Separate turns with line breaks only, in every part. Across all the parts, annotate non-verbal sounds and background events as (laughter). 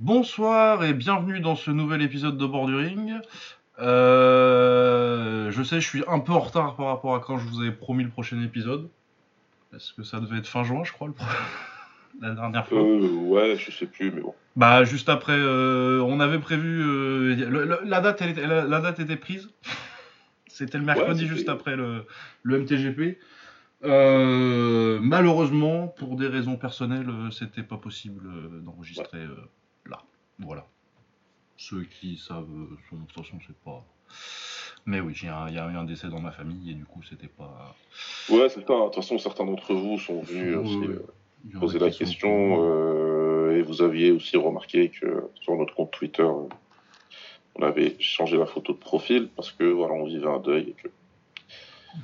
Bonsoir et bienvenue dans ce nouvel épisode de Borduring. Euh, je sais, je suis un peu en retard par rapport à quand je vous avais promis le prochain épisode. Est-ce que ça devait être fin juin, je crois, le pro- (laughs) la dernière fois?
Euh, ouais, je sais plus, mais bon.
Bah, juste après, euh, on avait prévu. le- le- la, date, elle était, la, la date était prise. (laughs) C'était le mercredi juste après le, le MTGP. Malheureusement, pour des raisons personnelles, c'était pas possible d'enregistrer. Voilà. Ceux qui savent, sont- de toute façon, c'est pas. Mais oui, j'ai un- il y a eu un décès dans ma famille et du coup, c'était pas.
Ouais, c'est ça. De toute façon, certains d'entre vous sont venus aussi euh, poser la
sont-
question. euh, et vous aviez aussi remarqué que sur notre compte Twitter, euh, on avait changé la photo de profil parce que voilà, on vivait un deuil et que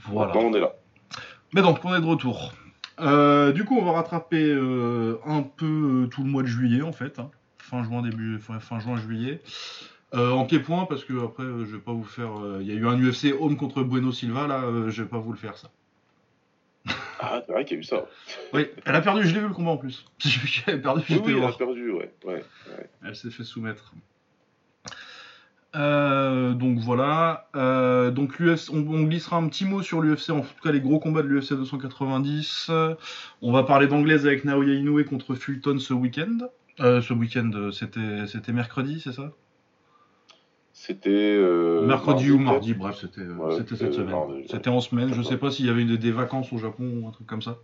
Voilà.
maintenant on est là.
Mais donc, on est de retour. Euh, du coup, on va rattraper euh, un peu tout le mois de juillet, en fait. hein. Fin juin, début, fin, fin juin, juillet. Euh, en quel point Parce que après, euh, je vais pas vous faire. euh, Il y a eu un UFC Home contre Bueno Silva, là, euh, je vais pas vous le faire, ça.
Ah, c'est vrai qu'il y a eu ça.
Oui, elle a perdu, je l'ai vu le combat en plus. (laughs) A perdu,
Oui, elle a perdu, ouais. ouais, ouais.
Elle s'est fait soumettre. Euh, donc voilà. Euh, donc l'UFC, on, on glissera un petit mot sur l'UFC, en tout cas les gros combats de l'UFC 290. Euh, on va parler d'anglaise avec Naoya Inoue contre Fulton ce week-end. Euh, ce week-end, euh, c'était c'était mercredi, c'est ça?
C'était. euh,
Mercredi ou mardi, bref, c'était
Ouais,
c'était
c'était
cette semaine.
mardi.
C'était en semaine. Je
D'accord.
sais pas s'il y avait des, des vacances au Japon ou un truc comme ça.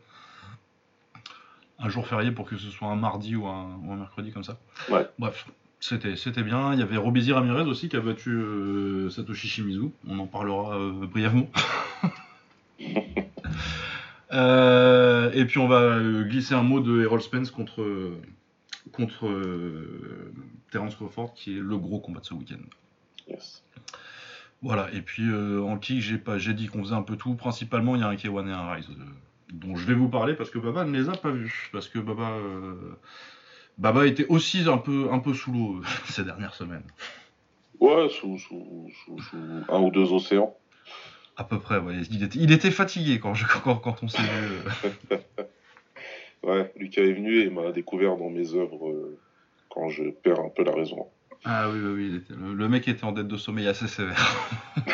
Un jour férié pour que ce soit un mardi ou un, ou un mercredi comme ça.
Ouais.
Bref, c'était c'était bien. Il y avait Robizi Ramirez aussi qui a battu euh, Satoshi Shimizu. On en parlera brièvement. (laughs) Et puis on va glisser un mot de Errol Spence contre, contre euh, Terence Crawford qui est le gros combat de ce week-end.
Yes.
Voilà, et puis euh, en kick, j'ai pas, j'ai dit qu'on faisait un peu tout. Principalement, il y a un K1 et un Rise euh, dont je vais vous parler parce que Baba ne les a pas vus. Parce que Baba, euh, Baba était aussi un peu, un peu sous l'eau (laughs) ces dernières semaines.
Ouais, sous, sous, sous, sous un ou deux océans.
À peu près, ouais. Il était, il était fatigué quand, je, (laughs) quand, quand on s'est vu. (laughs)
Ouais, Lucas est venu et m'a découvert dans mes œuvres euh, quand je perds un peu la raison.
Ah oui, oui, oui. était- le, mec était en dette de sommeil assez sévère. (laughs)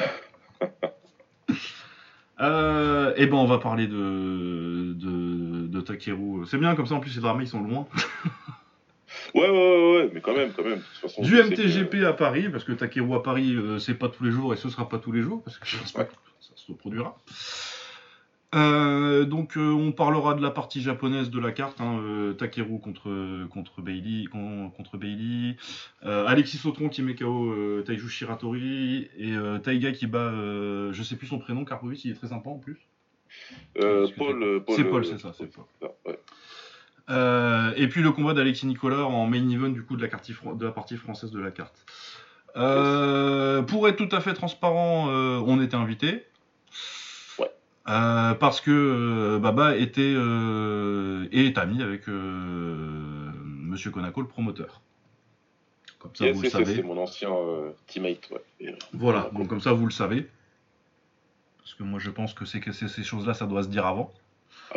Euh, et ben on va parler de, de, de Takeru. C'est bien comme ça en plus les dramas ils sont loin.
Ouais, ouais, ouais, ouais, mais quand même, quand même. De toute façon,
Du
que-
MTGP à Paris, parce que Takeru à Paris, euh, c'est pas tous les jours et ce sera pas tous les jours, parce que je pense pas que ça se reproduira. Euh, donc euh, on parlera de la partie japonaise de la carte, hein, euh, Takeru contre, contre Bailey, con- contre Bailey, Alexis Sautron qui met KO Taiju Shiratori et Taiga qui bat, je sais plus son prénom, Karpovic, il est très sympa en plus.
Paul, Paul,
c'est Paul, c'est ça, c'est Paul.
Ah, ouais.
Euh, et puis le combat d'Alexis Nicolas en main event du coup de la, carte de la partie française de la carte. Euh, pour être tout à fait transparent, euh, on était invité. Euh, parce que euh, Baba était euh, et est ami avec euh, Monsieur Konako, le promoteur. Comme ça,
Yes,
vous le savez.
c'est mon ancien euh, teammate. Ouais.
Voilà, donc comme ça, vous le savez. Parce que moi, je pense que, c'est que c'est- ces choses-là, ça doit se dire avant.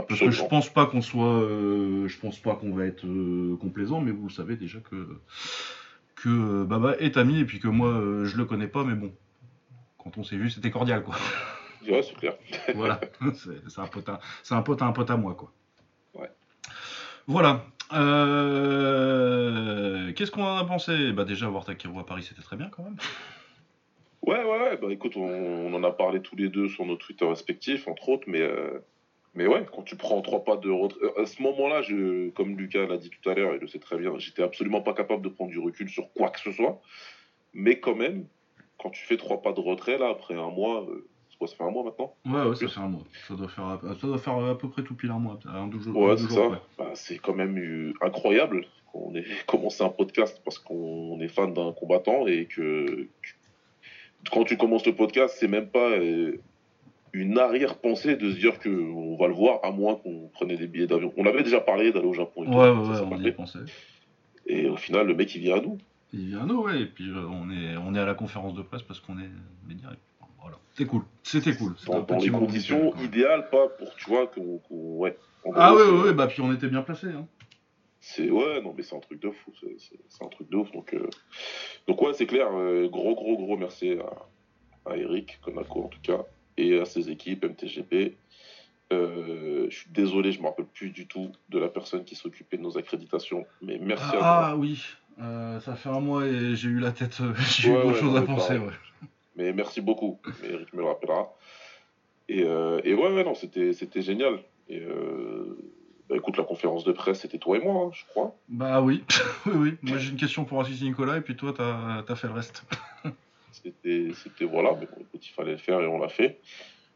Parce que je pense pas qu'on soit, euh, je pense pas qu'on va être euh, complaisant, mais vous le savez déjà que que Baba est ami et puis que moi euh, je le connais pas, mais bon, quand on s'est vu c'était cordial quoi.
Ouais, c'est clair. (laughs)
voilà, c'est un pote, à, c'est un pote à un pote à moi quoi.
Ouais.
Voilà. Euh, Qu'est-ce qu'on en a pensé? Bah déjà voir Takeru à Paris c'était très bien quand même.
Ouais, ouais, ouais. Bah écoute, on, on en a parlé tous les deux sur nos Twitter respectifs, entre autres, mais, euh, mais ouais, quand tu prends trois pas de retrait. euh, À ce moment-là, je, comme Lucas l'a dit tout à l'heure, il le sait très bien, j'étais absolument pas capable de prendre du recul sur quoi que ce soit. Mais quand même, quand tu fais trois pas de retrait, là, après un mois, euh, quoi, ça fait un mois maintenant
Ouais ouais ça fait un mois. Ça doit faire à- ça doit faire à peu près tout pile un mois, un deux jours.
Ouais, c'est ça. Bah, c'est quand même euh, incroyable qu'on ait (laughs) commencé un podcast parce qu'on est fan d'un combattant et que, que- quand tu commences le podcast, c'est même pas euh, une arrière-pensée de se dire que on va le voir à moins qu'on prenait des billets d'avion. On avait déjà parlé d'aller au Japon et tout,
Ouais
ça,
ouais,
ça
ouais
s'est
on
pas
y pensé.
Et au final, le mec il vient à nous.
Il vient à nous, ouais, et puis euh, on, est, on est à la conférence de presse parce qu'on est média. Voilà. C'était cool, c'était cool. C'était
Dans, dans les conditions idéales, pas pour, tu vois, qu'on. qu'on- ouais.
Ah ouais, ouais, ouais, bah puis on était bien placés. Hein.
C'est ouais, non mais c'est un truc de fou, c'est un truc de ouf. Donc, euh, donc ouais, c'est clair. Euh, gros gros gros merci à, à Eric Konako en tout cas et à ses équipes MTGP. Euh, je suis désolé, je me rappelle plus du tout de la personne qui s'occupait de nos accréditations, mais merci
ah, à vous. Ah oui, ça fait un mois et j'ai eu la tête, (laughs) j'ai eu d'autres choses à penser. Ouais.
Mais merci beaucoup, mais Eric me le rappellera. Et, et ouais, ouais, non, c'était génial. Et bah, écoute, la conférence de presse, c'était toi et moi, hein, je crois.
Bah oui, (laughs) oui, oui. Moi j'ai une question pour assister Nicolas et puis toi, t'as as fait le reste. (laughs)
c'était voilà, mais bon, écoute, il fallait le faire et on l'a fait.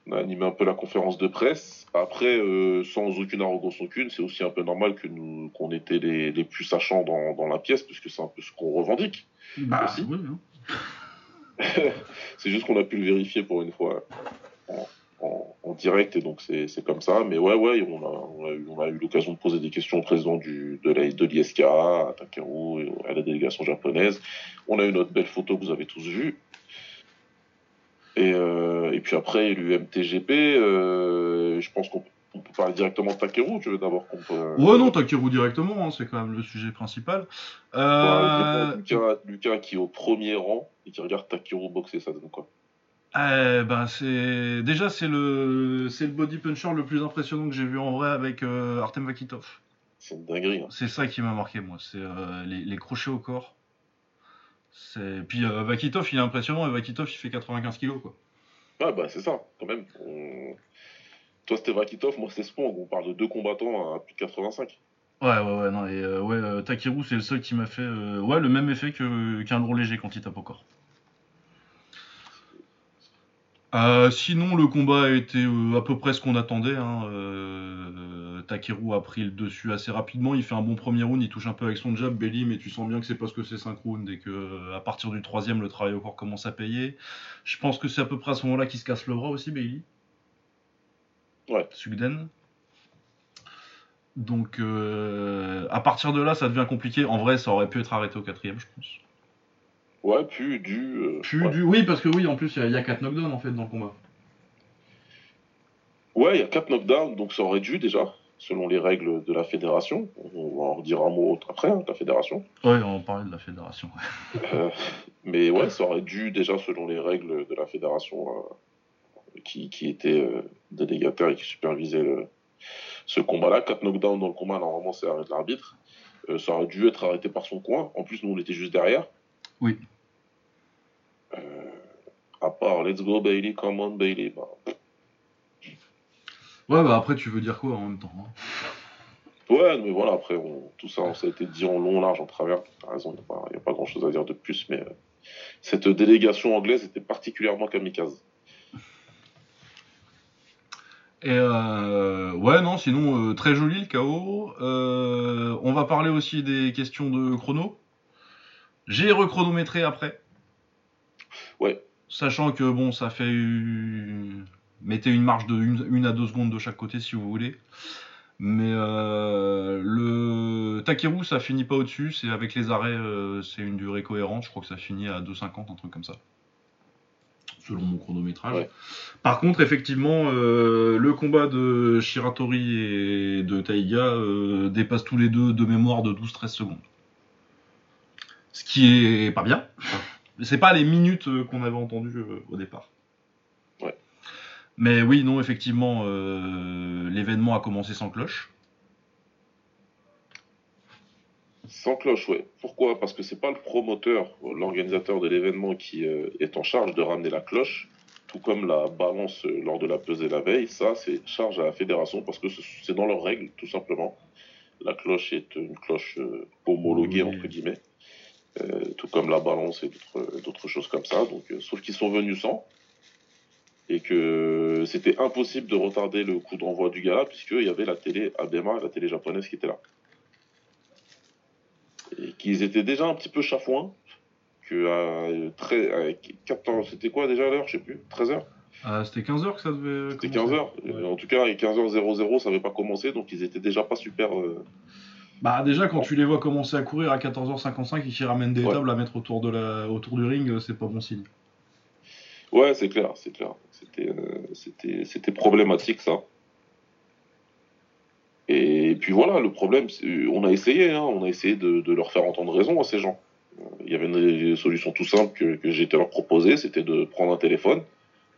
On a animé un peu la conférence de presse. Après, euh, sans aucune arrogance aucune, c'est aussi un peu normal que nous qu'on était les, les, plus sachants dans, dans, la pièce, puisque c'est un peu ce qu'on revendique. Bah, aussi. Oui, hein. (laughs) c'est juste qu'on a pu le vérifier pour une fois en, direct et donc c'est comme ça. Mais ouais, ouais, on a, eu, l'occasion de poser des questions au président de l'ISK, à Takeru, à la délégation japonaise. On a eu notre belle photo que vous avez tous vue. Et, euh, puis après, l'UMTGP, euh, je pense qu'on peut parler directement de Takeru, tu veux d'abord qu'on peut...
Ouais, non, Takeru directement, hein, c'est quand même le sujet principal.
Euh... Lucas, Lucas, qui est au premier rang et qui regarde Takeru boxer, ça donne quoi
eh ben c'est déjà c'est le c'est le body puncher le plus impressionnant que j'ai vu en vrai avec euh, Artem Vakitov.
C'est une dinguerie. Hein.
C'est ça qui m'a marqué moi, c'est euh, les, crochets au corps. C'est puis euh, Vakitov il est impressionnant et Vakitov il fait 95 kilos quoi.
Ouais bah c'est ça quand même. Toi c'était Vakitov, moi c'est Spong. On parle de deux combattants à plus de 85.
Ouais ouais ouais non et ouais Takeru c'est le seul qui m'a fait ouais le même effet qu'un lourd léger quand il tape au corps. Euh, sinon, le combat a été euh, à peu près ce qu'on attendait. Hein. Euh, Takeru a pris le dessus assez rapidement. Il fait un bon premier round, il touche un peu avec son jab, Belly, mais tu sens bien que c'est parce que c'est 5 rounds et que à partir du troisième, le travail au corps commence à payer. Je pense que c'est à peu près à ce moment-là qu'il se casse le bras aussi, Bailey.
Ouais.
Sugden. Donc, à partir de là, ça devient compliqué. En vrai, ça aurait pu être arrêté au quatrième, je pense.
Ouais, plus du. Euh,
du. Oui, parce que oui, en plus, il y, a 4 knockdowns en fait dans le combat.
Ouais, il y a 4 knockdowns, donc ça aurait dû déjà, selon les règles de la fédération. On va en redire un mot après, hein, de la fédération.
Ouais, on va parler de la fédération.
Euh, mais ouais, ça aurait dû déjà, selon les règles de la fédération euh, qui, qui, était délégataire et qui supervisait ce combat-là. 4 knockdowns dans le combat, normalement, c'est arrêté l'arbitre. ça aurait dû être arrêté par son coin. En plus, nous, on était juste derrière.
Oui.
Euh, à part Let's Go Bailey, Come on Bailey. Bah.
Ouais, bah après, tu veux dire quoi en même temps hein?
Ouais, mais voilà, après, tout ça, ça a été dit en long, large, en travers. T'as raison, il n'y a, pas grand chose à dire de plus, mais euh, cette délégation anglaise était particulièrement kamikaze.
Et euh, ouais, non, sinon, très joli le chaos. on va parler aussi des questions de chrono. J'ai rechronométré après.
Ouais.
Sachant que bon, ça fait. Mettez une marge de 1 à 2 secondes de chaque côté si vous voulez. Mais euh, le Takeru, ça finit pas au-dessus. C'est avec les arrêts, euh, c'est une durée cohérente. Je crois que ça finit à 2,50, un truc comme ça. Selon mon chronométrage. Par contre, effectivement, euh, le combat de Shiratori et de Taiga dépasse tous les deux de mémoire de 12-13 secondes. Ce qui est pas bien. C'est pas les minutes euh, qu'on avait entendues euh, au départ.
Ouais.
Mais oui, non, effectivement, euh, l'événement a commencé sans cloche.
Sans cloche, ouais. Pourquoi? Parce que c'est pas le promoteur, l'organisateur de l'événement qui est en charge de ramener la cloche, tout comme la balance lors de la pesée la veille. Ça, c'est charge à la fédération parce que c'est dans leurs règles, tout simplement. La cloche est une cloche homologuée, entre guillemets. Euh, tout comme la balance et d'autres choses comme ça. Donc, euh, sauf qu'ils sont venus sans et que c'était impossible de retarder le coup d'envoi du gala puisqu'il y avait la télé Abema, la télé japonaise qui était là. Et qu'ils étaient déjà un petit peu chafouins, que à, très, 14, c'était quoi déjà l'heure, je sais plus, 13h
ah, C'était 15h que ça devait
C'était 15h, en tout cas, 15h00 ça n'avait pas commencé, donc ils étaient déjà pas super... Euh,
bah déjà quand tu les vois commencer à courir à 14h55 et qu'ils ramènent des tables à mettre autour, de la, autour du ring, c'est pas bon signe.
Ouais, c'est clair, c'est clair. C'était, euh, c'était, c'était problématique ça. Et puis voilà, le problème, on a essayé, hein, on a essayé de, leur faire entendre raison à ces gens. Il y avait une solution tout simple que, que j'étais leur proposer, c'était de prendre un téléphone,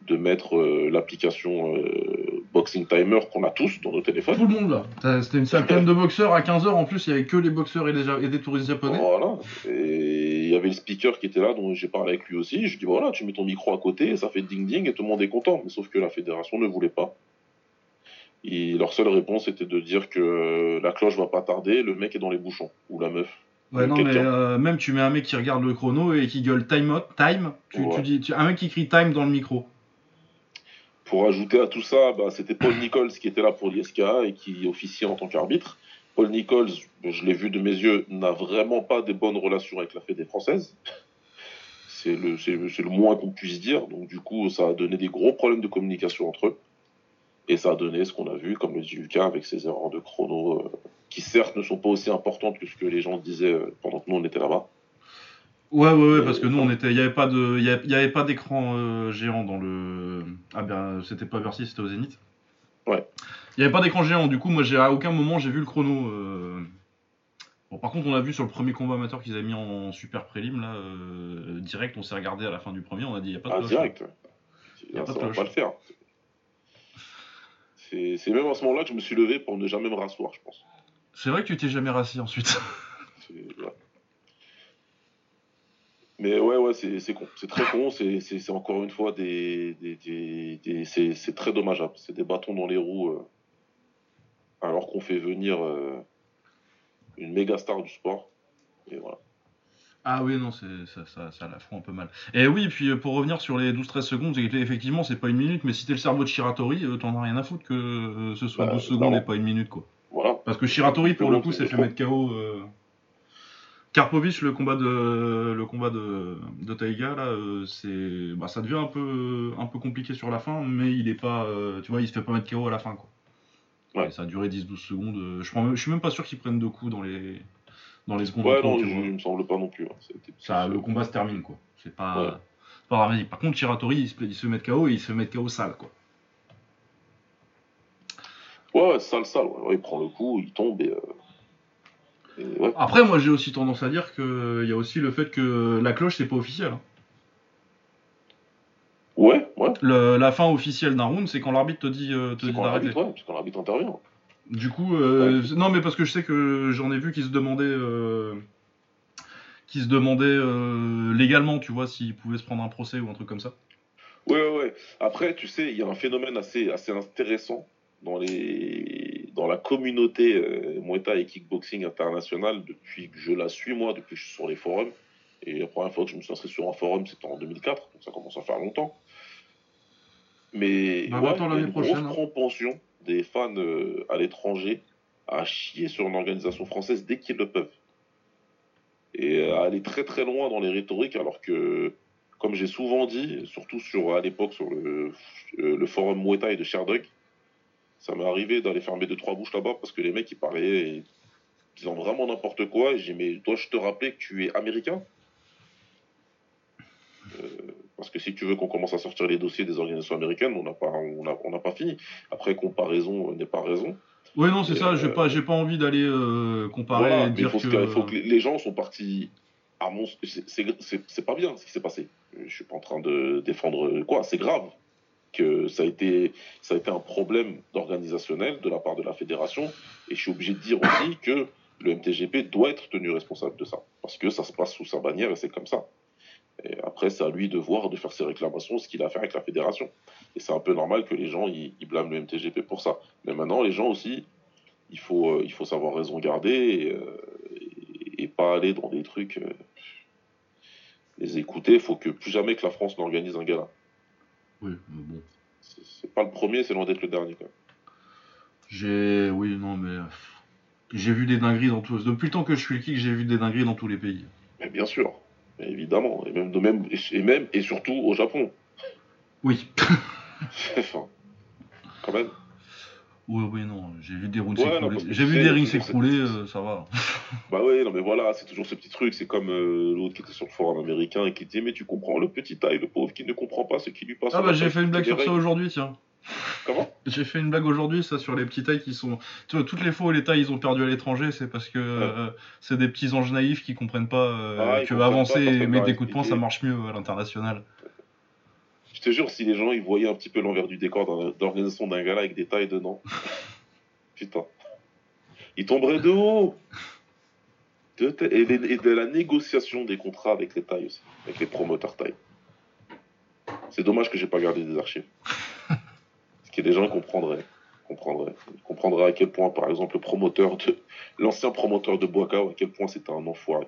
de mettre euh, l'application euh, Boxing Timer qu'on a tous dans nos téléphones.
Tout le monde là. C'était une salle pleine de boxeurs à 15h. En plus, il n'y avait que les boxeurs et, et des touristes japonais.
Voilà. Et il y avait le speaker qui était là, dont j'ai parlé avec lui aussi. Je dis voilà, tu mets ton micro à côté, et ça fait ding ding et tout le monde est content. Mais sauf que la fédération ne voulait pas. Et leur seule réponse était de dire que la cloche va pas tarder, le mec est dans les bouchons, ou la meuf.
Ouais, non, mais euh, même tu mets un mec qui regarde le chrono et qui gueule time, out, time tu, dis, un mec qui crie time dans le micro.
Pour ajouter à tout ça, bah, c'était Paul Nichols qui était là pour l'ISK et qui officiait en tant qu'arbitre. Paul Nichols, je l'ai vu de mes yeux, n'a vraiment pas de bonnes relations avec la Fédé française. C'est le, le moins qu'on puisse dire. Donc du coup, ça a donné des gros problèmes de communication entre eux. Et ça a donné ce qu'on a vu, comme le dit Lucas, avec ses erreurs de chrono, euh, qui certes ne sont pas aussi importantes que ce que les gens disaient euh, pendant que nous on était là-bas.
Ouais, ouais, ouais, parce que nous, on était, il n'y avait pas de, il y avait, pas d'écran euh, géant dans le. Ah ben, c'était pas Bercy, c'était au Zénith.
Ouais.
Il n'y avait pas d'écran géant. Du coup, moi, j'ai à aucun moment j'ai vu le chrono. Euh. Bon, par contre, on a vu sur le premier combat amateur qu'ils avaient mis en super prélim là, euh, direct. On s'est regardé à la fin du premier. On a dit, il n'y a pas de.
Ah, direct. Il y a pas de va pas le faire. C'est même à ce moment-là que je me suis levé pour ne jamais me rasseoir, je pense.
C'est vrai que tu t'es jamais rassis ensuite. (laughs)
Mais ouais, ouais, c'est con. C'est très con. C'est encore une fois des. des, c'est très dommageable. C'est des bâtons dans les roues. Euh, alors qu'on fait venir euh, une méga star du sport. Et voilà.
Ah oui, non, ça, ça, ça la fout un peu mal. Et oui, puis euh, pour revenir sur les 12-13 secondes, effectivement, c'est pas une minute, mais si t'es le cerveau de Shiratori, t'en as rien à foutre que ce soit 12 bah, secondes et pas une minute, quoi.
Voilà.
Parce que Shiratori, pour le coup, s'est fait mettre KO. Karpovich, le combat de le combat de, de Taiga là, euh, c'est bah, ça devient un peu un peu compliqué sur la fin, mais il est pas, euh, tu vois, il se fait pas mettre KO à la fin quoi. ça a duré 10-12 secondes. Euh, je, je suis même pas sûr qu'il prenne de coups dans les dans les secondes.
Ouais, non, il me semble pas non plus. Hein.
Ça, le combat se termine quoi. C'est pas, pas Par contre, Chiratori, il se, il se met KO et il se met KO sale quoi.
Ouais, sale, sale. il prend le coup, il tombe et.
Après, moi j'ai aussi tendance à dire qu'il y a aussi le fait que la cloche c'est pas officiel. Hein.
Ouais, ouais.
la fin officielle d'un round, c'est quand l'arbitre te dit, euh,
d'arrêter. Ouais, c'est quand l'arbitre intervient.
Du coup, euh, non, mais parce que je sais que j'en ai vu qui se demandaient, euh, qui se demandaient légalement, tu vois, s'ils pouvaient se prendre un procès ou un truc comme ça.
Ouais, ouais, ouais. Après, tu sais, il y a un phénomène assez, assez intéressant dans les dans la communauté euh, Muay Thai et kickboxing international depuis que je la suis, moi, depuis que je suis sur les forums. Et la première fois que je me suis inscrit sur un forum, c'était en 2004, donc ça commence à faire longtemps. Mais bah, ouais, il y a une grosse hein. propension des fans euh, à l'étranger à chier sur une organisation française dès qu'ils le peuvent. Et à aller très très loin dans les rhétoriques, alors que, comme j'ai souvent dit, surtout sur, à l'époque sur le, euh, forum Muay Thai de Sherdog, ça m'est arrivé d'aller fermer deux, trois bouches là-bas parce que les mecs, ils parlaient, disant vraiment n'importe quoi. Et j'ai mais dois-je te rappeler que tu es américain euh, Parce que si tu veux qu'on commence à sortir les dossiers des organisations américaines, on n'a pas, on pas fini. Après, comparaison n'est pas raison.
Oui, non, c'est ça. J'ai euh, pas, j'ai pas envie d'aller euh, comparer.
dire il faut que... les gens sont partis. À mon... C'est pas bien ce qui s'est passé. Je suis pas en train de défendre quoi. C'est grave que ça a été, ça a été un problème organisationnel de la part de la fédération. Et je suis obligé de dire aussi que le MTGP doit être tenu responsable de ça. Parce que ça se passe sous sa bannière et c'est comme ça. Et après, c'est à lui de voir, de faire ses réclamations, ce qu'il a fait avec la fédération. Et c'est un peu normal que les gens ils, blâment le MTGP pour ça. Mais maintenant, les gens aussi, il faut, euh, il faut savoir raison garder et, euh, pas aller dans des trucs. Euh, les écouter. Il faut que plus jamais que la France n'organise un gala.
Oui, mais bon.
C'est pas le premier, c'est loin d'être le dernier.
J'ai. Oui, non, mais. J'ai vu des dingueries dans tous. Depuis le temps que je suis le kick, j'ai vu des dingueries dans tous les pays.
Mais bien sûr. Évidemment. Et même, de même, et même, et surtout au Japon.
Oui. (laughs)
enfin, quand même.
Oui, oui, non, j'ai vu des rings s'écrouler. J'ai vu des rings s'écrouler, euh, ça va. (laughs)
bah oui, non, mais voilà, c'est toujours ce petit truc. C'est comme euh, l'autre qui était sur le forum américain et qui disait Mais tu comprends le petit taille, le pauvre qui ne comprend pas ce qui lui passe.
Ah, bah j'ai fait une blague sur ça aujourd'hui, tiens.
Comment?
J'ai fait une blague aujourd'hui, ça, sur les petits tailles qui sont. Tu vois, toutes les fois où les tailles ils ont perdu à l'étranger, c'est parce que euh, c'est des petits anges naïfs qui comprennent pas euh,
Ah,
que avancer et mettre des coups de poing, ça marche mieux à l'international.
Je te jure, si les gens ils voyaient un petit peu l'envers du décor d'organisation d'un gars là avec des tailles dedans, (laughs) putain, ils tomberaient de haut. De et, les- et de la négociation des contrats avec les tailles aussi, avec les promoteurs tailles. C'est dommage que j'ai pas gardé des archives. Que les gens comprendraient. Comprendraient. Ils comprendraient à quel point, par exemple, le promoteur de. L'ancien promoteur de Boakao, à quel point c'était un enfoiré.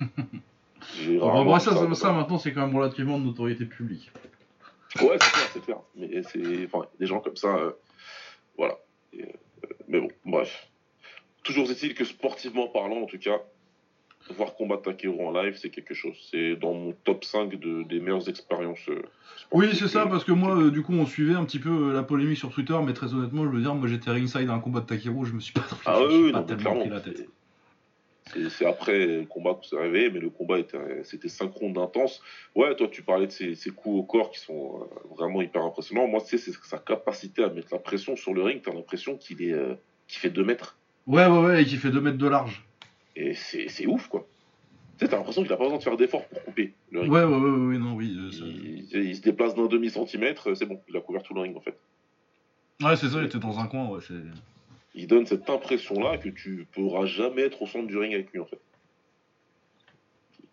(laughs)
Bon,
rarement
bah, ça, ça,
dedans.
ça, maintenant, c'est quand même relativement de notoriété publique.
Ouais, c'est clair, c'est clair. Mais c'est, enfin, des gens comme ça, euh, voilà. Et, euh, mais bon, bref. Toujours est-il que sportivement parlant, en tout cas, voir combattre Takeru en live, c'est quelque chose. C'est dans mon top 5 de, des meilleures expériences. euh,
Oui, c'est ça, parce que moi, euh, du coup, on suivait un petit peu euh, la polémique sur Twitter, mais très honnêtement, je veux dire, moi j'étais ringside à un combat de Takeru, je me suis pas,
Ah
je
oui,
suis pas tellement pris la tête.
C'est, après le combat qu'on s'est réveillé, mais le combat était, c'était synchrone d'intense. Ouais, toi, tu parlais de ses coups au corps qui sont euh, vraiment hyper impressionnants. Moi, tu sais, c'est sa capacité à mettre la pression sur le ring. T'as l'impression qu'il est, qu'il fait 2 mètres.
Ouais, ouais, ouais, et qui fait 2 mètres de large.
Et c'est ouf, quoi. Tu sais, t'as l'impression qu'il a pas besoin de faire d'efforts pour couper le ring.
Ouais, ouais, ouais, ouais, non, oui. euh, ça-
Il, il se déplace d'un demi-centimètre, c'est bon, il a couvert tout le ring, en fait.
Ouais, c'est ça, il était dans un coin, ouais.
Il donne cette impression-là que tu pourras jamais être au centre du ring avec lui, en fait.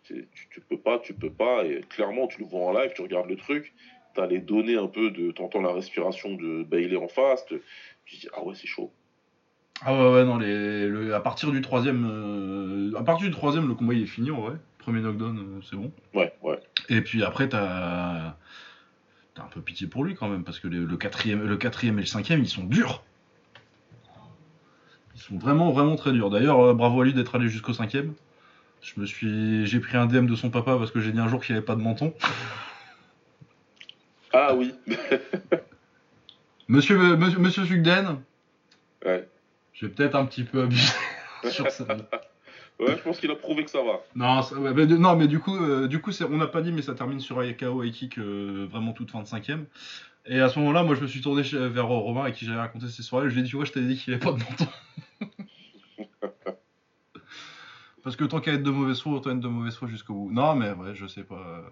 Tu, tu, peux pas, tu peux pas, et clairement, tu le vois en live, tu regardes le truc, t'as les données un peu de. T'entends la respiration de Bailey en face, tu dis, ah ouais, c'est chaud.
Ah ouais, ouais, non, les, le- à partir du troisième, euh, à partir du troisième, le combat il est fini, en vrai. Premier knockdown, euh, c'est bon.
Ouais, ouais.
Et puis après, t'as, t'as un peu pitié pour lui quand même, parce que les- le quatrième, le quatrième et le cinquième, ils sont durs. Ils sont vraiment, vraiment très durs. D'ailleurs, euh, bravo à lui d'être allé jusqu'au cinquième. Je me suis, j'ai pris un DM de son papa parce que j'ai dit un jour qu'il avait pas de menton.
Ah oui. (laughs)
Monsieur, monsieur, monsieur Sugden,
ouais.
J'ai peut-être un petit peu abusé (laughs) sur ça.
Ouais, je pense qu'il a prouvé que ça va.
Non, ça- ouais, mais, non, mais du coup, euh, du coup, on n'a pas dit, mais ça termine sur Ayakao et kick euh, vraiment toute fin de cinquième. Et à ce moment-là, moi, je me suis tourné vers Romain à qui j'avais raconté ces soirées. Je lui ai dit, tu vois, je t'avais dit qu'il avait pas de menton. (laughs) Parce que tant qu'à être de mauvaise foi, autant être de mauvaise foi jusqu'au bout. Non, mais ouais, je sais pas.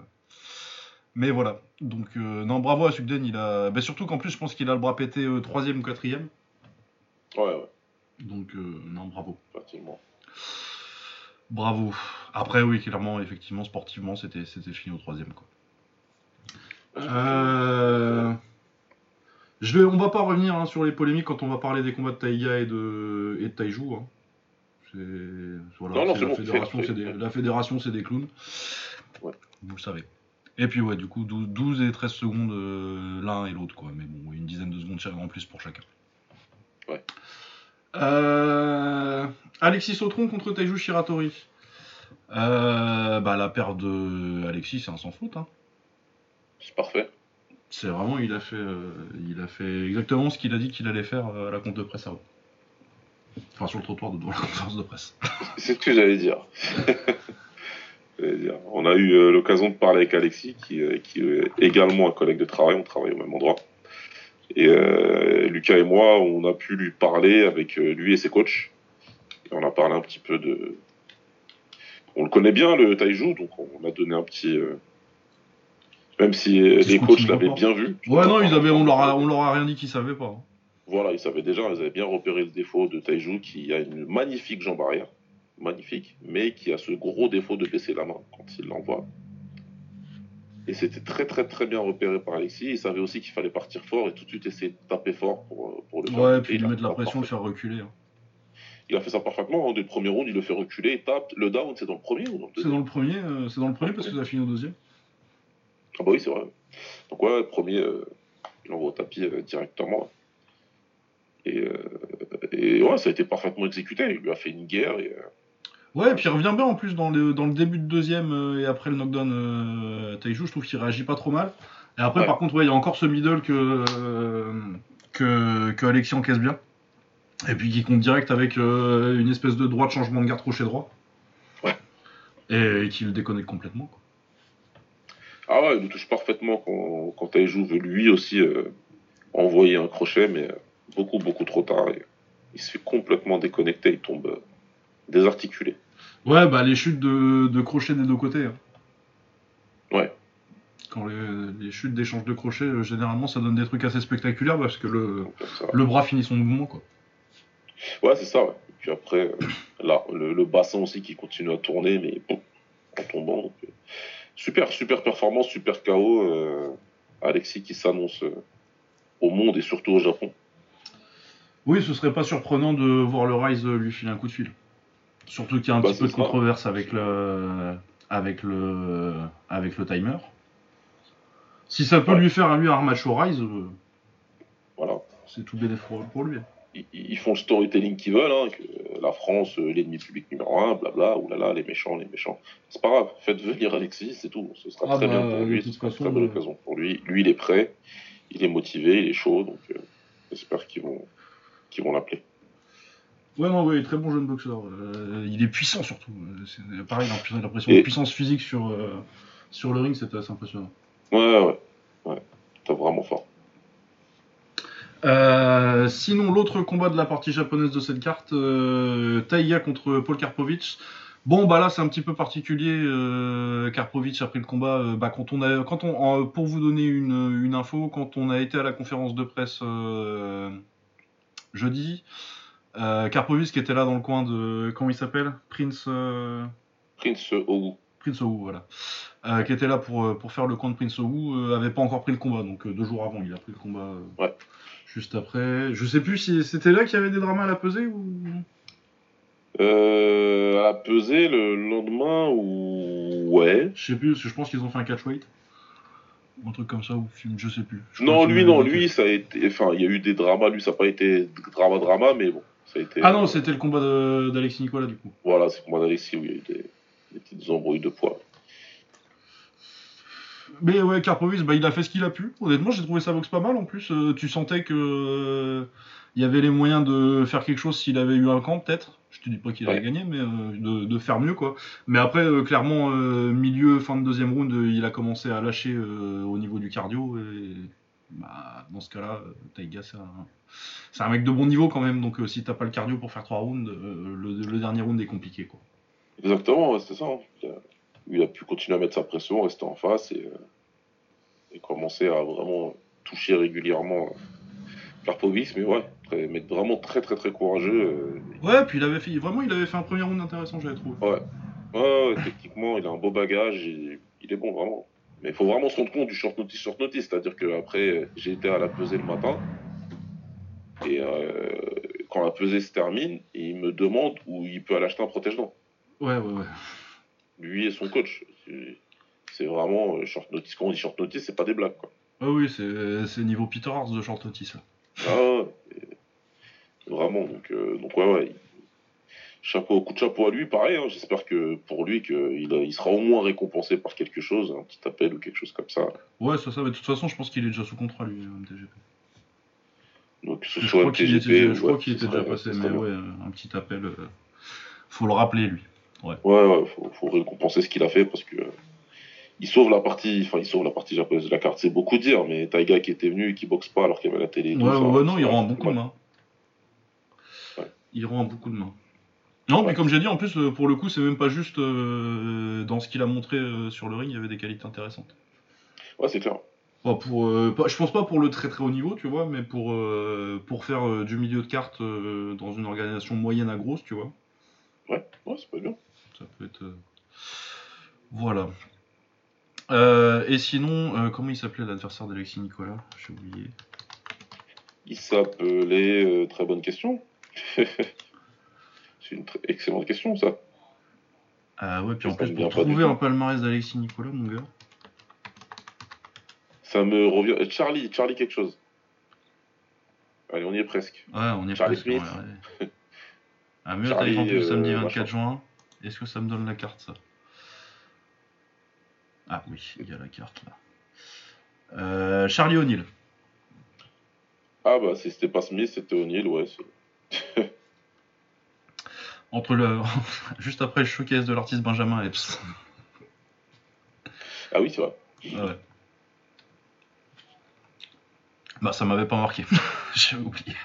Mais voilà. Donc, euh, non, bravo à Sugden. Il a. bah, surtout qu'en plus, je pense qu'il a le bras pété euh, troisième ou quatrième.
Ouais, ouais,
Donc, euh, non, bravo.
effectivement.
Bravo. Après, oui, clairement, effectivement, sportivement, c'était fini au troisième. Quoi. Euh, Je vais, on va pas revenir hein, sur les polémiques quand on va parler des combats de Taïga et de, et de Taiju. hein. Voilà,
Non, non,
la,
bon,
fédération,
fait.
des, la fédération, c'est des clowns.
Ouais.
Vous le savez. Et puis, ouais, du coup, 12, 12 et 13 secondes euh, l'un et l'autre, quoi. Mais bon, une dizaine de secondes en plus pour chacun.
Ouais.
Euh, Alexis Sautron contre Taiju Shiratori. Euh, bah, la paire de Alexis, c'est un sans faute. Hein.
C'est parfait.
C'est vraiment, il a fait, euh, il a fait exactement ce qu'il a dit qu'il allait faire à la compte de presse avant. Enfin, sur le trottoir de devant la conférence de presse. (laughs)
C'est ce que j'allais dire. (laughs) J'allais dire. On a eu euh, l'occasion de parler avec Alexis, qui, euh, qui est également un collègue de travail, on travaille au même endroit. Et euh, Lucas et moi, on a pu lui parler avec euh, lui et ses coachs. Et on a parlé un petit peu de. On le connaît bien, le Taiju, donc on a donné un petit. euh, Même si les coachs l'avaient bien vu.
Ouais, non, ils avaient, on leur a, on leur a rien dit qu'ils savaient pas. hein.
Voilà, ils savaient déjà, ils avaient bien repéré le défaut de Taiju qui a une magnifique jambe arrière, magnifique, mais qui a ce gros défaut de baisser la main quand il l'envoie. Et c'était très très très bien repéré par Alexis. Il savait aussi qu'il fallait partir fort et tout de suite essayer de taper fort pour, euh, pour le faire.
Ouais,
Et
puis
il
lui mettre la pression, le faire reculer. hein.
Il a fait ça parfaitement. hein. Dès le premier round, il le fait reculer, il tape. Le down, c'est dans le premier ou dans le
C'est
deuxième
dans le premier, euh, c'est dans le premier parce que ça a fini au deuxième.
Ah bah oui, c'est vrai. Donc ouais, le premier, euh, il l'envoie au tapis euh, directement. Et, et ouais, ça a été parfaitement exécuté. Il lui a fait une guerre. Et,
Ouais, et puis il revient bien en plus dans le, dans le début de deuxième euh, et après le knockdown euh, Taiju, je trouve qu'il réagit pas trop mal. Et après,
Ouais.
par contre, ouais, il y a encore ce middle que, euh, que, que Alexis encaisse bien. Et puis qui compte direct avec euh, une espèce de droite changement de garde crochet droit.
Ouais.
Et, qui le déconnecte complètement. Quoi.
Ah ouais, il le touche parfaitement quand, quand veut lui aussi envoyer un crochet, mais beaucoup, beaucoup trop tard. il se fait complètement déconnecter, il tombe désarticulé.
Ouais, bah les chutes de, de crochets des deux côtés. Hein.
Ouais.
Quand les, chutes d'échange de crochets, euh, généralement, ça donne des trucs assez spectaculaires parce que le, le bras finit son mouvement, quoi.
Ouais, c'est ça, ouais. Et puis après, euh, là, le, bassin aussi qui continue à tourner, mais en tombant. Euh, super, super performance, super KO. Alexis qui s'annonce au monde et surtout au Japon.
Oui, ce serait pas surprenant de voir le Rise lui filer un coup de fil. Surtout qu'il y a un bah, petit peu de controverse avec le, avec le, avec le timer. Si ça peut lui faire lui un match au Rise, euh,
voilà.
c'est tout bénéfique pour lui.
Ils, font le storytelling qu'ils veulent, hein, que la France, euh, l'ennemi public numéro un, blabla, oulala, les méchants, les méchants. C'est pas grave, faites venir Alexis, c'est tout. Ce sera ah très bien bah, pour lui, ce sera une très bonne occasion pour lui. Lui, il est prêt, il est motivé, il est chaud, donc euh, j'espère qu'ils vont, qu'ils vont l'appeler.
Ouais, non, ouais, très bon jeune boxeur. Euh, il est puissant surtout. C'est pareil, il a l'impression de puissance physique sur, euh, sur le ring, c'était assez impressionnant.
Ouais, ouais, ouais. T'as vraiment fort.
Euh, sinon, l'autre combat de la partie japonaise de cette carte, Taiga contre Paul Karpovich. Bon, bah là, c'est un petit peu particulier. Karpovich a pris le combat. bah, quand on a, quand on, pour vous donner une, une, info, quand on a été à la conférence de presse jeudi, euh, Karpovitz qui était là dans le coin de. Comment il s'appelle? Prince. Euh,
Prince Owu.
Prince Owu, voilà. Euh, qui était là pour, pour faire le coin de Prince Owu, avait pas encore pris le combat, donc deux jours avant, il a pris le combat.
ouais.
Juste après. Je sais plus si c'était là qu'il y avait des dramas à la pesée ou.
à la pesée le lendemain ou. Ouais.
Je sais plus, parce que je pense qu'ils ont fait un catch weight un truc comme ça ou film, je sais plus.
non, lui, non, lui, ça a été. Enfin, il y a eu des dramas, lui, ça n'a pas été drama-drama, mais bon.
Ah non, c'était le combat d'Alexis Nicolas, du coup.
Voilà, c'est le combat d'Alexis où il y a eu des, petites embrouilles de poids.
Mais ouais, Karpovic, bah, il a fait ce qu'il a pu. Honnêtement, j'ai trouvé ça boxe pas mal. En plus, euh, tu sentais que euh, il y avait les moyens de faire quelque chose s'il avait eu un camp, peut-être. Je te dis pas qu'il allait gagner, mais euh, de, faire mieux, quoi. Mais après, clairement, milieu, fin de deuxième round, il a commencé à lâcher au niveau du cardio. Et bah, dans ce cas-là, Taiga, c'est un c'est un mec de bon niveau quand même, donc euh, si t'as pas le cardio pour faire 3 rounds, euh, le, dernier round est compliqué. Quoi.
Exactement, c'est ça. Hein. Il a, pu continuer à mettre sa pression, rester en face et, euh, commencer à vraiment toucher régulièrement Karpovic, mais ouais, très, mais vraiment très très très courageux.
ouais, puis il avait fait, vraiment, il avait fait un premier round intéressant, j'avais trouvé.
Ouais. Ouais, techniquement, il a un beau bagage, il est bon vraiment. Mais il faut vraiment se rendre compte du short notice, short notice, c'est-à-dire qu'après, j'ai été à la pesée le matin, et euh, quand la pesée se termine, il me demande où il peut aller acheter un protège-dents.
Ouais, ouais, ouais.
Lui et son coach. C'est vraiment euh, short notice. Quand on dit short notice, c'est pas des blagues. Quoi.
Ah oui, c'est niveau Peter Hart de short notice. Là.
Ah, vraiment. Donc, euh, donc ouais, ouais. Chapeau, coup de chapeau à lui, pareil. Hein. J'espère que pour lui, qu'il il sera au moins récompensé par quelque chose, un petit appel ou quelque chose comme ça.
Ouais, ça, ça. Mais de toute façon, je pense qu'il est déjà sous contrat, lui, MTGP.
Donc, ce
je crois qu'il était, je crois qu'il était déjà passé, mais ouais, un petit appel. Euh, faut le rappeler, lui.
Ouais, ouais, ouais faut, faut, récompenser ce qu'il a fait parce que. il sauve la partie, enfin, il sauve la partie japonaise de la carte, c'est beaucoup dire, mais Taiga qui était venu et qui boxe pas alors qu'il y avait la télé.
Ouais, ouais, non, il rend beaucoup de main. Il rend beaucoup de main. Non, mais comme j'ai dit, en plus, euh, pour le coup, c'est même pas juste euh, dans ce qu'il a montré sur le ring, il y avait des qualités intéressantes.
Ouais, c'est clair
pour, euh, je pense pas pour le très très haut niveau, tu vois, mais pour, euh, pour faire euh, du milieu de carte dans une organisation moyenne à grosse, tu vois.
Ouais, ouais, c'est pas bien.
Ça peut être. Voilà. et sinon, comment il s'appelait l'adversaire d'Alexis Nicolas? J'ai oublié.
Il s'appelait. très bonne question. (laughs) c'est une très excellente question, ça.
Ah ouais, puis en plus, pour trouver un palmarès d'Alexis Nicolas, mon gars.
Me revient. Euh, Charlie, Charlie quelque chose. Allez, on y est presque.
Ouais, on y est Charlie presque. Smith. ah, mieux Charlie, le samedi 24 euh, juin. Est-ce que ça me donne la carte, ça? Ah oui, il y a la carte là. Euh, Charlie O'Neill.
Ah bah si c'était pas Smith, c'était O'Neill, ouais. (laughs)
Entre le... (laughs) Juste après le showcase de l'artiste Benjamin Epps.
ah oui, c'est vrai.
Ouais. Bah, ça m'avait pas marqué. (laughs) J'ai oublié.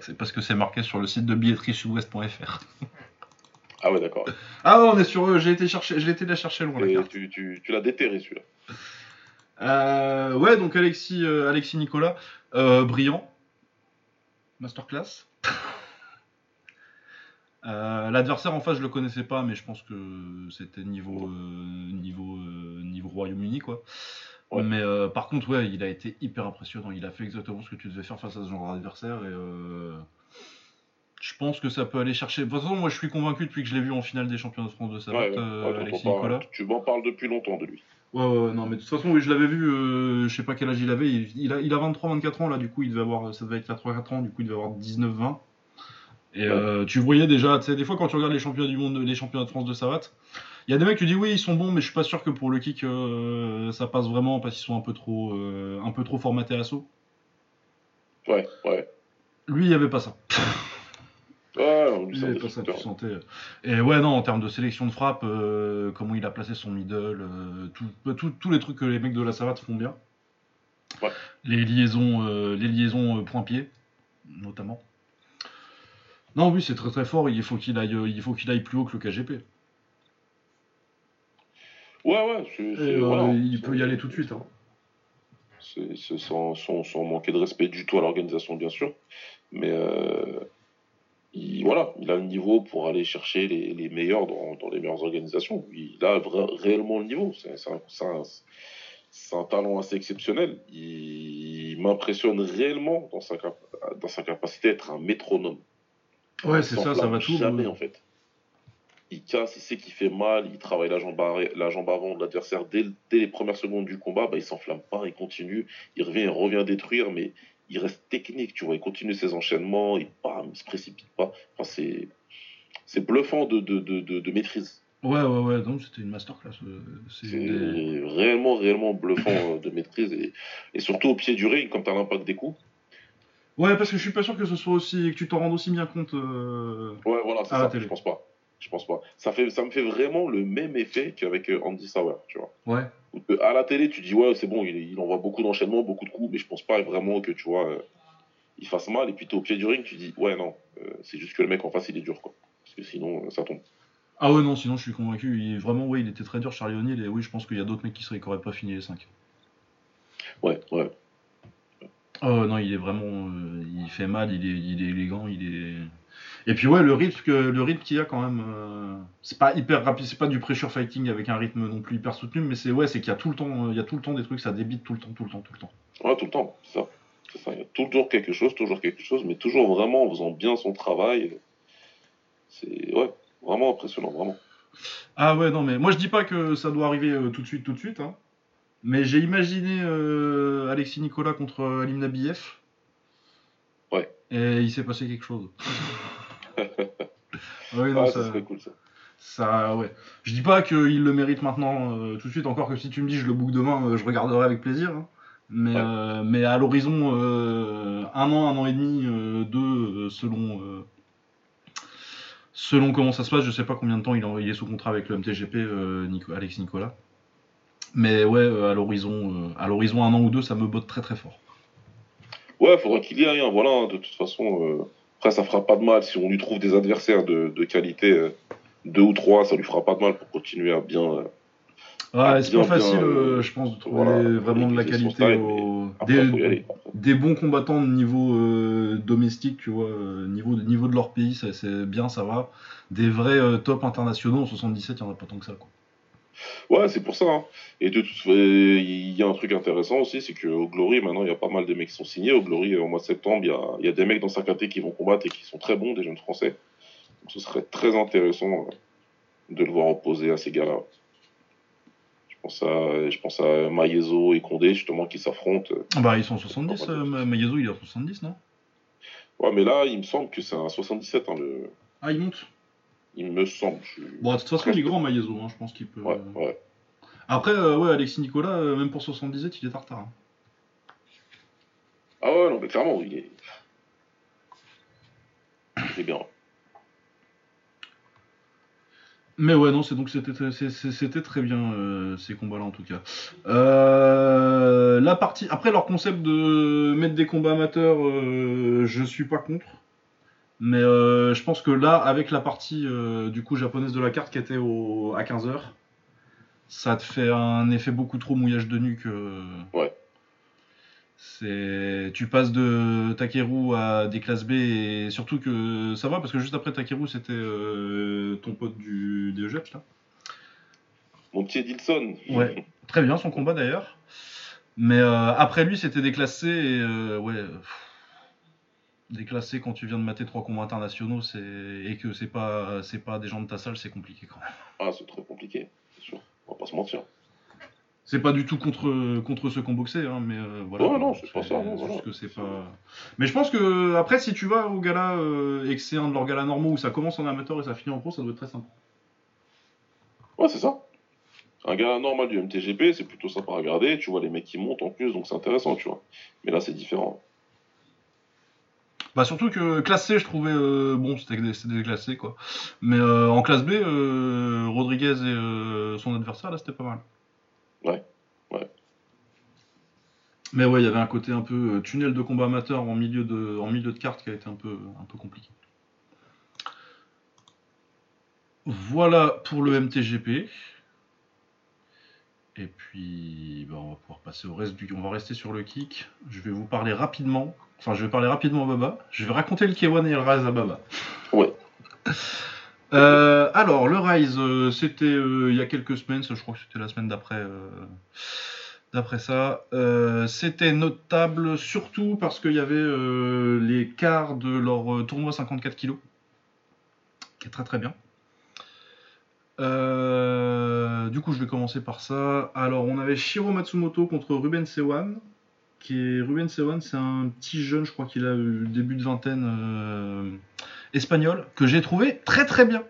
c'est parce que c'est marqué sur le site de billetterie sud-ouest.fr.
Ah ouais, d'accord.
Ah ouais, on est sur eux. J'ai été chercher, je l'ai été la chercher loin.
Et tu, tu, tu l'as déterré celui-là.
Euh, ouais, donc Alexis, euh, Alexis Nicolas, euh, brillant. Masterclass. (laughs) Euh, L'adversaire en face, je le connaissais pas, mais je pense que c'était niveau, euh, niveau, euh, niveau Royaume-Uni, quoi.
Ouais.
Mais euh, par contre, ouais, il a été hyper impressionnant. Il a fait exactement ce que tu devais faire face à ce genre d'adversaire. Et euh, je pense que ça peut aller chercher. De toute façon, moi, je suis convaincu depuis que je l'ai vu en finale des championnats de France de
Ouais, ouais.
euh, Alexis Nicolas.
Tu m'en parles depuis longtemps de lui.
Ouais, non, mais de toute façon, oui, je l'avais vu, euh, je sais pas quel âge il avait. Il, il a, il a 23-24 ans, là, du coup, il devait avoir, ça devait être 3-4 ans, du coup, il devait avoir 19-20. Et tu voyais déjà, tu sais, des fois, quand tu regardes les championnats du monde, les championnats de France de savate, il y a des mecs qui disent oui, ils sont bons, mais je suis pas sûr que pour le kick, euh, ça passe vraiment parce qu'ils sont un peu trop, euh, un peu trop formatés à saut.
Ouais, ouais.
Lui, il y avait pas ça.
Ouais, on lui
Il avait pas ça, tu sentais. Et ouais, non, en termes de sélection de frappe, euh, comment il a placé son middle, euh, tout- tous les trucs que les mecs de la savate font bien.
Ouais.
Les liaisons, euh, les liaisons euh, point-pied, notamment. Non, oui, c'est très très fort. Il faut qu'il aille, euh, il faut qu'il aille plus haut que le KGP.
Ouais, ouais. c'est-
Et,
c'est-
euh,
voilà.
il peut y aller tout de suite. hein.
C'est c'est sans, sans, sans manquer de respect du tout à l'organisation, bien sûr. Mais euh, il, voilà, il a le niveau pour aller chercher les, les meilleurs dans, dans les meilleures organisations. Il a vra- réellement le niveau. C'est c'est un, c'est un- c'est un talent assez exceptionnel. Il, m'impressionne réellement dans sa, cap- dans sa capacité à être un métronome.
Ouais, c'est ça, ça va tout.
Jamais, en fait. Il casse, il sait qu'il fait mal, il travaille la jambe, la jambe avant de l'adversaire dès, dès les premières secondes du combat, bah, il s'enflamme pas, il continue, il revient, il revient détruire, mais il reste technique, tu vois, il continue ses enchaînements, il, bam, il se précipite pas. Enfin, c'est, c'est bluffant de, de, de, de, maîtrise.
Ouais, ouais, ouais. Donc c'était une masterclass. euh, C'est des-
réellement, réellement bluffant euh, de maîtrise et, et surtout au pied du ring, comme tu as l'impact des coups.
Ouais, parce que je suis pas sûr que ce soit aussi, que tu t'en rendes aussi bien compte. euh,
Ouais, voilà, c'est ça,
télé.
je pense pas. Je pense pas. Ça, fait, ça me fait vraiment le même effet qu'avec euh, Andy Sauer, tu vois.
Ouais.
À la télé, tu dis, ouais, c'est bon, il, il envoie beaucoup d'enchaînements, beaucoup de coups, mais je pense pas vraiment que, tu vois, euh, il fasse mal. Et puis, tu es au pied du ring, tu dis, ouais, non, euh, c'est juste que le mec en face, il est dur, quoi. Parce que sinon, euh, ça tombe.
Ah ouais, non, sinon je suis convaincu. Il, vraiment, ouais, il était très dur, Charlie O'Neill. Et oui, je pense qu'il y a d'autres mecs qui seraient qui auraient pas fini les 5.
Ouais, ouais.
Oh non, il est vraiment. il fait mal, il est, il est élégant, il est. Et puis ouais, le rythme le rythme qu'il y a quand même, euh, c'est pas hyper rapide, c'est pas du pressure fighting avec un rythme non plus hyper soutenu, mais c'est ouais, c'est qu'il y a tout le temps, euh, il y a tout le temps des trucs, ça débite tout le temps, tout le temps, tout le temps.
Ouais, tout le temps, c'est ça. C'est ça. Il y a toujours quelque chose, toujours quelque chose, mais toujours vraiment en faisant bien son travail. C'est, ouais, vraiment impressionnant, vraiment.
Ah ouais, non mais moi je dis pas que ça doit arriver euh, tout de suite, tout de suite, hein. Mais j'ai imaginé euh, Alexis Nicolas contre Alim Nabiev. Et il s'est passé quelque chose. (laughs) oui, non,
Ah,
ça,
ça cool, ça.
ça, ouais. Je dis pas qu'il le mérite maintenant euh, tout de suite, encore que si tu me dis je le book demain, euh, je regarderai avec plaisir. hein. Mais,
Ouais.
euh, mais à l'horizon, un an, un an et demi, deux, selon, selon comment ça se passe, je sais pas combien de temps il, en- il est sous contrat avec le MTGP, Nico- Alex Nicolas. Mais ouais, à l'horizon, à l'horizon un an ou deux, ça me botte très très fort.
Ouais, faudra qu'il y aille, hein, voilà, de toute façon. euh, Après, ça fera pas de mal si on lui trouve des adversaires de, de qualité, euh, deux ou trois, ça lui fera pas de mal pour continuer à bien. euh,
Ouais, c'est pas facile, euh, je pense, de trouver
voilà,
vraiment de la qualité
style,
au...
Après,
des,
aller.
des bons combattants de niveau euh, domestique, tu vois, niveau, niveau de leur pays, c'est bien, ça va. Des vrais euh, top internationaux en 77, il n'y en a pas tant que ça. Quoi.
Ouais, c'est pour ça. hein. Et de toute façon, il y a un truc intéressant aussi, c'est qu'au Glory, maintenant, il y a pas mal de mecs qui sont signés. Au Glory, au mois de septembre, il y a, il y a des mecs dans sa caté qui vont combattre et qui sont très bons, des jeunes français. Donc, ce serait très intéressant euh, de le voir opposer à ces gars-là. Je pense à, je pense à Maezo et Condé, justement, qui s'affrontent.
Bah, ils sont 70,
pas
euh, Ma- Mayezo, il est à 70, non?
Ouais, mais là, il me semble que c'est un 77, hein, le...
Ah, il monte
il me semble. je
Bon, de toute façon, il est grand, Mayezo, hein, je pense qu'il peut.
Ouais, ouais.
Après, euh, ouais, Alexis Nicolas, euh, même pour 77, il est en retard. hein.
Ah ouais, non, mais clairement, il est. Il est bien.
Mais ouais, non, c'est donc c'était très bien euh, ces combats-là en tout cas. Euh, la partie après leur concept de mettre des combats amateurs, je suis pas contre. Mais je pense que là, avec la partie du coup japonaise de la carte qui était au, à 15h, ça te fait un effet beaucoup trop mouillage de nuque.
Ouais.
C'est, tu passes de Takeru à des classes B et surtout que ça va parce que juste après Takeru c'était euh, ton pote du DEGEP là.
Mon petit Edilson.
Ouais, très bien son combat d'ailleurs. Mais euh, après lui c'était déclassé et euh, ouais. Déclassé quand tu viens de mater trois combats internationaux et que c'est pas c'est pas des gens de ta salle c'est compliqué quand même.
Ah c'est très compliqué, c'est sûr. On va pas se mentir.
C'est pas du tout contre, contre ceux qui ont boxé, hein, mais euh, voilà.
Ouais, non, c'est pas ça.
que c'est pas... Mais je pense que, après, si tu vas au gala euh, et que c'est un de leurs galas normaux où ça commence en amateur et ça finit en pro, ça doit être très sympa.
Ouais, c'est ça. Un gala normal du MTGP, c'est plutôt sympa à regarder. Tu vois les mecs qui montent en plus, donc c'est intéressant, tu vois. Mais là, c'est différent.
Bah surtout que classe C, je trouvais euh, bon, c'était déclassé quoi. Mais en classe B, Rodriguez et son adversaire là, c'était pas mal.
Ouais, ouais.
Mais ouais, il y avait un côté un peu euh, tunnel de combat amateur en milieu de, en milieu de carte qui a été un peu, un peu compliqué. Voilà pour le MTGP. Et puis, bah, on va pouvoir passer au reste du. On va rester sur le kick. Je vais vous parler rapidement. Enfin, je vais parler rapidement à Baba. Je vais raconter le K1 et le Rise à Baba.
Ouais.
Euh, alors, le Rise, euh, c'était euh, il y a quelques semaines, je crois que c'était la semaine d'après. D'après ça, c'était notable surtout parce qu'il y avait les quarts de leur tournoi 54 kg, qui est très très bien. Du coup, je vais commencer par ça. Alors, on avait Shiro Matsumoto contre Ruben Sewan. Qui est Ruben Sewan, c'est un petit jeune, je crois qu'il a eu début de vingtaine espagnol que j'ai trouvé très très bien.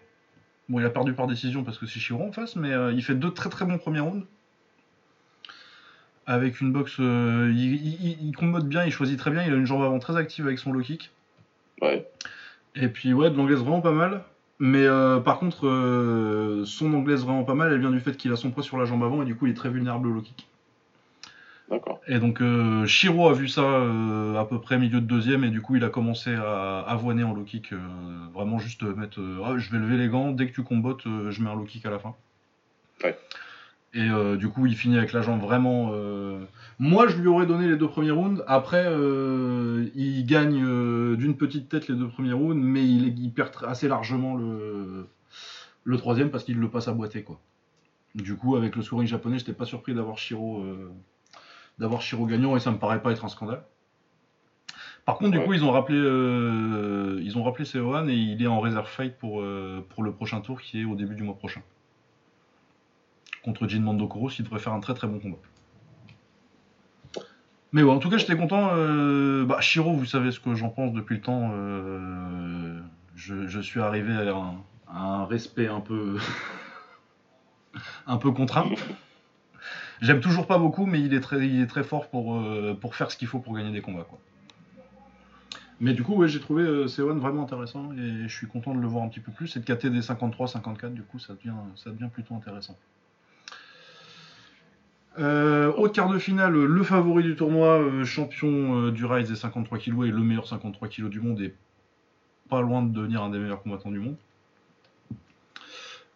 Bon, il a perdu par décision parce que c'est Chiron en face, mais euh, il fait deux très très bons premiers rounds. Avec une boxe, euh, il, il, combote bien, il choisit très bien, il a une jambe avant très active avec son low kick.
Ouais.
Et puis ouais, de l'anglaise vraiment pas mal. Mais euh, par contre, son anglaise vraiment pas mal, elle vient du fait qu'il a son poids sur la jambe avant et du coup il est très vulnérable au low kick. Et donc euh, Shiro a vu ça euh, à peu près milieu de deuxième et du coup il a commencé à avoiner en low kick, euh, vraiment juste mettre ah, je vais lever les gants, dès que tu combotes, je mets un low kick à la fin. Et du coup il finit avec la jambe vraiment. Moi je lui aurais donné les deux premiers rounds, après il gagne d'une petite tête les deux premiers rounds, mais il, perd assez largement le, le troisième parce qu'il le passe à boiter quoi. Du coup avec le scoring japonais j'étais pas surpris d'avoir Shiro d'avoir gagnant et ça me paraît pas être un scandale. Par contre, du coup, ils ont rappelé, euh, ils ont rappelé Seohan et il est en reserve fight pour, euh, pour le prochain tour qui est au début du mois prochain. Contre Jin Mandokoro, il devrait faire un très très bon combat. Mais bon, en tout cas, j'étais content. Euh, bah, Shiro, vous savez ce que j'en pense depuis le temps. Je, suis arrivé à un, respect un peu, (laughs) un peu contraint. J'aime toujours pas beaucoup, mais il est très, il est très fort pour, euh, pour faire ce qu'il faut pour gagner des combats. Quoi. Mais du coup, ouais, j'ai trouvé euh, vraiment intéressant et je suis content de le voir un petit peu plus. Et de KT des 53-54, du coup, ça devient, ça devient plutôt intéressant. Euh, autre quart de finale, le favori du tournoi, euh, champion du Rise des 53 kg et le meilleur 53 kg du monde, est pas loin de devenir un des meilleurs combattants du monde.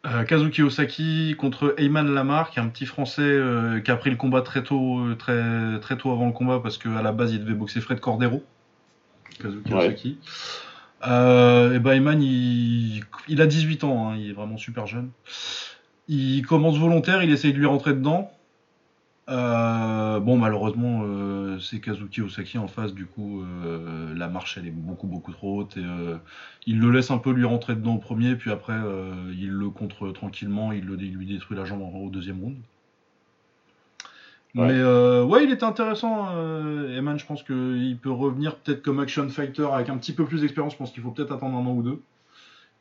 Euh, Kazuki Osaki contre Eyman Lamar, qui est un petit français euh, qui a pris le combat très tôt, euh, très, très tôt avant le combat parce qu'à la base il devait boxer Fred Cordero. Kazuki Osaki. et ben Eyman il, a 18 ans, hein, il est vraiment super jeune. Il commence volontaire, il essaye de lui rentrer dedans. Euh, bon, malheureusement, euh, c'est Kazuki Osaki en face, du coup, euh, la marche elle est beaucoup beaucoup trop haute et il le laisse un peu lui rentrer dedans au premier, puis après il le contre tranquillement, il, le, lui détruit la jambe au deuxième round. Mais ouais, il était intéressant, Eman. Je pense qu'il peut revenir peut-être comme action fighter avec un petit peu plus d'expérience. Je pense qu'il faut peut-être attendre un an ou deux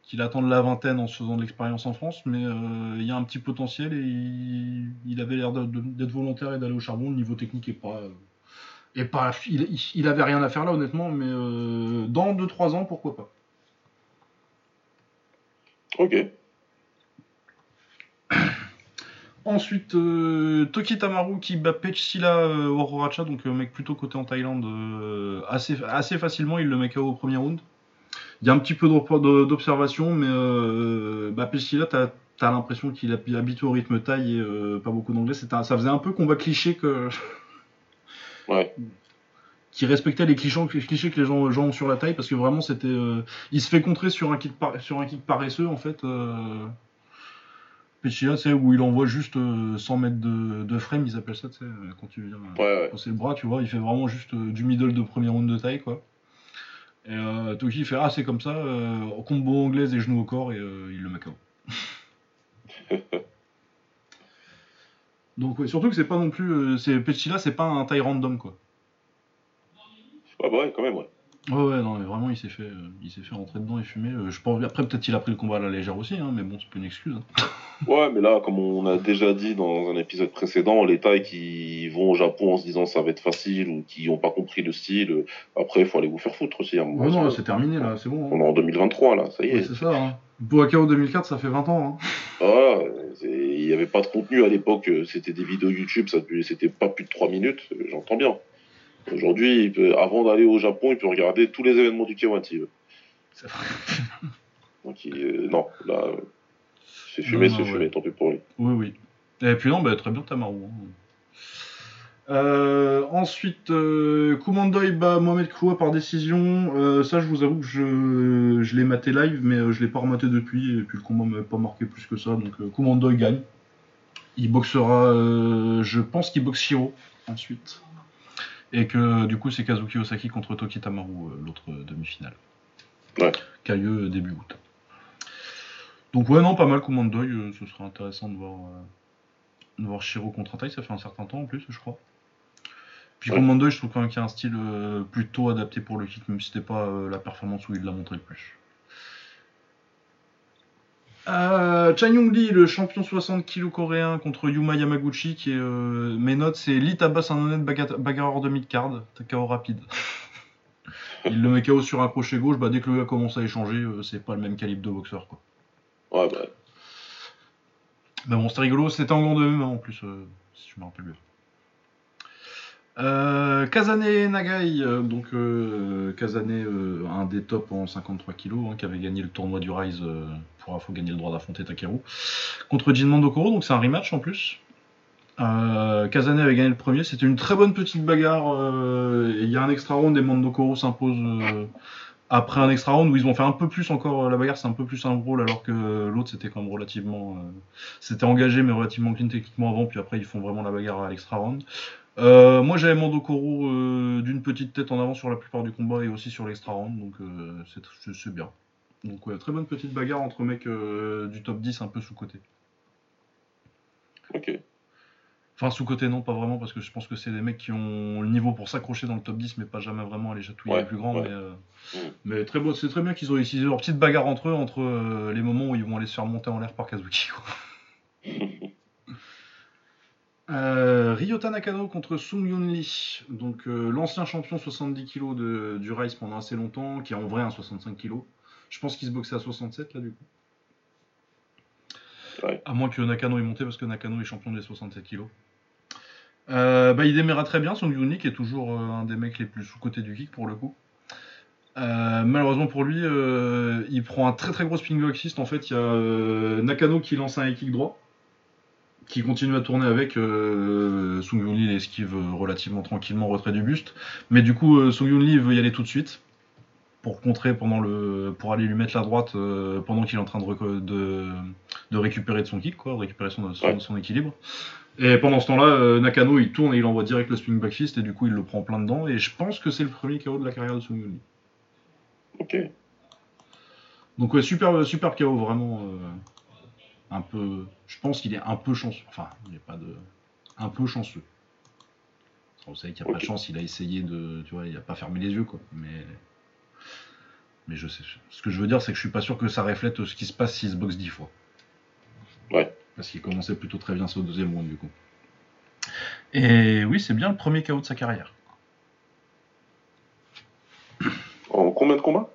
qu'il attende la vingtaine en se faisant de l'expérience en France, mais euh, il y a un petit potentiel et il, avait l'air d'être volontaire et d'aller au charbon. Le niveau technique est pas. est pas il, il, avait rien à faire là, honnêtement, mais euh, dans 2-3 ans, pourquoi pas.
Ok. (coughs)
Ensuite, euh, Toki Tamaru qui bat Pechila euh, Ororacha, donc un mec plutôt côté en Thaïlande, assez, assez facilement, il le met KO au premier round. Il y a un petit peu d'observation, mais euh, bah, t'as as, l'impression qu'il est habitué au rythme thaï et pas beaucoup d'anglais. Ça faisait un peu combat cliché que. (laughs)
ouais.
qui respectait les clichés, clichés que les gens, gens, ont sur la taille, parce que vraiment, c'était. il se fait contrer sur un kick, sur un kick paresseux, en fait. Pechia, c'est où il envoie juste 100 euh, mètres de, frame, ils appellent ça, tu sais, euh, quand tu viens
ouais,
c'est le bras, tu vois, il fait vraiment juste euh, du middle de premier round de taille, quoi. Et Toki fait ah c'est comme ça, combo anglaise et genoux au corps et il le met KO. (laughs) Donc ouais, surtout que c'est pas non plus, c'est Pechila, c'est pas un taille random quoi.
Ah bah ouais, quand même ouais.
Ouais, ouais, non, mais vraiment, il s'est fait, euh, il s'est fait rentrer dedans et fumer. Euh, je pense, après, peut-être qu'il a pris le combat à la légère aussi, hein, mais bon, c'est pas une excuse. Hein. (laughs)
ouais, mais là, comme on a déjà dit dans un épisode précédent, les tailles qui vont au Japon en se disant ça va être facile ou qui n'ont pas compris le style, euh, après, il faut aller vous faire foutre aussi. Hein.
Ouais, non, c'est terminé, là, c'est bon.
On est en 2023, là, ça y est.
c'est ça, hein. Boakao 2004, ça fait 20 ans. Hein.
Voilà, il n'y avait pas de contenu à l'époque, c'était des vidéos YouTube, ça c'était pas plus de 3 minutes, j'entends bien. Aujourd'hui, avant d'aller au Japon, il peut regarder tous les événements du K1 (laughs) Donc, euh, non, là, c'est fumé, c'est fumé, tant pis pour lui.
Oui, oui. Et puis non, bah, très bien Tamaru. Hein. Euh, ensuite, euh, Kumandoy bat Mohamed Kroua par décision. Euh, ça, je vous avoue que je, je l'ai maté live, mais je l'ai pas rematé depuis. Et puis le combat m'a pas marqué plus que ça. Donc Kumandoy gagne. Il boxera, je pense qu'il boxe Shiro ensuite. Et que du coup, c'est Kazuki Osaki contre Toki Tamaru, euh, l'autre demi-finale.
Ouais.
Qui a lieu début août. Donc, ouais, non, pas mal Kumandoy. Euh, ce serait intéressant de voir, euh, de voir Shiro contre taille. Ça fait un certain temps en plus, je crois. Puis ouais. je trouve quand même qu'il y a un style plutôt adapté pour le kick, même si c'était pas la performance où il l'a montré le plus. Euh, Chan Young Lee, le champion 60 kg coréen contre Yuma Yamaguchi, qui est, euh, mes notes, c'est Lee tabasse un honnête bagarreur de mid-card, KO rapide. (laughs) Il le met KO sur un crochet gauche, bah, dès que le gars commence à échanger, euh, c'est pas le même calibre de boxeur. Quoi.
Ouais, bah.
Mais bon, c'était rigolo, c'était en gant de MMA en plus, euh, si je me rappelle bien. Euh, Kazane Nagai, euh, donc euh, Kazane, un des tops en 53 kg, hein, qui avait gagné le tournoi du Rise pour info gagner le droit d'affronter Takeru, contre Jin Mandokoro, donc c'est un rematch en plus. Kazane avait gagné le premier, c'était une très bonne petite bagarre. Il y a un extra round et Mandokoro s'impose après un extra round où ils ont fait un peu plus encore la bagarre, c'est un peu plus un rôle alors que l'autre c'était quand même relativement, c'était engagé mais relativement clean techniquement avant, puis après ils font vraiment la bagarre à l'extra round. Euh, moi j'avais Mandokoro euh, d'une petite tête en avant sur la plupart du combat et aussi sur l'extra round, donc euh, c'est bien. Donc ouais, très bonne petite bagarre entre mecs du top 10 un peu sous-côté.
Ok.
Enfin sous-côté non, pas vraiment, parce que je pense que c'est des mecs qui ont le niveau pour s'accrocher dans le top 10, mais pas jamais vraiment aller chatouiller les plus grands. Mais, mais, très beau, c'est très bien qu'ils ont réussi leur petite bagarre entre eux, entre les moments où ils vont aller se faire monter en l'air par Kazuki. (laughs) Euh, Ryota Nakano contre Sung Yun Lee, donc euh, l'ancien champion 70 kg du Rise pendant assez longtemps, qui est en vrai un 65 kg. Je pense qu'il se boxait à 67 là du coup. À moins que Nakano ait monté parce que Nakano est champion des 67 kg. Euh, bah, il démarra très bien, Sung Yun Lee qui est toujours un des mecs les plus sous-cotés du kick pour le coup. malheureusement pour lui, il prend un très très gros spin assist. En fait, il y a Nakano qui lance un kick droit qui continue à tourner avec. Euh, Sung Yun Lee l'esquive euh, relativement tranquillement retrait du buste. Mais du coup, euh, Sung Yun Lee veut y aller tout de suite pour contrer pendant le pour aller lui mettre la droite euh, pendant qu'il est en train de, de, de, récupérer de son kick quoi de récupérer son, son, équilibre et pendant ce temps-là Nakano il tourne et il envoie direct le spring back fist et du coup il le prend plein dedans et je pense que c'est le premier KO de la carrière de Sung Yun
ok
donc ouais super super KO vraiment un peu. Je pense qu'il est un peu chanceux. Enfin, il n'est pas de. Un peu chanceux. Vous savez qu'il n'y a pas de chance, il a essayé de. Tu vois, il n'a pas fermé les yeux, quoi. Mais. Mais je sais. Ce que je veux dire, c'est que je suis pas sûr que ça reflète ce qui se passe s'il se boxe dix fois.
Ouais.
Parce qu'il commençait plutôt très bien au deuxième round, du coup. Et oui, c'est bien le premier KO de sa carrière.
En combien de combats?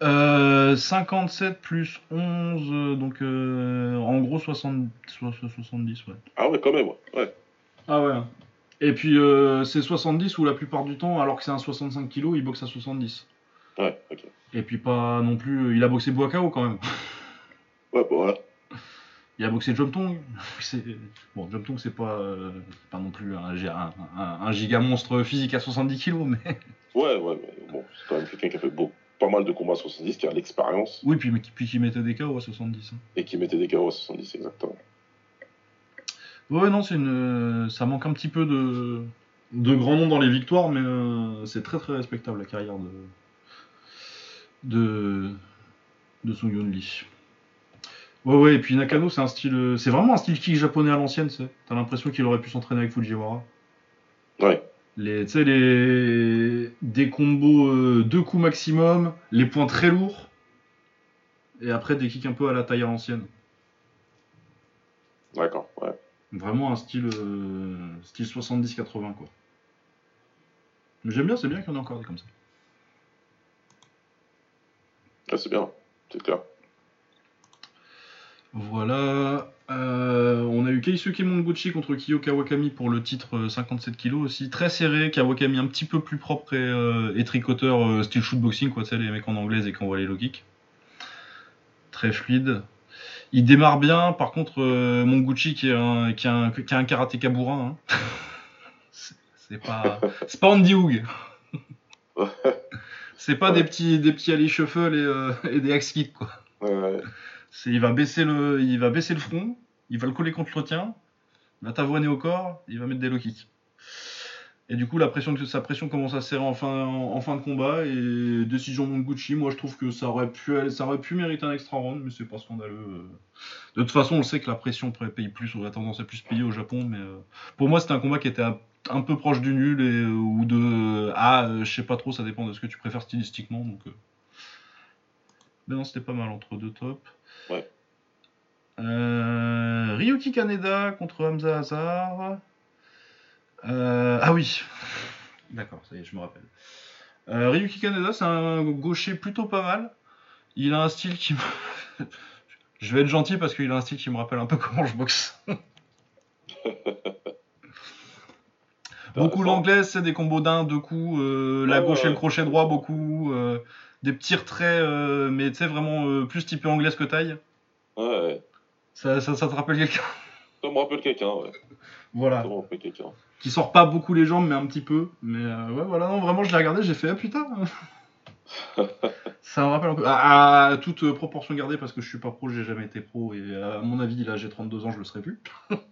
57 plus 11, donc en gros 70, ouais.
Ah ouais, quand même, ouais.
Ah ouais. Et puis c'est 70 où la plupart du temps, alors que c'est un 65 kg, il boxe à 70.
Ouais, ok.
Et puis pas non plus. Il a boxé Boakao quand même. (laughs)
Ouais, bah voilà.
Il a boxé Jomtong. (laughs) Bon, Jomtong, c'est pas, pas non plus un, un, giga monstre physique à 70 kg, mais. (laughs)
Ouais, ouais, mais bon, c'est quand même quelqu'un qui a fait pas mal de combats à 70, qui a l'expérience.
Oui, puis, puis qui mettait des KO à 70. Hein.
Et qui mettait des KO à 70, exactement.
Ouais, non, c'est une. Ça manque un petit peu de, de grand nom dans les victoires, mais euh, c'est très très respectable la carrière de. De. de Sung Yun Lee. Ouais, ouais, et puis Nakano, c'est un style. C'est vraiment un style kick japonais à l'ancienne, tu sais. T'as l'impression qu'il aurait pu s'entraîner avec Fujiwara.
Ouais.
Les, tu sais, les. Des combos euh, deux coups maximum, les points très lourds. Et après des kicks un peu à la taille à l'ancienne.
D'accord, ouais.
Vraiment un style. Euh, style 70-80, quoi. Mais j'aime bien, c'est bien qu'il y en ait encore des comme ça.
Ah, c'est bien, c'est clair.
Voilà. Euh, on a eu Keisuke Monguchi contre Kiyo Kawakami pour le titre 57 kg aussi. Très serré. Kawakami un petit peu plus propre et, euh, tricoteur euh, style shootboxing, quoi, tu sais, les mecs en anglaise et qui envoient les low kicks. Très fluide. Il démarre bien. Par contre, Monguchi qui est un, qui a un, qui a un karatéka bourrin. Hein. (laughs) c'est pas, c'est pas Andy Hoog. (laughs) c'est pas des petits, des petits Ali Shuffle et, et des axe kicks, quoi.
Ouais
il va baisser le, il va baisser le front, il va le coller contre le tien, il va t'avoiner au corps, il va mettre des low kicks. Et du coup, la pression, sa pression commence à serrer en fin, en, fin de combat. Et décision Monguchi, moi je trouve que ça aurait pu, ça aurait pu mériter un extra round, mais c'est pas scandaleux. De toute façon, on sait que la pression paye plus, on a tendance à plus payer au Japon. Mais euh, pour moi, c'était un combat qui était un peu proche du nul et, ou de. Ah, euh, je sais pas trop, ça dépend de ce que tu préfères stylistiquement. Donc, euh. Mais non, c'était pas mal entre deux tops.
Ouais.
Euh, Ryuki Kaneda contre Hamza Hazar. Euh, ah oui. (laughs) D'accord, ça y est, je me rappelle. Euh, Ryuki Kaneda, c'est un gaucher plutôt pas mal. Il a un style qui me... (laughs) je vais être gentil parce qu'il a un style qui me rappelle un peu (laughs) comment je boxe. Beaucoup l'anglaise, c'est des combos d'un, deux coups, la gauche et le crochet droit, beaucoup des petits retraits, euh, mais tu sais, vraiment euh, plus typé anglaise que taille.
Ouais.
Ça, ça, te rappelle quelqu'un?
Ça me rappelle quelqu'un, ouais.
Voilà.
Ça me rappelle quelqu'un.
Qui sort pas beaucoup les jambes, mais un petit peu. Mais euh, ouais, voilà, non, vraiment, je l'ai regardé, j'ai fait, ah putain (laughs) Ça me rappelle un peu. À, toute proportion gardée, parce que je suis pas pro, j'ai jamais été pro, et à mon avis, là, j'ai 32 ans, je le serai plus. (laughs)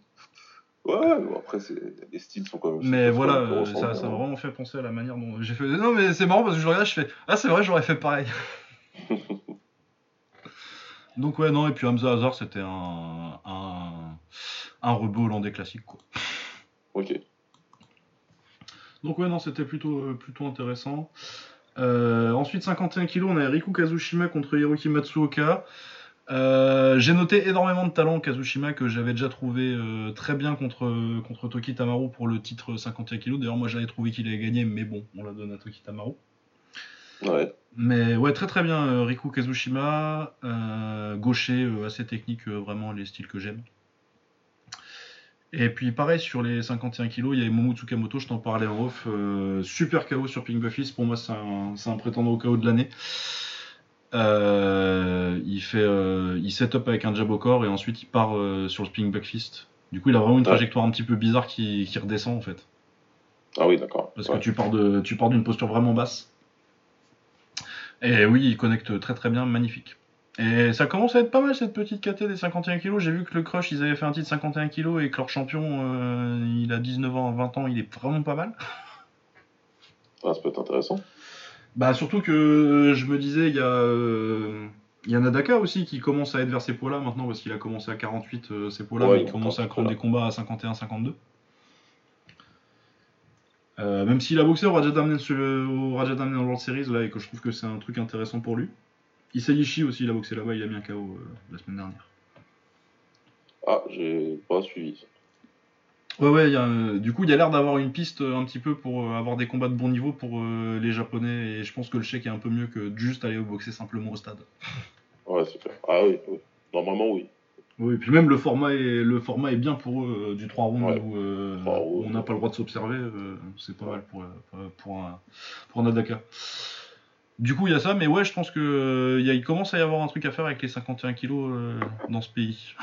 Ouais, après, les styles sont quand même.
Mais voilà, euh, ça, m'a vraiment fait penser à la manière dont j'ai fait. Non, mais c'est marrant parce que je regarde, je fais Ah, c'est vrai, j'aurais fait pareil. (laughs) Donc, ouais, non, et puis Hamza Hazard, c'était un, un, un rebeu hollandais classique, quoi.
Ok.
Donc, ouais, non, c'était plutôt, euh, plutôt intéressant. Euh, ensuite, 51 kg, on a Riku Kazushima contre Hiroki Matsuoka. Euh, j'ai noté énormément de talent Kazushima que j'avais déjà trouvé euh, très bien contre, contre Toki Tamaru pour le titre 51 kg. D'ailleurs, moi j'avais trouvé qu'il allait gagner, mais bon, on l'a donné à Toki Tamaru.
Ouais.
Mais ouais, très très bien, euh, Riku Kazushima, gaucher, assez technique, vraiment les styles que j'aime. Et puis pareil, sur les 51 kg, il y avait Momo Tsukamoto, je t'en parlais en off, super KO sur Pink Buffy, pour moi c'est un, un, prétendant au KO de l'année. Euh, il fait, euh, il set up avec un jab au corps et ensuite il part euh, sur le spinning back fist. Du coup, il a vraiment une trajectoire un petit peu bizarre qui, qui redescend en fait.
Ah oui, d'accord.
Parce que tu pars de, tu pars d'une posture vraiment basse. Et oui, il connecte très très bien, magnifique. Et ça commence à être pas mal cette petite KT des 51 kg. J'ai vu que le Crush, ils avaient fait un titre 51 kg et que leur champion, il a 19 ans, 20 ans, il est vraiment pas mal.
Ah, ça peut être intéressant.
Bah surtout que je me disais, il y a, euh, il y a Nadaka aussi qui commence à être vers ces poids-là maintenant parce qu'il a commencé à 48 euh, ces poids-là, mais il commence à prendre des combats à 51-52. Euh, même s'il a boxé au Raja Damnen, World Series là et que je trouve que c'est un truc intéressant pour lui. Isaichi aussi, il a boxé là-bas, il a mis un KO la semaine dernière.
Ah, j'ai pas suivi.
Ouais, ouais, du coup, il y a l'air d'avoir une piste un petit peu pour avoir des combats de bon niveau pour les Japonais, et je pense que le chèque est un peu mieux que juste aller boxer simplement au stade. (laughs)
Ouais, super. Ah oui, oui. normalement, oui.
Oui, et puis même le format est, le format est bien pour eux, du 3 rounds où, on n'a pas le droit de s'observer, c'est pas mal pour, pour, un, pour un Adaka. Du coup, il y a ça, mais ouais, je pense que euh, il commence à y avoir un truc à faire avec les 51 kilos euh, dans ce pays.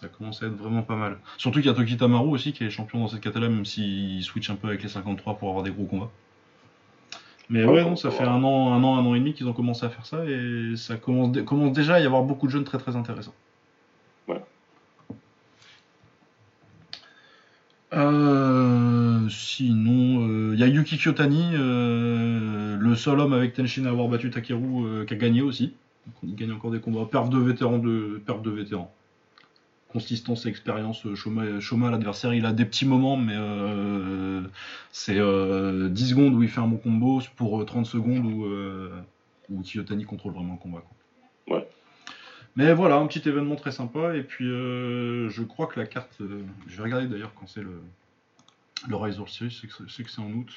Ça commence à être vraiment pas mal. Surtout qu'il y a Toki Tamaru aussi qui est champion dans cette catégorie, même s'il switch un peu avec les 53 pour avoir des gros combats. Mais ouais, non, ça fait un an, un an, un an et demi qu'ils ont commencé à faire ça et ça commence, commence déjà à y avoir beaucoup de jeunes très très intéressants. Ouais. Euh, sinon, il euh, y a Yuki Kyotani, euh, le seul homme avec Tenshin à avoir battu Takeru, qui a gagné aussi. il gagne encore des combats. Perte de vétérans de perte de vétérans. Consistance et expérience, Shoma, l'adversaire, il a des petits moments, mais c'est 10 secondes où il fait un bon combo pour 30 secondes où, où Kyotani contrôle vraiment le combat. Ouais. Mais voilà, un petit événement très sympa. Et puis, euh, je crois que la carte. Euh, je vais regarder d'ailleurs quand c'est le, le Rise of Series. C'est que c'est en août.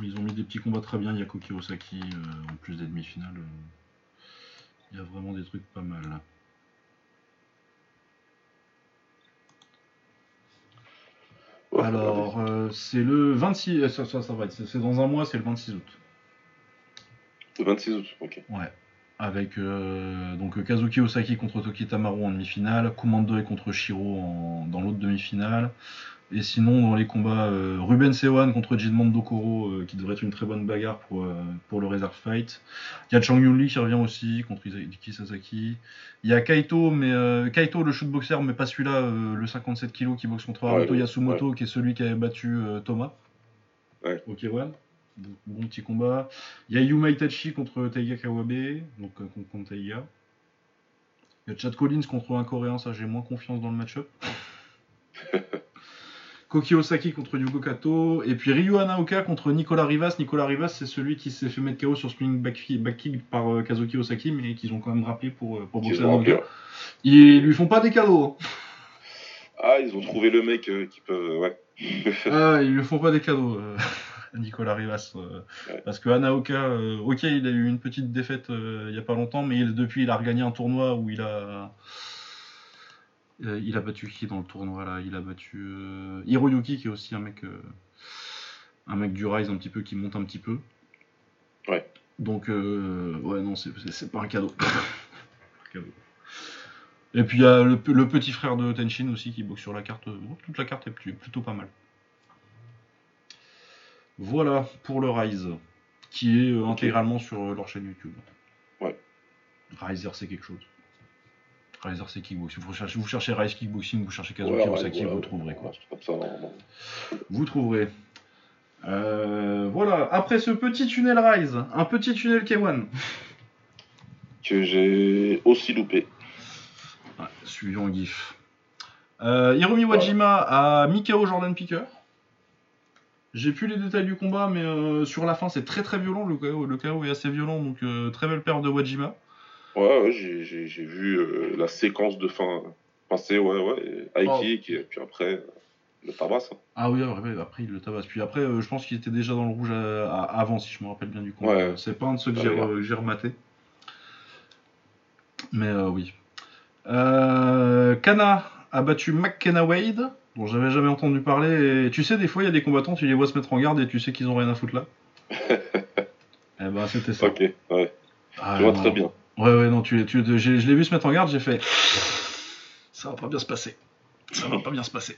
Mais ils ont mis des petits combats très bien. Il y a Koki Osaki euh, en plus des demi-finales. il y a vraiment des trucs pas mal. Alors, c'est le 26. Ça, ça, ça va être. C'est dans un mois, c'est le 26 août.
Le 26 août, ok.
Ouais avec euh, donc Kazuki Osaki contre Toki Tamaru en demi-finale, Kumando contre Shiro dans l'autre demi-finale. Et sinon, dans les combats, euh, Ruben Sewan contre Jinmon Dokoro, euh, qui devrait être une très bonne bagarre pour, pour le Reserve Fight. Il y a Chang Yun qui revient aussi contre Izaki Sasaki. Il y a Kaito, mais Kaito, le shootboxer, mais pas celui-là, le 57 kg qui boxe contre Haruto Yasumoto, qui est celui qui avait battu Thomas. Ouais. Ok. Bon, petit combat. Il y a Yuma Itachi contre Taiga Kawabe, donc euh, contre Taiga. Il y a Chad Collins contre un Coréen, ça j'ai moins confiance dans le match-up. (laughs) Koki Osaki contre Yugo Kato. Et puis Ryu Anaoka contre Nicolas Rivas. Nicolas Rivas, c'est celui qui s'est fait mettre KO sur Spring Back, Kick par euh, Kazuki Osaki, mais qu'ils ont quand même rappelé pour, euh, pour boxer Ils lui font pas des cadeaux. Hein.
Ah, ils ont trouvé le mec qui peut. Ouais. (laughs)
ah, ils lui font pas des cadeaux. (laughs) Nicolas Rivas. Euh, parce que Anaoka, euh, ok, il a eu une petite défaite euh, il n'y a pas longtemps, mais depuis, il a regagné un tournoi où il a. il a battu qui dans le tournoi là? Il a battu Hiroyuki, qui est aussi un mec, un mec du Rise un petit peu, qui monte un petit peu. Ouais. Donc, ouais, non, c'est pas (laughs) un cadeau. Et puis il y a le, petit frère de Tenshin aussi qui boxe sur la carte. toute la carte est plutôt pas mal. Voilà pour le Rise, qui est euh, intégralement sur euh, leur chaîne YouTube. Ouais. Riser, c'est quelque chose. Riser, c'est kickboxing. Vous cherchez, vous cherchez Rise Kickboxing, vous cherchez Kazuki Osaki, vous trouverez quoi. vous trouverez. Euh, voilà, après ce petit tunnel Rise, un petit tunnel K1.
Que j'ai aussi loupé.
Ouais, suivant GIF. Euh, Hiromi Wajima a Mikao Jordan Picker. J'ai plus les détails du combat, mais euh, sur la fin, c'est très très violent. Le KO, le KO est assez violent, donc euh, très belle paire de Wajima.
Ouais, ouais j'ai vu euh, la séquence de fin passer, ouais, ouais. Aiki, oh. et puis après, le tabasse. Hein.
Ah oui, après, il le tabasse. Puis après, je pense qu'il était déjà dans le rouge avant, si je me rappelle bien du combat. Ouais. C'est pas un de ceux que j'ai rematé. Mais oui. Kana a battu McKenna Wade. Bon, j'avais jamais entendu parler. Et tu sais, des fois, il y a des combattants, tu les vois se mettre en garde et tu sais qu'ils ont rien à foutre là. (laughs) eh ben, c'était ça.
Ok, ouais. Ah, je vois très bien.
Ouais, ouais, non, tu, tu, je l'ai vu se mettre en garde, j'ai fait. Ça va pas bien se passer. Ça va pas bien se passer.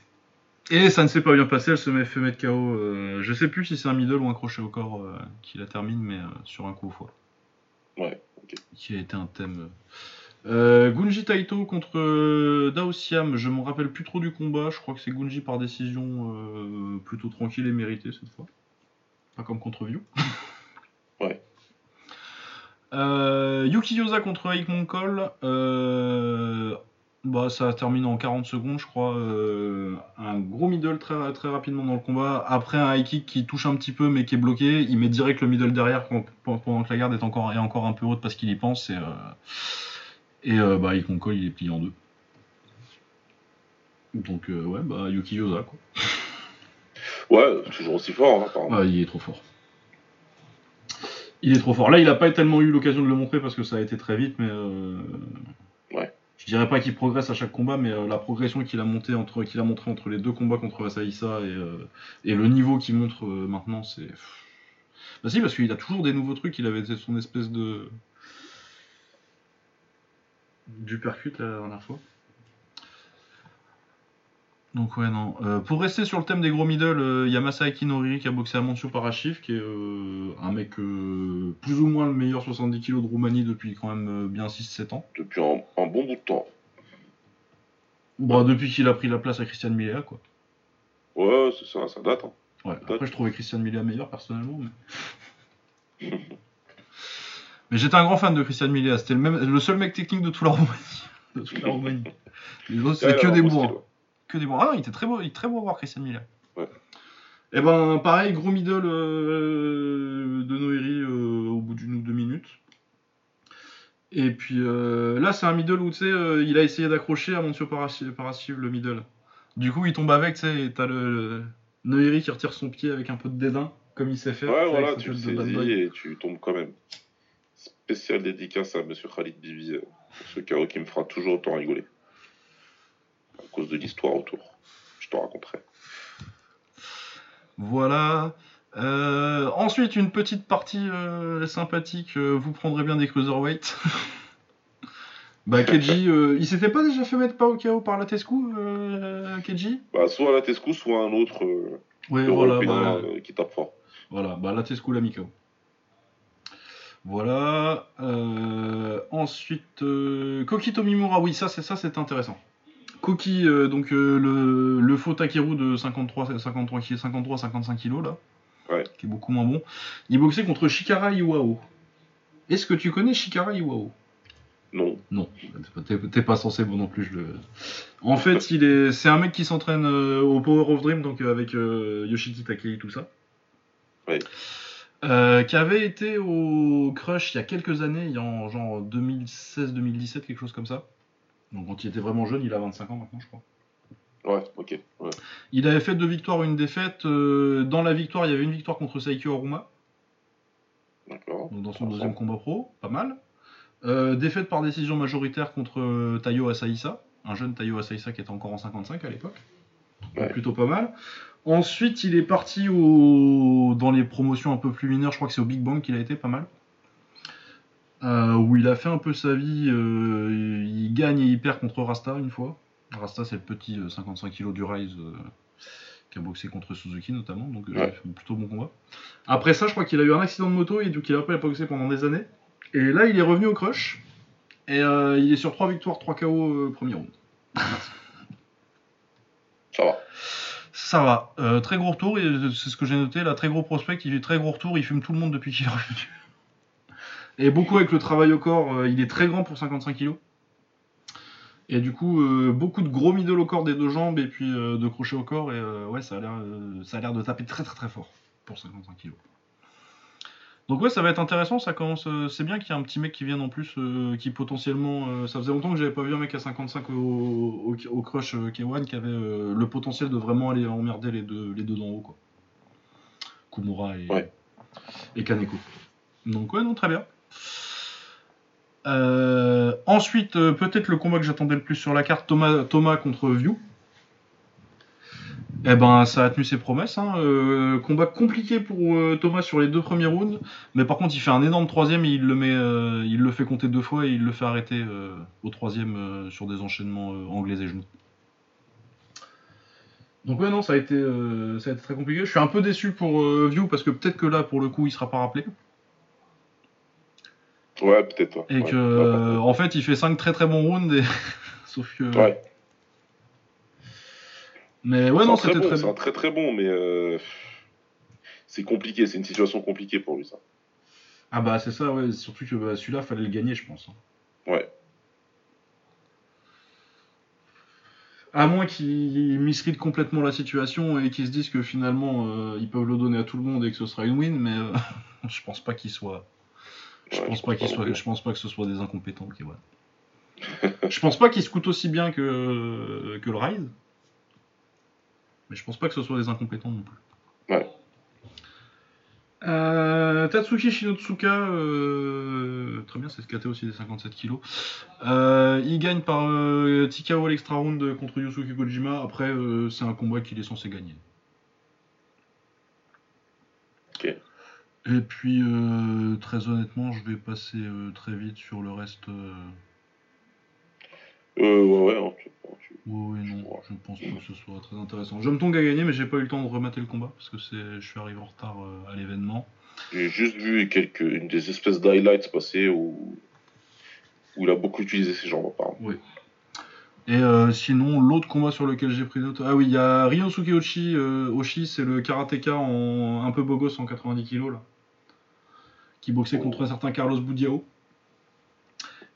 Et ça ne s'est pas bien passé, elle se met fait mettre KO. Euh, je sais plus si c'est un middle ou un crochet au corps euh, qui la termine, mais euh, sur un coup au foie. Ouais, ok. Qui a été un thème. Euh, Gunji Taito contre Dao Siam, je me rappelle plus trop du combat, je crois que c'est Gunji par décision plutôt tranquille et méritée cette fois. Pas comme contre View. (laughs) ouais. Yuki Yosa contre Aik Monkol, bah, ça termine en 40 secondes, je crois. un gros middle très, très rapidement dans le combat. Après un high kick qui touche un petit peu mais qui est bloqué, il met direct le middle derrière pendant que la garde est encore, est encore un peu haute parce qu'il y pense. Et, et euh, bah, il il est plié en deux. Donc, euh, ouais, bah, Yuki Yosa, quoi.
Ouais, toujours aussi fort, hein.
Ouais, il est trop fort. Il est trop fort. Là, il a pas tellement eu l'occasion de le montrer parce que ça a été très vite, mais. euh,
Ouais.
Je dirais pas qu'il progresse à chaque combat, mais euh, la progression qu'il a monté entre, qu'il a montré entre les deux combats contre Asaïsa et, euh, et le niveau qu'il montre maintenant, c'est. Bah si, parce qu'il a toujours des nouveaux trucs. Il avait son espèce de. Du percute la dernière fois. Donc ouais non. Euh, pour rester sur le thème des gros middle, euh, y a Masaaki Noriri qui a boxé à Mancio Parashif, qui est euh, un mec euh, plus ou moins le meilleur 70 kg de Roumanie depuis quand même bien 6-7 ans.
Depuis un, un bon bout de temps.
Bon, depuis qu'il a pris la place à Christian Milea quoi.
Ouais, c'est ça, ça date. Hein.
Ouais. Après je trouvais Christian Milea meilleur personnellement, mais. (laughs) mais j'étais un grand fan de Christian Milea. C'était le même, le seul mec technique de toute la Roumanie. (laughs) De toute la Roumanie. Les autres c'est que des bourrins. Que des bons. Ah non, il était très beau, il était très beau à voir Christian Miller.
Ouais.
Et ben pareil, gros middle euh, de Noiri euh, au bout d'une ou deux minutes. Et puis euh, là, c'est un middle où tu sais, il a essayé d'accrocher à Moncio Parashi- Parashiv le middle. Du coup, il tombe avec, tu sais, et t'as le, le Noiri qui retire son pied avec un peu de dédain, comme il sait faire.
Ouais, voilà, tu le saisis et tu tombes quand même. Spécial dédicace à Monsieur Khalid Bibi, ce chaos qui me fera toujours autant rigoler. À cause de l'histoire autour. Je te raconterai.
Voilà. Euh, ensuite, une petite partie euh, sympathique. euh, vous prendrez bien des cruiserweights. (laughs) bah, Keji, il s'était pas déjà fait mettre pas au KO par la Tescu, Keji
Bah, soit la Tescu, soit un autre
Ouais, voilà, bah,
qui tape fort.
voilà, bah, la Tescu l'a. Voilà. ensuite, euh, Koki Tomimura, oui, ça, c'est ça, c'est intéressant. Koki, euh, donc euh, le, le faux Takeru de 53, 53, 53 55 kg là,
Ouais.
qui est beaucoup moins bon. Il boxait contre Shikara Iwao. Est-ce que tu connais Shikara Iwao?
Non.
Non, t'es t'es pas censé bon non plus. Je le... En fait, il est, c'est un mec qui s'entraîne euh, au Power of Dream, donc avec Yoshiki Takei, tout ça.
Ouais.
Euh, qui avait été au Crush il y a quelques années, il y a en genre 2016-2017, quelque chose comme ça. Donc quand il était vraiment jeune, il a 25 ans maintenant, je crois.
Ouais, ok. Ouais.
Il avait fait deux victoires, une défaite. Euh, dans la victoire, il y avait une victoire contre Saikyo Aruma,
D'accord.
donc dans son deuxième combat pro, pas mal. Euh, défaite par décision majoritaire contre euh, Tayo Asaïsa, un jeune Tayo Asaïsa qui était encore en 55 à l'époque.
Ouais.
plutôt pas mal. Ensuite, il est parti au... dans les promotions un peu plus mineures, je crois que c'est au Big Bang qu'il a été pas mal. Euh, où il a fait un peu sa vie, euh, il gagne et il perd contre Rasta une fois. Rasta, c'est le petit euh, 55 kg du Rise euh, qui a boxé contre Suzuki notamment, donc euh,
Ouais.
plutôt bon combat. Après ça, je crois qu'il a eu un accident de moto et donc il a pas boxé pendant des années. Et là, il est revenu au crush et euh, il est sur 3 victoires, 3 KO euh, premier round.
Ça va.
Ça va. Euh, très gros retour, et c'est ce que j'ai noté, là, très gros prospect, il fait très gros retour, il fume tout le monde depuis qu'il est revenu. Et beaucoup avec le travail au corps, euh, il est très grand pour 55 kg. Et du coup, euh, beaucoup de gros middle au corps des deux jambes et puis euh, de crochet au corps, et euh, ouais, ça a l'air ça a l'air de taper très très très fort pour 55 kg. Donc ouais, ça va être intéressant, ça commence. c'est bien qu'il y ait un petit mec qui vienne en plus, qui potentiellement. ça faisait longtemps que j'avais pas vu un mec à 55 au, au, au crush euh, K1 qui avait le potentiel de vraiment aller emmerder les deux, les deux d'en haut, quoi. Kumura et,
Ouais.
et Kaneko. Donc ouais, non, très bien. Euh, ensuite, euh, peut-être le combat que j'attendais le plus sur la carte, Thomas, contre View. Eh ben, ça a tenu ses promesses. hein. Euh, combat compliqué pour Thomas sur les deux premiers rounds, mais par contre, il fait un énorme troisième et il le met, il le fait compter deux fois et il le fait arrêter au troisième sur des enchaînements anglais et genoux. Donc ouais, non, ça a été, ça a été très compliqué. Je suis un peu déçu pour View parce que peut-être que là, pour le coup, il sera pas rappelé
Ouais, peut-être. ouais.
et
Ouais.
que, euh, en fait, il fait 5 très très bons rounds. Et... (laughs) Sauf que.
Ouais.
Mais ouais, non, c'était
très bon,
très
c'est un très très bon, mais euh, c'est compliqué, c'est une situation compliquée pour lui ça.
Ah bah c'est ça, ouais. Surtout que bah, celui-là, fallait le gagner, je pense. hein.
Ouais.
À moins qu'ils misreadent complètement la situation et qu'ils se disent que finalement euh, ils peuvent le donner à tout le monde et que ce sera une win, mais euh, (laughs) je pense pas qu'ils soient. Je
Ouais,
pense pas. Je pense que ce soit des incompétents. ok, ouais. (laughs) je pense pas qu'ils se coûtent aussi bien que que le Rise. Mais je pense pas que ce soit des incompétents non plus.
Ouais.
Euh, Tatsuki Shinotsuka, euh, très bien, c'est SKT aussi des 57 kilos. Euh, il gagne par TKO à l'extra round contre Yusuke Kojima. Après, c'est un combat qu'il est censé gagner.
Ok.
Et puis, euh, très honnêtement, je vais passer euh, très vite sur le reste. euh,
Euh, ouais, ouais, tu- tu-
Ouais, ouais, non,
Ouais.
je pense pas que ce soit très intéressant. Jomtong a gagné, mais j'ai pas eu le temps de remater le combat parce que c'est, je suis arrivé en retard euh, à l'événement.
J'ai juste vu quelques, une des espèces d'highlights passer où, où il a beaucoup utilisé ses jambes, apparemment.
Et euh, sinon, l'autre combat sur lequel j'ai pris note. Ah oui, il y a Ryosuke euh, Ochi, c'est le karatéka en un peu beau gosse en 90 kg là. Qui boxait contre un certain Carlos Boudiao.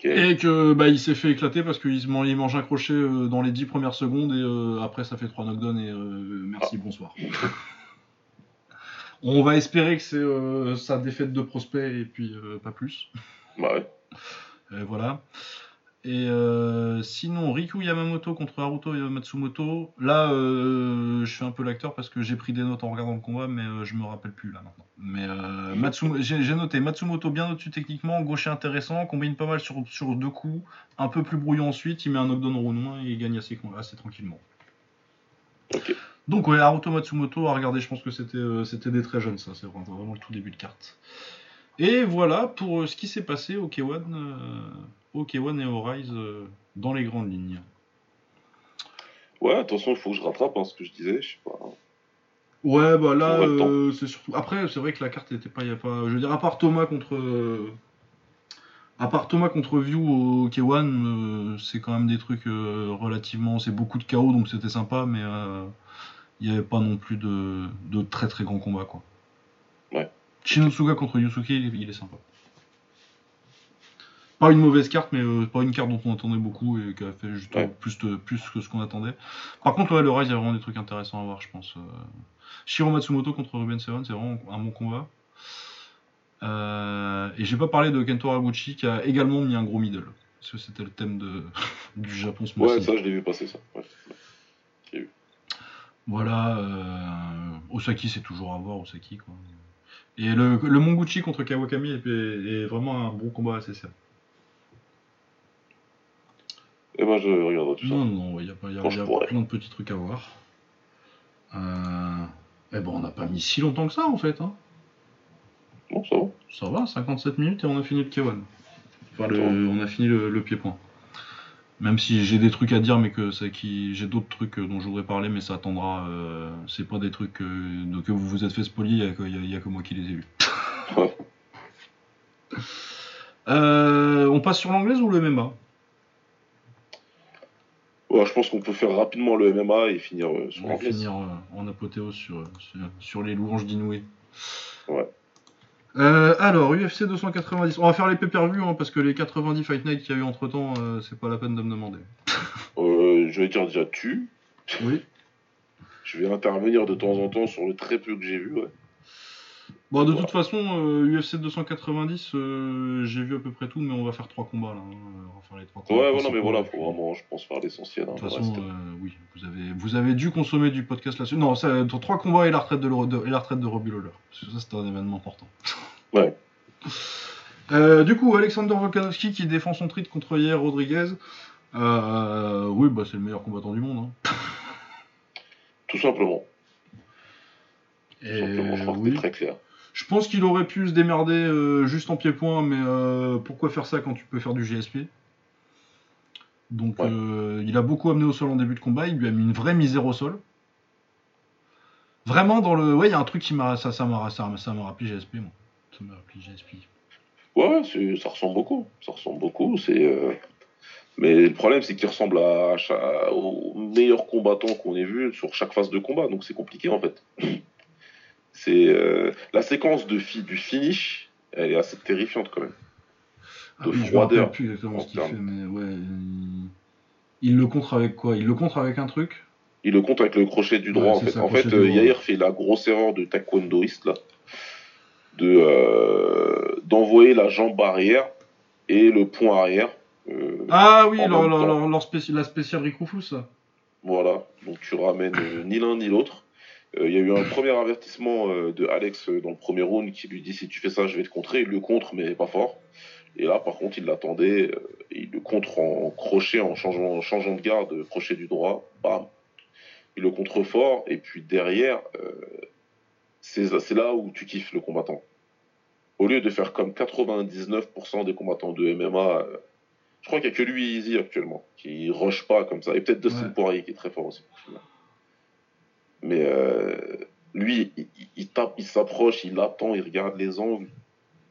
Et que bah, il s'est fait éclater parce qu'il mange un crochet euh, dans les 10 premières secondes et euh, après ça fait 3 knockdowns et euh, merci, bonsoir. (laughs) On va espérer que c'est euh, sa défaite de prospect et puis pas plus.
Bah ouais.
Voilà. Et euh, sinon, Riku Yamamoto contre Haruto Matsumoto. Là, euh, je fais un peu l'acteur parce que j'ai pris des notes en regardant le combat, mais euh, je me rappelle plus là maintenant. Mais euh, j'ai noté Matsumoto bien au-dessus techniquement, gaucher intéressant, combine pas mal sur, sur deux coups, un peu plus brouillon ensuite, il met un knockdown au round 1 et il gagne assez, assez tranquillement. Donc ouais, Haruto Matsumoto, à regarder, je pense que c'était euh, c'était des très jeunes ça, c'est vraiment, vraiment le tout début de carte. Et voilà pour ce qui s'est passé au K1, K1 et Rise euh, dans les grandes lignes.
Ouais, attention, il faut que je rattrape hein, ce que je disais, je sais pas.
Ouais, bah là, euh, c'est surtout. Après, c'est vrai que la carte était pas, y a pas. Je veux dire, à part Thomas contre. euh, À part Thomas contre View au K1, euh, c'est quand même des trucs relativement. C'est beaucoup de chaos, donc c'était sympa, mais il n'y avait pas non plus de, de très très grands combats, quoi.
Ouais.
Shinosuga contre Yusuke, il est sympa. Pas une mauvaise carte, mais euh, pas une carte dont on attendait beaucoup et qui a fait juste
Ouais.
plus, de, plus que ce qu'on attendait. Par contre, ouais, le Rise, il y a vraiment des trucs intéressants à voir, je pense. euh. Shiro Matsumoto contre Ruben Seven, c'est vraiment un bon combat. Euh, et j'ai pas parlé de Kento Haraguchi qui a également mis un gros middle. Parce que c'était le thème de, (laughs) du Japon ce
Ouais,
mois-ci.
ça, je l'ai vu passer, ça. Ouais.
Voilà, euh, Osaki c'est toujours à voir, Osaki quoi. Et le, le Monguchi contre Kawakami est, est vraiment un bon combat assez serré.
Et ben, je regarderai tout ça.
Non, non, il y a, y a- y a plein de petits trucs à voir. Euh, eh ben on n'a pas mis si longtemps que ça en fait. Hein.
Bon, ça va.
Ça va, 57 minutes et on a fini le K1. Enfin, le- on a fini le, le pied-point. Même si j'ai des trucs à dire, mais que c'est qui, j'ai d'autres trucs euh, dont je voudrais parler, mais ça attendra. euh, c'est pas des trucs euh, de- que vous vous êtes fait spolier, il y a que- que moi qui les ai vus.
Ouais.
Euh, on passe sur l'anglaise ou le MMA
Ouais, je pense qu'on peut faire rapidement le MMA et finir euh, sur
On va finir euh, en apothéose sur, sur, sur les louanges d'Inoué.
Ouais.
Euh, alors, UFC 290. On va faire les pay-per-view hein, parce que les 90 Fight Night qu'il y a eu entre temps, c'est pas la peine de me demander.
Euh, je vais dire déjà tu.
Oui. (laughs)
Je vais intervenir de temps en temps sur le très peu que j'ai vu. Ouais.
Bon, de
Voilà.
toute façon, euh, UFC 290, euh, j'ai vu à peu près tout, mais on va faire trois combats là. hein. On va faire les trois combats.
Ouais,
principaux,
mais voilà, faut vraiment, je pense, faire l'essentiel. hein,
De toute façon, euh, oui, vous avez, vous avez dû consommer du podcast là-dessus. Non, ça, trois combats et la retraite de, de- et la retraite de Robbie Lawler. Parce que ça, c'est un événement important. (laughs)
Ouais.
Euh, du coup, Alexander Volkanovski qui défend son titre contre Yair Rodriguez. Euh, oui, bah, c'est le meilleur combattant du monde. hein.
Tout simplement. Tout
Et,
simplement, je crois que
oui.
c'est très clair.
Je pense qu'il aurait pu se démerder euh, juste en pied-point, mais euh, pourquoi faire ça quand tu peux faire du GSP Donc
Ouais.
euh, il a beaucoup amené au sol en début de combat, il lui a mis une vraie misère au sol. Vraiment dans le... Ouais, il y a un truc qui m'a... Ça, ça m'a ça, rappelé GSP, moi. Ça m'a rappelé GSP.
Ouais, ouais, c'est- ça ressemble beaucoup. Ça ressemble beaucoup. C'est. euh, Mais le problème, c'est qu'il ressemble à, à aux meilleurs combattants qu'on ait vu sur chaque phase de combat. Donc c'est compliqué en fait. C'est euh, la séquence de fi- du finish, elle est assez terrifiante quand même. De
oui, je me
froideur,
plus exactement
en
ce qu'il fait, mais ouais... Il... il le contre avec quoi? Il le contre avec un truc?
Il le compte avec le crochet du droit
Ouais,
en fait.
ça,
en fait, euh. Yair fait la grosse erreur de taekwondoïste là, de euh, d'envoyer la jambe arrière et le poing arrière.
Ah oui, leur, leur, leur- spéci- la spéciale Rikufus, ça.
Voilà, donc tu ramènes ni l'un ni l'autre. Euh, il y a eu un premier avertissement euh, de Alex dans le premier round qui lui dit si tu fais ça, je vais te contrer. Il le contre, mais pas fort. Et là, par contre, il l'attendait. il le contre en crochet, en changeant, changeant de garde, crochet du droit. Bam. Il le contre fort. Et puis derrière, c'est là où tu kiffes le combattant. Au lieu de faire comme 99% des combattants de MMA, je crois qu'il n'y a que lui Easy actuellement, qui rush pas comme ça. Et peut-être Dustin ouais. Poirier qui est très fort aussi. Mais euh, lui, il, tape, il s'approche, il attend, il regarde les angles,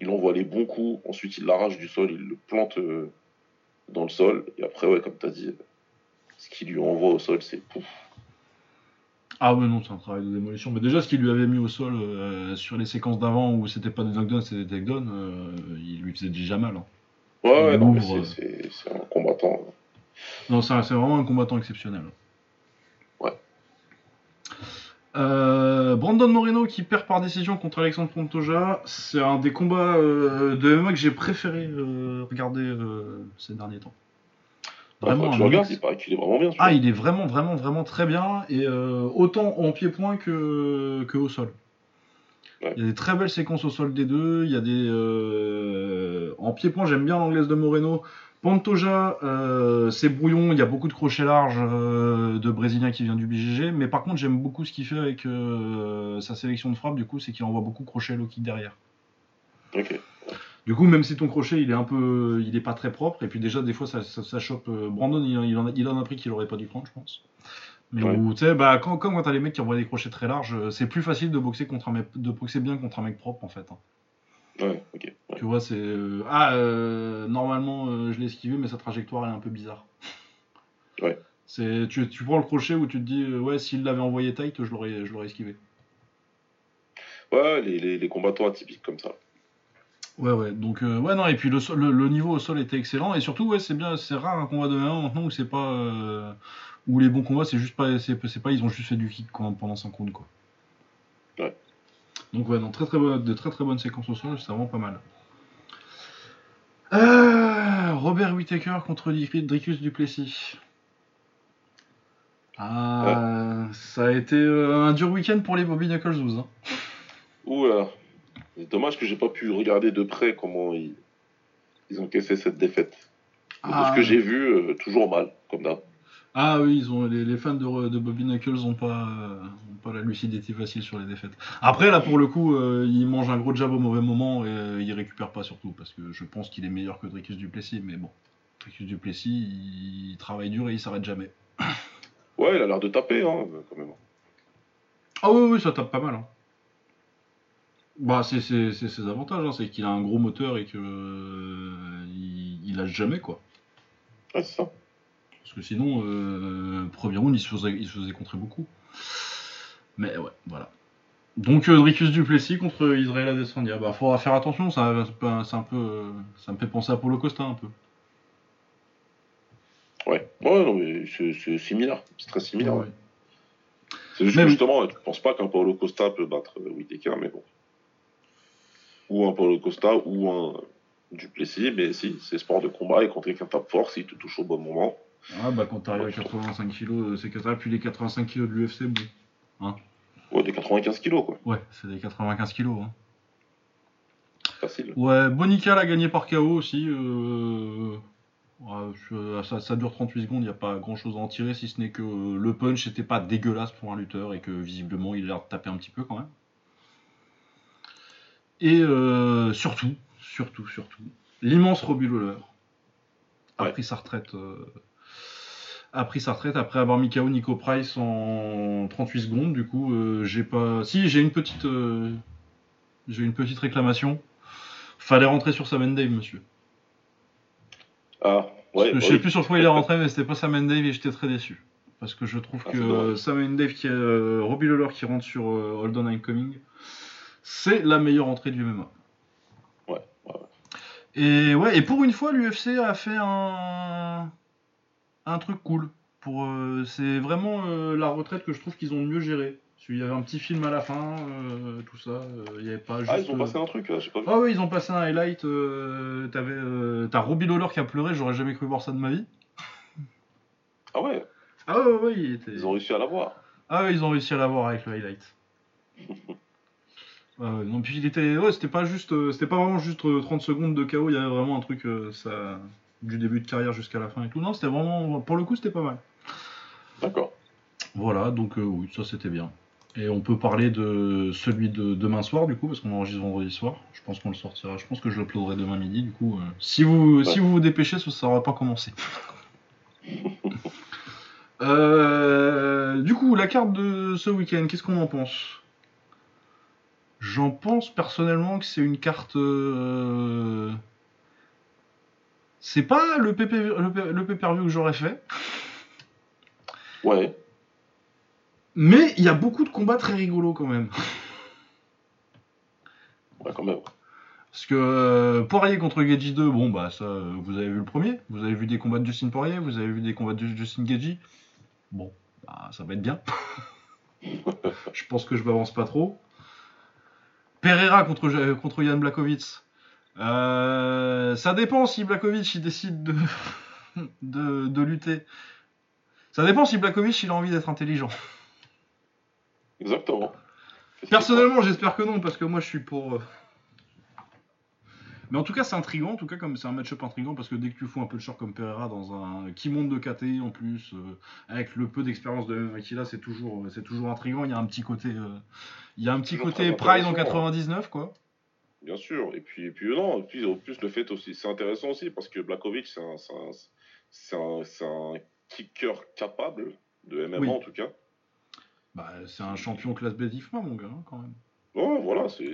il envoie les bons coups, ensuite il l'arrache du sol, il le plante euh, dans le sol. Et après, ouais, comme tu as dit, ce qu'il lui envoie au sol, c'est pouf.
Ah ouais, non, c'est un travail de démolition. Mais déjà, ce qu'il lui avait mis au sol euh, sur les séquences d'avant où c'était pas des knockdowns, c'était des takedowns, il lui faisait déjà mal. Hein.
Ouais, ouais c'est un combattant.
Non, c'est vraiment un combattant exceptionnel. Euh, Brandon Moreno qui perd par décision contre Alexandre Pontoja, c'est un des combats euh, de MMA que j'ai préféré euh, regarder ces derniers temps.
Vraiment, je regarde, il paraît qu'il est vraiment bien.
Ah, il est vraiment, vraiment, vraiment très bien, et autant en pied-point que, que au sol. Il y a des très belles séquences au sol des deux. Il y a des. En pied-point, j'aime bien l'anglaise de Moreno. Pantoja, euh, c'est brouillon. Il y a beaucoup de crochets larges euh, de Brésilien qui vient du BGG. Mais par contre, j'aime beaucoup ce qu'il fait avec sa sélection de frappe. Du coup, c'est qu'il envoie beaucoup de crochets low kick derrière. Du coup, même si ton crochet il est un peu, il est pas très propre, et puis déjà des fois ça, ça, chope. Brandon, il, en a, il en a pris qu'il aurait pas dû prendre, je pense. Mais tu sais, bah, quand, comme quand t'as les mecs qui envoient des crochets très larges, euh, c'est plus facile de boxer, contre un mec, de boxer bien contre un mec propre en fait. Hein.
Ouais, ok.
Tu vois, c'est. Euh, ah, euh, normalement, je l'ai esquivé, mais sa trajectoire elle est un peu bizarre. (laughs)
Ouais.
C'est, tu, tu prends le crochet où tu te dis, ouais, s'il l'avait envoyé tight, je l'aurais, je l'aurais esquivé.
Ouais, les, les, les, combattants atypiques comme ça.
Ouais, ouais. Donc, ouais, non, et puis le, le, niveau au sol était excellent. Et surtout, ouais, c'est bien, c'est rare un combat de MMA maintenant où c'est pas ou les bons combats, c'est juste pas, c'est, pas, ils ont juste fait du kick pendant 5 rounds, quoi.
Ouais.
Donc ouais, non, très très bonne, de très très bonnes séquences au sol, c'est vraiment pas mal. Euh, Robert Whittaker contre Dricus Duplessis. Ah, ça a été euh, un dur week-end pour les Bobby Knuckles 12. Hein.
Oula, c'est dommage que j'ai pas pu regarder de près comment ils, ils ont caissé cette défaite. De ce ah. que j'ai vu, euh, toujours mal, comme d'hab.
Ah oui, ils ont, les, fans de, Bobby Knuckles n'ont pas, pas la lucidité facile sur les défaites. Après, là, pour le coup, euh, il mange un gros jab au mauvais moment et euh, il récupère pas surtout, parce que je pense qu'il est meilleur que Dricus Duplessis, mais bon, Dricus Duplessis, il travaille dur et il s'arrête jamais. (coughs)
Ouais, il a l'air de taper, hein, quand même.
Ah oui, oui, ça tape pas mal. Hein. Bah, c'est ses avantages, hein, c'est qu'il a un gros moteur et que euh, il, lâche jamais, quoi.
Ouais, c'est ça.
Parce que sinon, euh, premier round, il se, faisait, il se faisait contrer beaucoup. Mais ouais, voilà. Donc euh, Dricus Duplessis contre Israël Adesanya. Bah, faudra faire attention, ça, c'est un peu, ça me fait penser à Paulo Costa un peu.
Ouais, ouais, non, mais c'est similaire, c'est très similaire. Ouais. C'est juste que justement, tu penses pas qu'un Paulo Costa peut battre Whitaker, mais bon. Ou un Paulo Costa ou un Duplessis, mais si, c'est sport de combat et quand quelqu'un tape fort, s'il te touche au bon moment,
ah bah quand t'arrives à 85 kg, euh, c'est que puis les 85 kg de l'UFC, bon. Hein
ouais, des 95 kg quoi.
Ouais, c'est des 95 kg. Hein.
Facile.
Ouais, Bonica l'a gagné par KO aussi. Euh... ça, dure 38 secondes, il n'y a pas grand chose à en tirer, si ce n'est que le punch n'était pas dégueulasse pour un lutteur et que visiblement il a l'air de taper un petit peu quand même. Et euh, surtout, surtout, surtout, l'immense Robbie Lawler a pris sa retraite euh, a pris sa retraite après avoir mis KO Nico Price en 38 secondes. Du coup, euh, j'ai pas. Si, j'ai une petite. Euh, j'ai une petite réclamation. Fallait rentrer sur Sam Dave, monsieur.
Ah, ouais.
je sais plus sur quoi il est rentré, mais c'était pas Sam Dave et j'étais très déçu. Parce que je trouve ah, que Sam Dave, qui est euh, Robbie Lawler qui rentre sur Hold On Incoming, c'est la meilleure entrée du MMA.
Ouais, ouais.
Et ouais, et pour une fois, l'UFC a fait un un truc cool. Pour, euh, c'est vraiment euh, la retraite que je trouve qu'ils ont mieux géré. Il y avait un petit film à la fin, euh, tout ça. Il y avait pas
juste, ah, ils ont passé un truc, pas
Ah oui, ils ont passé un highlight. t'avais, t'as Robbie Lawler qui a pleuré, j'aurais jamais cru voir ça de ma vie.
Ah ouais
Ah ouais, ouais, il était...
Ils ont réussi à l'avoir.
Ah ouais, ils ont réussi à l'avoir avec le highlight. (laughs) ouais, non, puis il était... Ouais, c'était pas juste... euh, C'était pas vraiment juste euh, 30 secondes de KO, il y avait vraiment un truc... ça... Du début de carrière jusqu'à la fin et tout. Non, c'était vraiment... Pour le coup, c'était pas mal.
D'accord.
Voilà, donc euh, oui, ça c'était bien. Et on peut parler de celui de demain soir, du coup, parce qu'on enregistre vendredi soir. Je pense qu'on le sortira. Je pense que je l'uploaderai demain midi, du coup. euh, si, vous, si vous vous dépêchez, ça ça aura pas commencé. (laughs) Euh, du coup, la carte de ce week-end, qu'est-ce qu'on en pense? J'en pense personnellement que c'est une carte. C'est pas le PP le, P- le pay-per-view que j'aurais fait.
Ouais.
Mais il y a beaucoup de combats très rigolos quand même.
Ouais, quand même.
Parce que euh, Poirier contre Geji 2, bon bah ça, vous avez vu le premier, vous avez vu des combats de Justin Poirier, vous avez vu des combats de Justin Geji. Bon, bah, ça va être bien. (laughs) je pense que je m'avance pas trop. Pereira contre, contre Jan Blachowicz. Euh, ça dépend si Blachowicz il décide de, (laughs) de, de lutter. Ça dépend si Blachowicz il a envie d'être intelligent.
Exactement.
Personnellement, j'espère que non, parce que moi je suis pour. euh, Mais en tout cas, c'est intriguant. En tout cas, comme c'est un match-up intriguant, parce que dès que tu fous un peu de short comme Pereira dans un qui monte de KTI en plus, euh, avec le peu d'expérience de MMA qu'il a, c'est toujours, c'est toujours intriguant. Il y a un petit côté, euh, il y a un petit côté Pride en
intéressant.
99, quoi.
Bien sûr. Et puis, et puis non, et puis en plus le fait aussi, c'est intéressant aussi parce que Blakovic, c'est un, c'est un, c'est un, c'est un kicker capable de MMA
Oui.
en tout cas.
Bah, c'est un champion classe B d'IFMA, mon gars, hein, quand même.
Ouais, voilà, c'est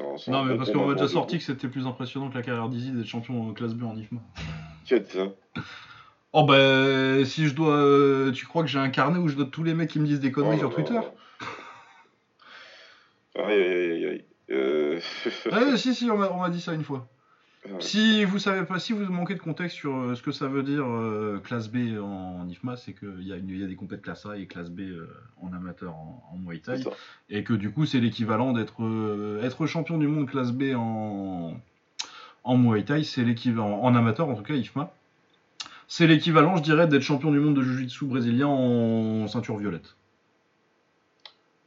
un.
Non, mais parce qu'on m'a déjà sorti que c'était plus impressionnant que la carrière d'Izzy d'être champion classe B en IFMA. (laughs)
Ça
Oh bah, si je dois, euh, tu crois que j'ai un carnet où je note tous les mecs qui me disent des conneries
Oh
sur Twitter?
Aïe, aïe, aïe, aïe.
Ouais, (laughs) si, si, on m'a dit ça une fois.
Ouais.
Si vous savez pas, si vous manquez de contexte sur euh, ce que ça veut dire euh, classe B en, en IFMA, c'est qu'il y, a une- y a des compètes classe A et classe B euh, en amateur en, en Muay Thai. Et que du coup, c'est l'équivalent d'être être champion du monde classe B en, en Muay Thai, c'est l'équivalent, en amateur en tout cas, IFMA. C'est l'équivalent, je dirais, d'être champion du monde de Jiu-Jitsu brésilien en ceinture violette.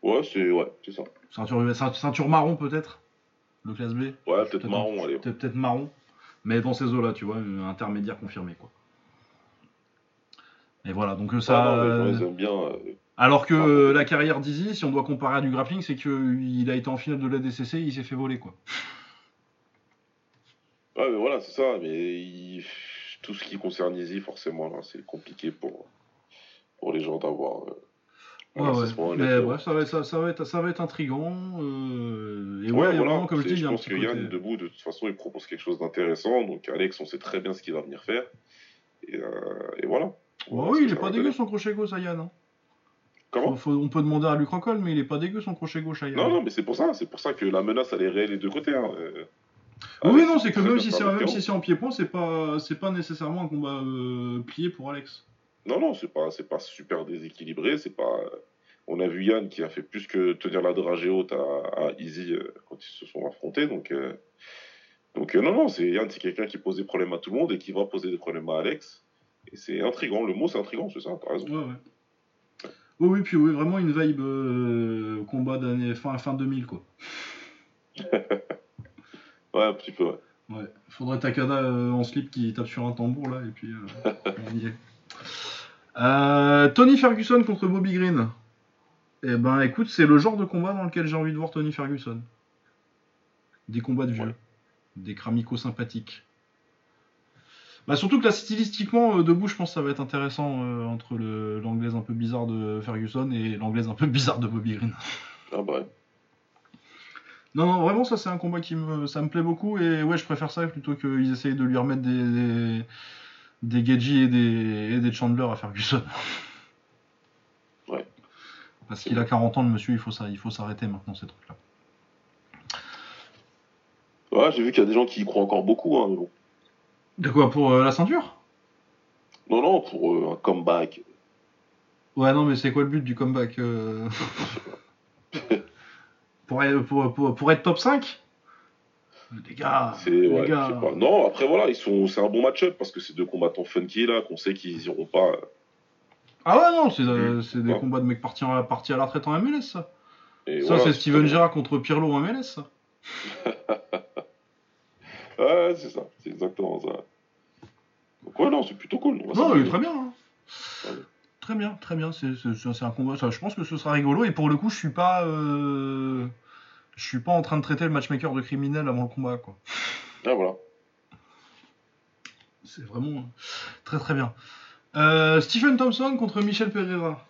Ouais, c'est ouais, ça.
Ceinture, ceint- ceinture marron peut-être? Le classe B
Ouais, peut-être marron, allez.
Peut-être marron, mais dans ces eaux-là, tu vois, un intermédiaire confirmé, quoi. Et voilà, donc euh, ça.
Ah, non,
euh,
bien.
alors que euh, la carrière d'Izzy, si on doit comparer à du grappling, c'est qu'il a été en finale de la DCC, il s'est fait voler, quoi.
Ouais, mais voilà, c'est ça. Mais il- tout ce qui concerne Easy, forcément, là, c'est compliqué pour, pour les gens d'avoir. euh,
Ouais, ouais. Mais ça va, être- ça, ça va être, ça va être intriguant. euh, et ouais,
Ouais, voilà.
vraiment, comme je dis, un
pense que
côté.
Yann, debout, de toute façon, il propose quelque chose d'intéressant. Donc, Alex, on sait très bien ce qu'il va venir faire. Et, euh, et voilà.
Ouais, oui, il est pas dégueu son crochet gauche à Yann. hein.
Comment
Faut- faut- on peut demander à Luc Rockhold, mais il est pas dégueu son crochet gauche à Yann.
Non, non, mais c'est pour ça. C'est pour ça que la menace, elle est réelle des deux côtés. hein. Euh,
Oui, non, c'est que même si c'est si en pied-point, c'est pas pas nécessairement un combat plié pour Alex.
Non, non, c'est pas, c'est pas super déséquilibré. C'est pas. On a vu Yann qui a fait plus que tenir la dragée haute à, à Easy euh, quand ils se sont affrontés. Donc, euh, donc euh, non, non, c'est Yann, c'est quelqu'un qui pose des problèmes à tout le monde et qui va poser des problèmes à Alex. Et c'est intriguant. Le mot, c'est intriguant, c'est ça. T'as raison.
Ouais, ouais. Oui, oui, puis oui, vraiment une vibe combat d'année fin fin 2000 quoi. (laughs)
Ouais, un petit peu. Ouais.
Ouais, faudrait Takada en slip qui tape sur un tambour là et puis euh, on y est. Euh, Tony Ferguson contre Bobby Green. Eh ben écoute, c'est le genre de combat dans lequel j'ai envie de voir Tony Ferguson. Des combats de vieux,
Ouais.
des cramicos sympathiques. Bah surtout que là stylistiquement euh, debout, je pense que ça va être intéressant euh, entre l'anglaise un peu bizarre de Ferguson et l'anglaise un peu bizarre de Bobby Green.
Ah bah ouais.
Non, non, vraiment, ça c'est un combat qui me, ça me plaît beaucoup et ouais, je préfère ça plutôt qu'ils essayent de lui remettre des, des, des Geji et des, et des Chandler à Ferguson.
Ouais.
Parce qu'il a 40 ans, le monsieur, il faut ça, il faut s'arrêter maintenant ces trucs-là.
Ouais, j'ai vu qu'il y a des gens qui y croient encore beaucoup. Hein, mais bon.
De quoi pour euh, la ceinture?
Non, non, pour euh, un comeback.
Ouais, non, mais c'est quoi le but du comeback euh? (laughs) Pour, être- pour, pour, pour être top 5 Les gars,
C'est
les
ouais,
gars.
je sais pas. Non, après voilà, ils sont, c'est un bon match-up parce que c'est deux combattants funky là, qu'on sait qu'ils iront pas. euh,
Ah ouais, non, c'est euh, c'est des combats de mecs partis, en- partis à la retraite en MLS, ça.
Et
ça,
voilà,
c'est Steven Gerrard contre Pirlo en MLS, ça. (laughs)
Ouais, c'est ça, c'est exactement ça. Donc ouais, non, c'est plutôt cool. on va
Non,
s'amuser.
mais très bien. hein.
Ouais.
Très bien, très bien. C'est c'est- c'est un combat. ça, je pense que ce sera rigolo. Et pour le coup, je suis pas. euh, Je suis pas en train de traiter le matchmaker de criminel avant le combat, quoi.
Ah voilà.
C'est vraiment très très bien. Euh, Stephen Thompson contre Michel Pereira,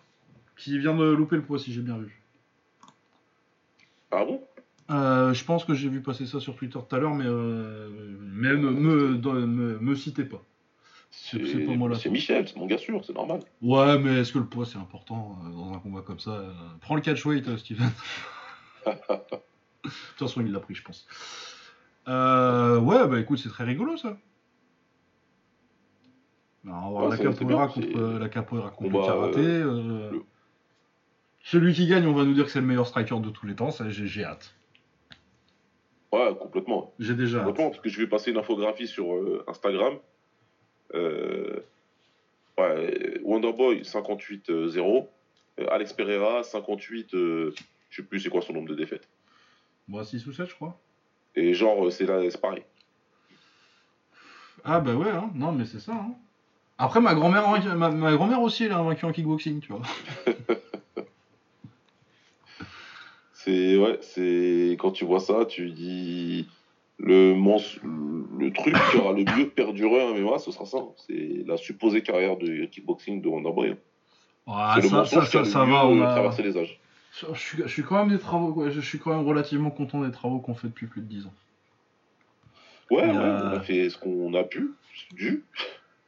qui vient de louper le poids, si j'ai bien vu.
Ah bon?
Euh, je pense que j'ai vu passer ça sur Twitter tout à l'heure, mais, euh, mais me, me, me, me- me citez pas. C'est pas moi là.
C'est Michel, c'est mon gars sûr, c'est normal.
Ouais, mais est-ce que le poids c'est important euh, dans un combat comme ça? Prends le catchweight, Steven. (laughs) de toute façon, il l'a pris, je pense. Euh, ouais, bah écoute, c'est très rigolo ça. Alors,
Ouais,
la capoeira
bien,
contre la capoeira contre le karaté.
euh, le-
Celui qui gagne, on va nous dire que c'est le meilleur striker de tous les temps. Ça, j'ai j'ai hâte.
Ouais, complètement.
J'ai déjà hâte.
Parce que je vais passer une infographie sur euh, Instagram. Euh, ouais, Wonderboy 58-0. Euh, Alex Pereira 58, euh, je sais plus c'est quoi son nombre de défaites.
Moi, 6 ou 7, je crois.
Et genre, euh, c'est là, c'est pareil.
Ah bah ouais, hein. non mais c'est ça. hein. Après ma grand-mère, a vaincu- ma, ma grand-mère aussi, elle a vaincu en kickboxing, tu vois. (laughs)
C'est ouais, c'est quand tu vois ça, tu dis le mens- le truc qui aura le mieux perduré en MMA, ce sera ça. C'est la supposée carrière de kickboxing de Wonderboy.
Ah,
c'est le
ça, ça, ça, ça va, on a...
traversé les âges.
Je suis, je suis quand même des travaux, je suis quand même relativement content des travaux qu'on fait depuis plus de 10 ans.
Ouais, ouais, on a fait ce qu'on a pu, dû.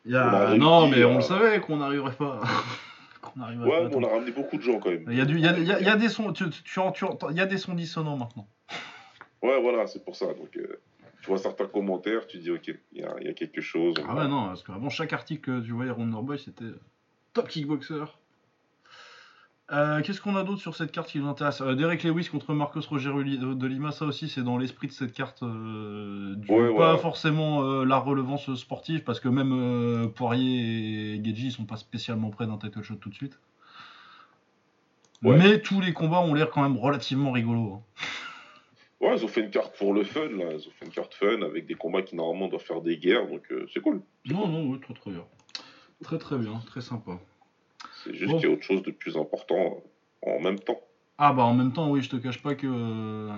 Y a- Non mais
à-
on le savait qu'on n'arriverait pas. (laughs) qu'on
Ouais,
pas
mais on a ramené beaucoup de gens quand même.
Il y a, du, y a, y a- y a des sons, tu, tu- tu y a des sons dissonants maintenant.
Ouais, voilà, c'est pour ça. Donc, euh, tu vois certains commentaires, tu dis, ok, il y a, il y a quelque chose.
Ah ouais non, parce qu'avant chaque article que tu voyais Wonderboy c'était euh, top kickboxer. Euh, Qu'est-ce qu'on a d'autre sur cette carte qui nous intéresse Euh, Derek Lewis contre Marcos Roger de Lima, ça aussi c'est dans l'esprit de cette carte, euh, du- pas forcément la relevance sportive parce que même Poirier et Geji ils sont pas spécialement près d'un title shot tout de suite.
Ouais.
Mais tous les combats ont l'air quand même relativement rigolos. hein.
Ouais, ils ont fait une carte pour le fun, là. Ils ont fait une carte fun avec des combats qui normalement doivent faire des guerres, donc c'est cool.
Non, non, oui, très très bien. Très très bien, très sympa.
C'est juste
Bon.
qu'il y a autre chose de plus important en même temps.
Ah bah en même temps, oui, je te cache pas que... euh,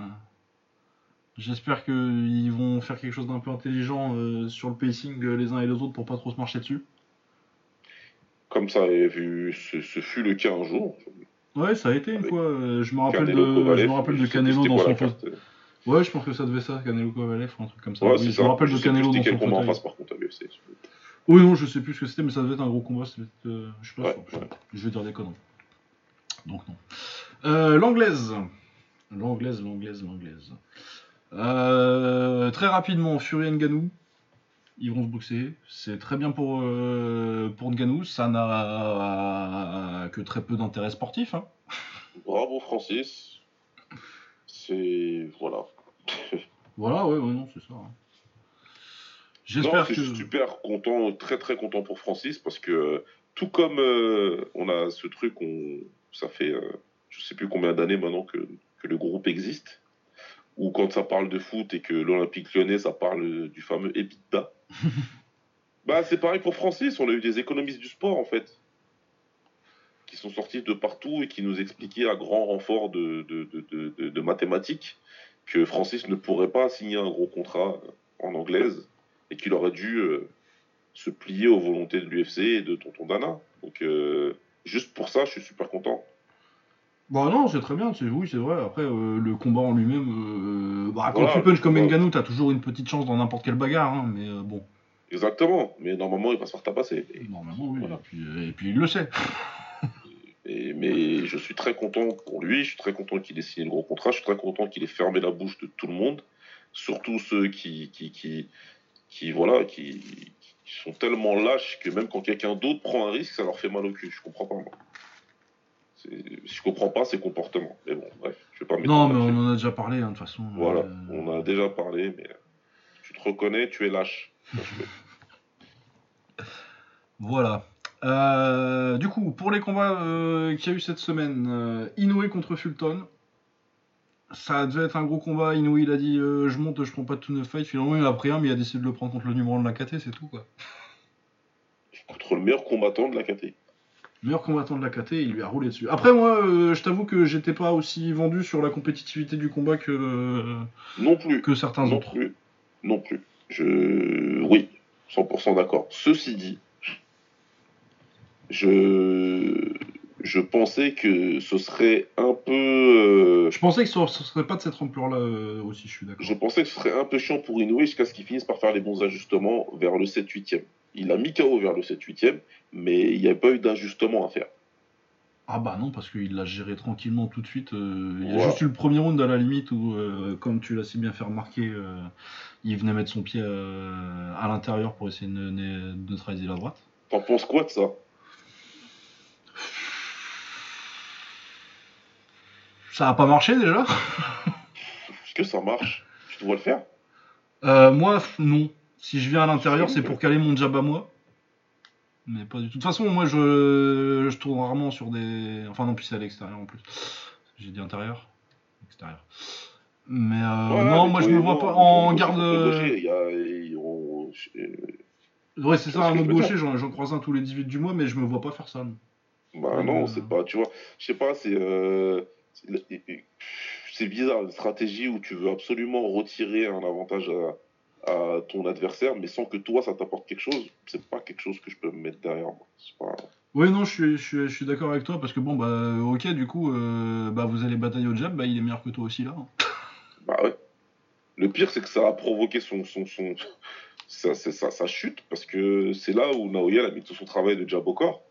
J'espère qu'ils vont faire quelque chose d'un peu intelligent euh, sur le pacing euh, les uns et les autres pour pas trop se marcher dessus.
Comme ça avait vu, ce, ce fut le cas un jour.
Ouais, ça a été une fois. euh, je me rappelle
Canelo
de,
Kovalev,
je me rappelle de Canelo dans son fauteuil. Ouais, je pense que ça devait ça, Canelo Kovalev un truc comme ça.
Ouais,
Oui,
c'est
je
ça.
me rappelle
Je
de Canelo dans son
combat en
fauteuil. Oui, non, je sais plus ce que c'était, mais ça devait être un gros combat. être, euh, je sais pas
Ouais,
sûr,
ouais.
Je vais dire des conneries. Donc non. Euh, l'anglaise. L'anglaise, l'anglaise, l'anglaise. Euh, très rapidement, Fury Nganou. Ils vont se boxer. C'est très bien pour, pour Nganou. Ça n'a que très peu d'intérêt sportif. hein.
Bravo Francis. C'est. Voilà.
Voilà, ouais, ouais, non, c'est ça. hein.
Non,
J'espère que.
super content, très très content pour Francis parce que euh, tout comme euh, on a ce truc, on, ça fait euh, je sais plus combien d'années maintenant que, que le groupe existe, ou quand ça parle de foot et que l'Olympique lyonnais ça parle du fameux EBITDA. (laughs) bah c'est pareil pour Francis, on a eu des économistes du sport en fait, qui sont sortis de partout et qui nous expliquaient à grand renfort de, de- de- de mathématiques que Francis ne pourrait pas signer un gros contrat en anglaise et qu'il aurait dû euh, se plier aux volontés de l'UFC et de Tonton Dana. Donc, euh, juste pour ça, je suis super content.
Bah non, c'est très bien, c'est oui, c'est vrai. Après, euh, le combat en lui-même, bah, quand
Voilà,
tu punches comme. Ngannou, t'as toujours une petite chance dans n'importe quelle bagarre, hein, mais bon,
Exactement, mais normalement, il va se faire tabasser. Et-
normalement, oui.
Voilà.
Et, puis, et puis il le sait.
et- mais je suis très content pour lui, je suis très content qu'il ait signé le gros contrat, je suis très content qu'il ait fermé la bouche de tout le monde, surtout ceux qui, qui, qui, qui, voilà, qui, qui sont tellement lâches que même quand quelqu'un d'autre prend un risque, ça leur fait mal au cul. Je comprends pas, moi. Je comprends pas ces comportements. Mais bon, bref, je vais pas
Non, mais on en a déjà parlé, hein, de toute façon.
Voilà,
Euh,
on a déjà parlé, mais tu te reconnais, tu es lâche. (laughs)
Voilà. Euh, du coup, pour les combats euh, qu'il y a eu cette semaine, euh, Inoue contre Fulton. Ça devait être un gros combat. Inoue, il a dit euh, Je monte, je prends pas de tout fight. Finalement, il a pris un, mais il a décidé de le prendre contre le numéro 1 de la KT, c'est tout quoi.
Contre le meilleur combattant de la KT.
Meilleur combattant de la KT, il lui a roulé dessus. Après, moi, euh, je t'avoue que j'étais pas aussi vendu sur la compétitivité du combat que, euh,
Non plus.
que certains
non
autres.
plus. Non plus. Je. Oui, 100% d'accord. Ceci dit, je. Je pensais que ce serait un peu. euh,
Je pensais que ce ce serait pas de cette ampleur-là euh, aussi, je suis d'accord.
Je pensais que ce serait un peu chiant pour Inoue jusqu'à ce qu'il finisse par faire les bons ajustements vers le 7-8ème. Il a mis KO vers le 7-8ème, mais il n'y a pas eu d'ajustement à faire.
Ah bah non, parce qu'il l'a géré tranquillement tout de suite. euh, il y a juste eu le premier round à la limite où, comme tu l'as si bien fait remarquer, il venait mettre son pied euh, à l'intérieur pour essayer de neutraliser la droite.
T'en penses quoi de ça?
Ça a pas marché déjà
Est-ce que ça marche? Tu dois le faire
Euh, Moi, non. Si je viens à l'intérieur, c'est pour caler mon jab à moi. Mais pas du tout. De toute façon, moi, je, je tourne rarement sur des... Enfin non, puis c'est à l'extérieur en plus. J'ai dit intérieur. Extérieur. Mais euh,
Ouais,
non,
mais
moi, je me vois pas en garde...
euh,
Ouais, c'est ça, un autre gaucher, j'en croise un tous les 18 du mois, mais je me vois pas faire ça. non.
Bah non,
euh,
c'est pas, tu vois, je sais pas, c'est euh, c'est- bizarre, une stratégie où tu veux absolument retirer un avantage à, à ton adversaire, mais sans que toi ça t'apporte quelque chose, c'est pas quelque chose que je peux me mettre derrière moi. Pas...
Oui, non, je suis, je suis, je suis d'accord avec toi, parce que bon, bah, ok, du coup, euh, bah, vous allez batailler au jab, bah, il est meilleur que toi aussi là. hein.
Bah ouais. Le pire, c'est que ça a provoqué son, son, son, (laughs) sa, sa- sa chute, parce que c'est là où Naoya a mis tout son travail de jab au corps.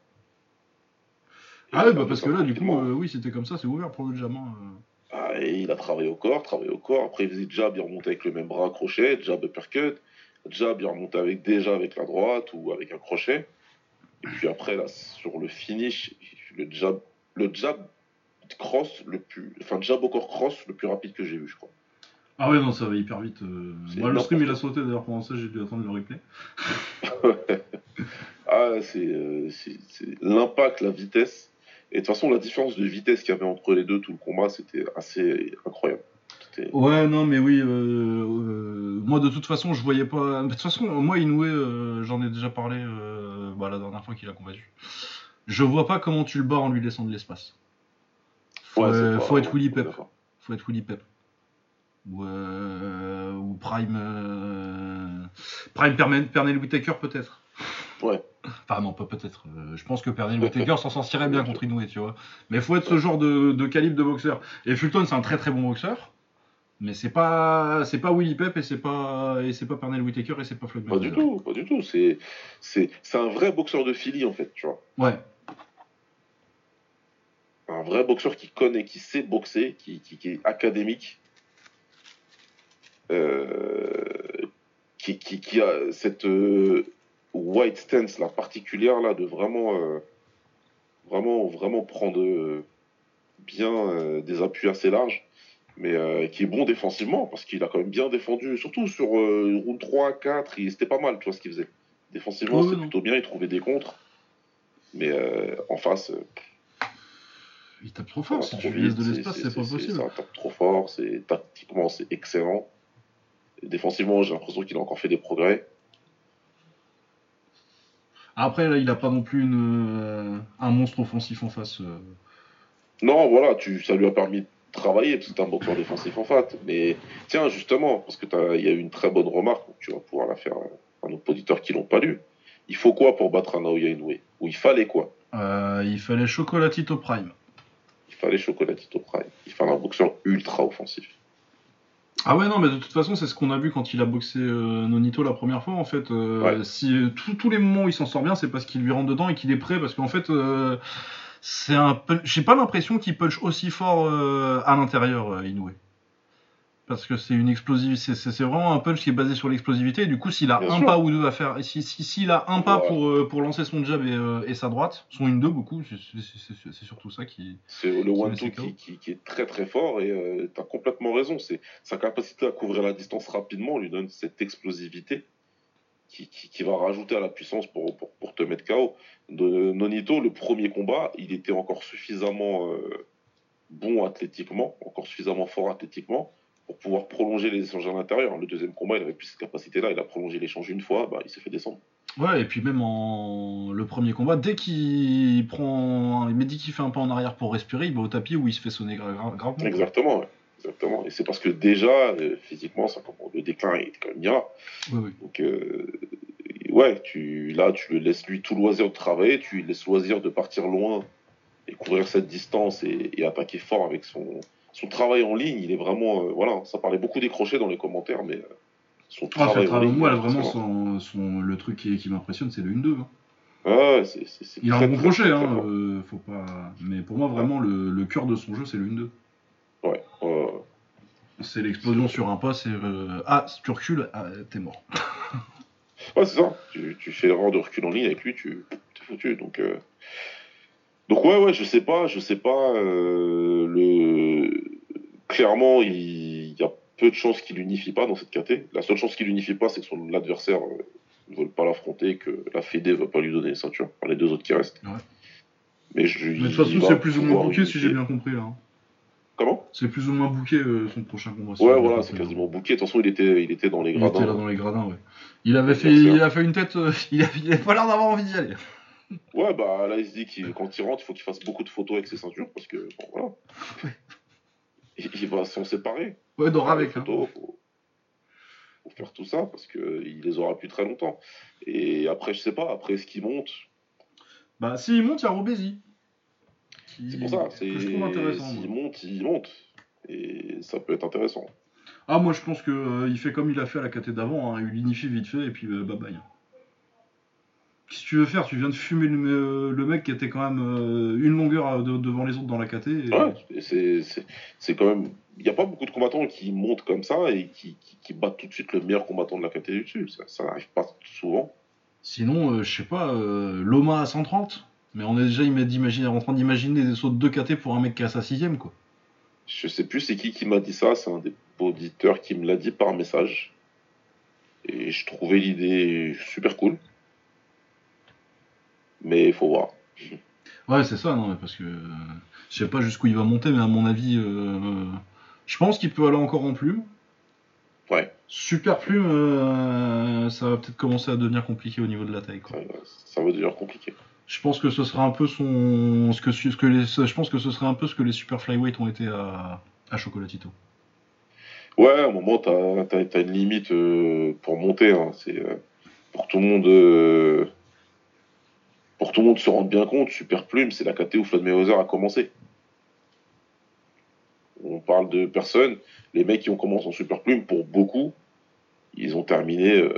Ah
a
bah, parce que là, du coup, euh, oui, c'était comme ça, c'est ouvert pour le jab. hein, euh.
Ah, et il a travaillé au corps, travaillé au corps. Après, il faisait jab, il remontait avec le même bras crochet, jab uppercut. Jab, il remontait avec, déjà avec la droite ou avec un crochet. Et puis après, là, sur le finish, le jab, le jab cross le plus. Enfin, jab au corps cross le plus rapide que j'ai vu, je crois.
Ah ouais, non, ça va hyper vite. euh. Moi, le stream, il a sauté, d'ailleurs, pendant ça, j'ai dû attendre le replay. (laughs)
ah, c'est l'impact, la vitesse. Et de toute façon, la différence de vitesse qu'il y avait entre les deux, tout le combat, c'était assez incroyable.
Ouais, non, mais oui, euh, euh, moi, de toute façon, je voyais pas... De toute façon, moi, Inoue, euh, j'en ai déjà parlé euh, bah, la dernière fois qu'il a combattu. Je vois pas comment tu le bats en lui laissant de l'espace. Faut,
Ouais, c'est pas-
faut être Willy Pep. faut être Willy Pep. Ou, euh, ou Prime. Prime Perne- Pernell Whitaker peut-être.
Ouais.
Enfin non, pas peut-être. Euh, je pense que Pernell Whitaker (laughs) s'en sortirait bien contre Inoue, tu vois. Mais faut être ce genre de, de calibre de boxeur. Et Fulton, c'est un très très bon boxeur. Mais c'est pas c'est pas Willy Pep et c'est pas et c'est pas Pernell Whitaker et c'est pas Floyd
Pas du
Mayweather.
tout, pas du tout. C'est c'est c'est un vrai boxeur de Philly, en fait, tu vois.
Ouais.
un vrai boxeur qui connaît, qui sait boxer, qui, qui- qui est académique, euh, qui, qui- qui a cette euh, white stance là, particulière là, de vraiment, euh, vraiment, vraiment prendre euh, bien euh, des appuis assez larges, mais qui est bon défensivement, parce qu'il a quand même bien défendu, surtout sur round 3, 4, il- c'était pas mal, tu vois ce qu'il faisait. Défensivement,
Ouais,
c'était plutôt bien, il trouvait des contres, mais en face,
Il tape trop fort. Si tu lui laisses
vite,
de l'espace, c'est pas possible.
Ça tape trop fort, c'est tactiquement c'est excellent. Et défensivement, j'ai l'impression qu'il a encore fait des progrès.
Après, là, il a pas non plus une, euh, un monstre offensif en face. euh.
Non, voilà, tu, ça lui a permis de travailler parce que c'est un boxeur défensif en fait. Mais tiens, justement, parce que t'as- il y a eu une très bonne remarque, donc tu vas pouvoir la faire à nos auditeurs qui l'ont pas lu. Il faut quoi pour battre un Naoya Inoue? Ou il fallait quoi?
Euh, il fallait Chocolatito Prime.
Il fallait Chocolatito Prime. Il fallait un boxeur ultra offensif.
Ah ouais, non, mais de toute façon, c'est ce qu'on a vu quand il a boxé euh, Nonito la première fois. En fait, euh,
Ouais.
si euh, tous- les moments où il s'en sort bien, c'est parce qu'il lui rentre dedans et qu'il est prêt. Parce qu'en fait, euh, c'est un punch- J'ai pas l'impression qu'il punch aussi fort euh, à l'intérieur, Inoue. Parce que c'est une explosivité. C'est vraiment un punch qui est basé sur l'explosivité. Et du coup, s'il a
Bien
un
sûr.
pas ou deux à faire, si s'il si, s'il a un pas
Ouais.
pour, euh, pour lancer son jab et, euh, et sa droite, son une deux beaucoup, c'est- surtout ça qui.
C'est le one-two qui, qui- qui est très très fort et euh, tu as complètement raison. C'est sa capacité à couvrir la distance rapidement lui donne cette explosivité qui, va rajouter à la puissance pour, pour, te mettre KO. Nonito, le premier combat, il était encore suffisamment euh, bon athlétiquement, encore suffisamment fort athlétiquement pour pouvoir prolonger les échanges à l'intérieur. Le deuxième combat, il avait plus cette capacité-là. Il a prolongé l'échange une fois, bah, il s'est fait descendre.
Ouais, et puis même en le premier combat, dès qu'il prend, mais dès qu'il fait un pas en arrière pour respirer, il va au tapis où il se fait sonner gravement.
Exactement, exactement. Et c'est parce que déjà, euh, physiquement, ça, le déclin est quand même là. Donc, euh, ouais, tu, là, tu le laisses lui tout loisir de travailler, tu lui laisses loisir de partir loin et couvrir cette distance et, et attaquer fort avec son, son travail en ligne, il est vraiment. Euh, voilà, ça parlait beaucoup des crochets dans les commentaires, mais euh,
son ah, travail. en ligne, moi, vraiment, son, le truc qui, m'impressionne, c'est le 1-2. Hein.
Ah,
il a un bon crochet, hein, euh, faut pas... mais pour moi, vraiment, le, cœur de son jeu, c'est le 1-2.
Ouais.
C'est l'explosion sur un pas, c'est. Ah, si tu recules, ah, t'es mort. (laughs)
ouais, c'est ça. Tu, tu fais l'erreur de recul en ligne avec lui, tu t'es foutu. Donc. Donc ouais, ouais, je sais pas, je sais pas. Le... Clairement, il... y a peu de chances qu'il l'unifie pas dans cette KT. La seule chance qu'il l'unifie pas, c'est que son adversaire euh, ne veut pas l'affronter, que la Fédé ne veut pas lui donner les ceintures, par les deux autres qui restent. Ouais.
Mais, je, de toute façon, c'est plus ou moins bouqué, si j'ai bien compris là. Hein.
Comment?
C'est plus ou moins bouqué euh, son prochain combat.
Ouais, voilà, c'est quasiment bouqué. De toute façon, il était, il était dans les gradins.
Il était là dans les gradins, ouais. Il avait fait, il a fait une tête, (laughs) il, avait, pas l'air d'avoir envie d'y aller.
Ouais, bah là, il se dit que quand il rentre, il faut qu'il fasse beaucoup de photos avec ses ceintures parce que, bon, voilà. Il, va s'en séparer.
Ouais, d'or avec. Hein.
Photos, faut, faire tout ça parce qu'il les aura plus très longtemps. Et après, je sais pas, après, ce qui monte.
Bah, s'il monte, il y a Robézy.
C'est pour ça, c'est. S'il monte, il monte. Et ça peut être intéressant.
Ah, moi, je pense qu'il euh, fait comme il a fait à la KT d'avant, hein, il unifie vite fait et puis euh, bye bye. Qu'est-ce que tu veux faire? Tu viens de fumer le, le, mec qui était quand même euh, une longueur euh, devant les autres dans la KT.
Ouais, c'est quand même. Il n'y a pas beaucoup de combattants qui montent comme ça et qui, qui, battent tout de suite le meilleur combattant de la KT du dessus. Ça, n'arrive pas souvent.
Sinon, euh, je sais pas, Loma à 130 Mais on est déjà en train d'imaginer des sauts de 2 KT pour un mec qui a sa sixième, quoi.
Je sais plus c'est qui qui m'a dit ça, c'est un des auditeurs qui me l'a dit par message. Et je trouvais l'idée super cool mais il faut voir.
Ouais, c'est ça, non, parce que je sais pas jusqu'où il va monter, mais à mon avis, euh, je pense qu'il peut aller encore en plume.
Ouais.
Super plume, euh, ça va peut-être commencer à devenir compliqué au niveau de la taille. Quoi.
Ça, va devenir compliqué.
Je pense que ce sera un peu son, ce que, ce que les, je pense que ce serait un peu ce que les super flyweight ont été à, à Chocolatito.
Ouais, à un moment, t'as as, une limite euh, pour monter. Hein. C'est pour tout le monde pour tout le monde se rendre bien compte, Super Plume, c'est la KT où Floyd Mayweather a commencé. On parle de personnes, les mecs qui ont commencé en Super Plume, pour beaucoup, ils ont terminé euh,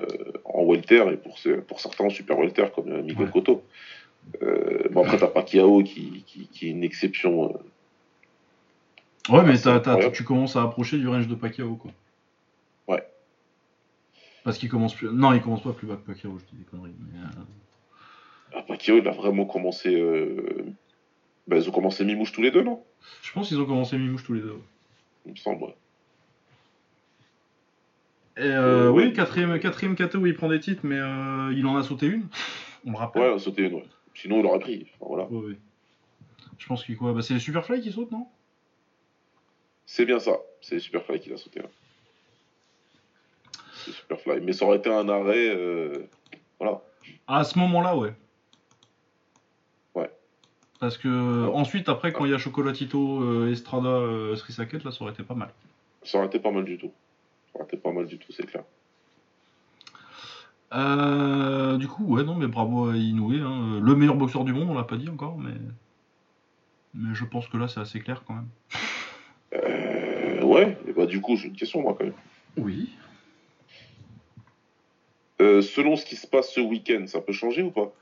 en welter et pour, pour certains en super welter, comme euh, Miguel Cotto. Euh, bon, après, t'as Pacquiao qui, qui, est une exception.
ouais, mais tu commences à approcher du range de Pacquiao, quoi.
Ouais.
Parce qu'il commence plus. Non, il commence pas plus bas que Pacquiao, je dis des conneries. Mais,
ah, Pacquiao, il a vraiment commencé. Euh... Bah, ils ont commencé Mimouche tous les deux, non?
Je pense qu'ils ont commencé Mimouche tous les deux.
Il me semble, ouais.
Et euh, oui, quatrième, quatrième KT où il prend des titres, mais euh, il en a sauté une, (laughs) on me rappelle.
Ouais, il a sauté une, ouais. Sinon, il aurait pris. voilà.
Je pense qu'il quoi bah, C'est les Superfly qui sautent, non?
C'est bien ça. C'est les Superfly qui l'a sauté. Là. C'est Superfly. Mais ça aurait été un arrêt. Euh... Voilà.
À ce moment-là, ouais. Parce que
ah.
ensuite, après, quand il y a Chocolatito, euh, Estrada, euh, Srisaket, là, ça aurait été pas mal.
Ça aurait été pas mal du tout. Ça aurait été pas mal du tout, c'est clair.
Euh, du coup, ouais, non, mais bravo à Inoue. Hein. Le meilleur boxeur du monde, on l'a pas dit encore, mais. Mais je pense que là, c'est assez clair quand même.
Euh, ouais, et bah du coup, j'ai une question, moi, quand même.
Oui.
Euh, selon ce qui se passe ce week-end, ça peut changer ou pas?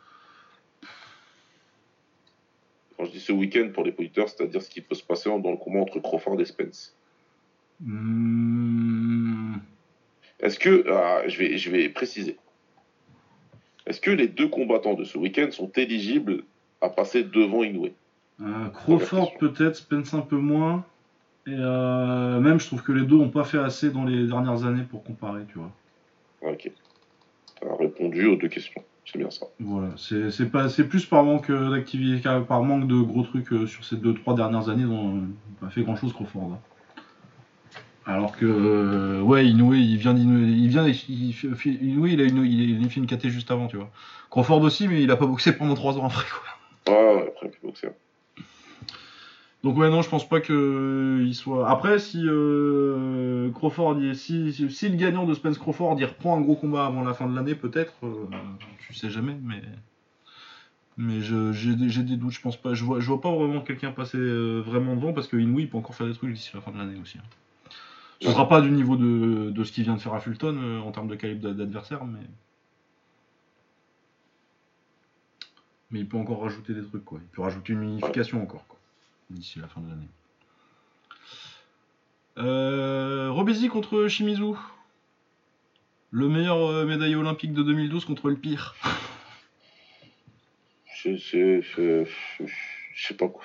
Quand je dis ce week-end pour les auditeurs, c'est-à-dire ce qui peut se passer dans le combat entre Crawford et Spence.
Hmm.
Est-ce que, ah, je, vais, je vais préciser, est-ce que les deux combattants de ce week-end sont éligibles à passer devant Inoue?
Euh, Crawford peut-être, Spence un peu moins. Et euh, même, je trouve que les deux n'ont pas fait assez dans les dernières années pour comparer, tu vois.
Ok. répondu aux deux questions. C'est bien ça.
Voilà, c'est pas c'est plus par manque d'activité, par manque de gros trucs sur ces deux trois dernières années dont on pas fait grand chose Crawford. Hein. Alors que, euh, ouais, Inoue, il vient il vient, il, Inoue, il a une, il a fait une KT juste avant, tu vois. Crawford aussi, mais il a pas boxé pendant 3 ans après,
quoi. Ouais, ouais, après, il a boxé.
Donc ouais, non, je pense pas que il soit. Après, si euh, Crawford, si, le gagnant de Spence Crawford, il reprend un gros combat avant la fin de l'année, peut-être, euh, tu sais jamais, mais mais j'ai des doutes, je pense pas. Je vois, pas vraiment quelqu'un passer vraiment devant parce que Inoue il peut encore faire des trucs d'ici la fin de l'année aussi. Hein. Ce sera pas du niveau de, ce qu'il vient de faire à Fulton euh, en termes de calibre d'adversaire, mais. Mais il peut encore rajouter des trucs, quoi. Il peut rajouter une unification encore, quoi. D'ici la fin de l'année. Euh, Robesi contre Shimizu. Le meilleur euh, médaillé olympique de 2012 contre le pire. (laughs)
Je, sais pas quoi.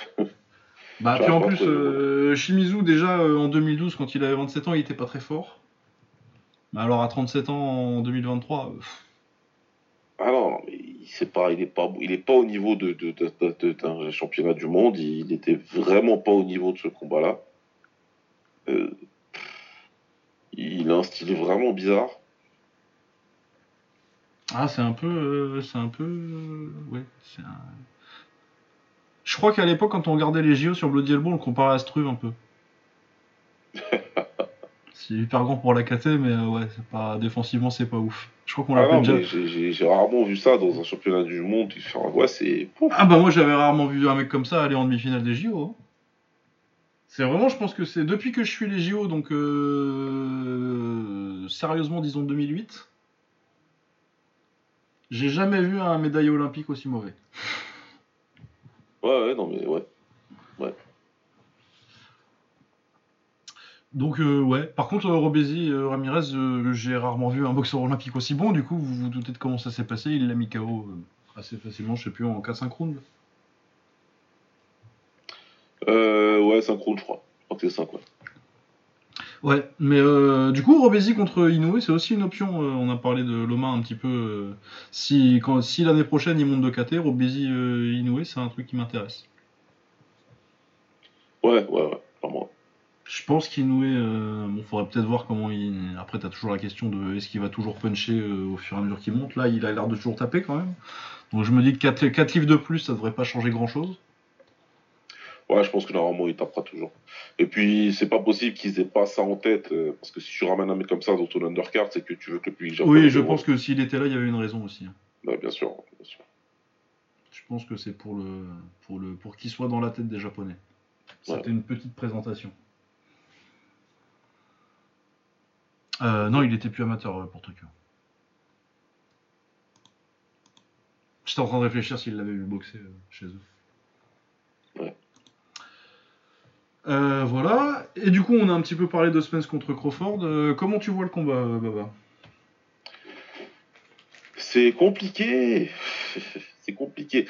Bah, puis en plus, euh, Shimizu, déjà euh, en 2012, quand il avait 27 ans, il était pas très fort. Mais alors à 37 ans en 2023. Euh,
ah non, mais il est pas, au niveau de, championnat du monde. Il était vraiment pas au niveau de ce combat-là. il a un style vraiment bizarre.
Ah, c'est un peu, ouais, c'est un je crois qu'à l'époque, quand on regardait les JO sur Bloody Elbow, on le comparait à Struve un peu. C'est hyper grand pour la KT, mais euh, ouais, c'est pas défensivement, c'est pas ouf. Je crois qu'on
l'a ah déjà. J'ai rarement vu ça dans un championnat du monde. Ouais, c'est.
Ah bah moi, j'avais rarement vu un mec comme ça aller en demi-finale des JO. Hein. C'est vraiment, je pense que c'est depuis que je suis les JO, donc euh, sérieusement, disons 2008. J'ai jamais vu un médaillé olympique aussi mauvais.
Ouais, ouais, non, mais ouais. Ouais.
Donc, euh, ouais. Par contre, euh, Robesi, euh, Ramirez, j'ai rarement vu un boxeur olympique aussi bon. Du coup, vous vous doutez de comment ça s'est passé. Il l'a mis KO assez facilement, je sais plus, en 4-5 rounds.
Euh, ouais, 5 rounds, je crois. Je crois que c'est 5, ouais.
Ouais, mais euh, du coup, Robesi contre Inoue, c'est aussi une option. Euh, on a parlé de Loma un petit peu. Euh, si quand, si l'année prochaine il monte de KT, Robesi Inoue, c'est un truc qui m'intéresse.
Ouais, ouais, ouais.
Je pense qu'Inoue, bon, faudrait peut-être voir comment il. Après, t'as toujours la question de est-ce qu'il va toujours puncher au fur et à mesure qu'il monte? Là, il a l'air de toujours taper quand même. Donc je me dis que 4, 4 livres de plus, ça devrait pas changer grand chose.
Ouais, je pense que normalement, il tapera toujours. Et puis, c'est pas possible qu'ils aient pas ça en tête, euh, parce que si tu ramènes un mec comme ça dans ton undercard, c'est que tu veux que le public
Oui, je pense que s'il était là, il y avait une raison aussi. Hein.
Ouais, bien sûr, bien sûr.
Je pense que c'est pour le pour le pour qu'il soit dans la tête des Japonais. C'était une petite présentation. Euh, non, il était plus amateur euh, pour Tokyo. J'étais en train de réfléchir s'il l'avait vu boxer chez eux. Euh, voilà. Et du coup, on a un petit peu parlé de Spence contre Crawford. Euh, comment tu vois le combat, euh, Baba?
C'est compliqué. (laughs) c'est compliqué.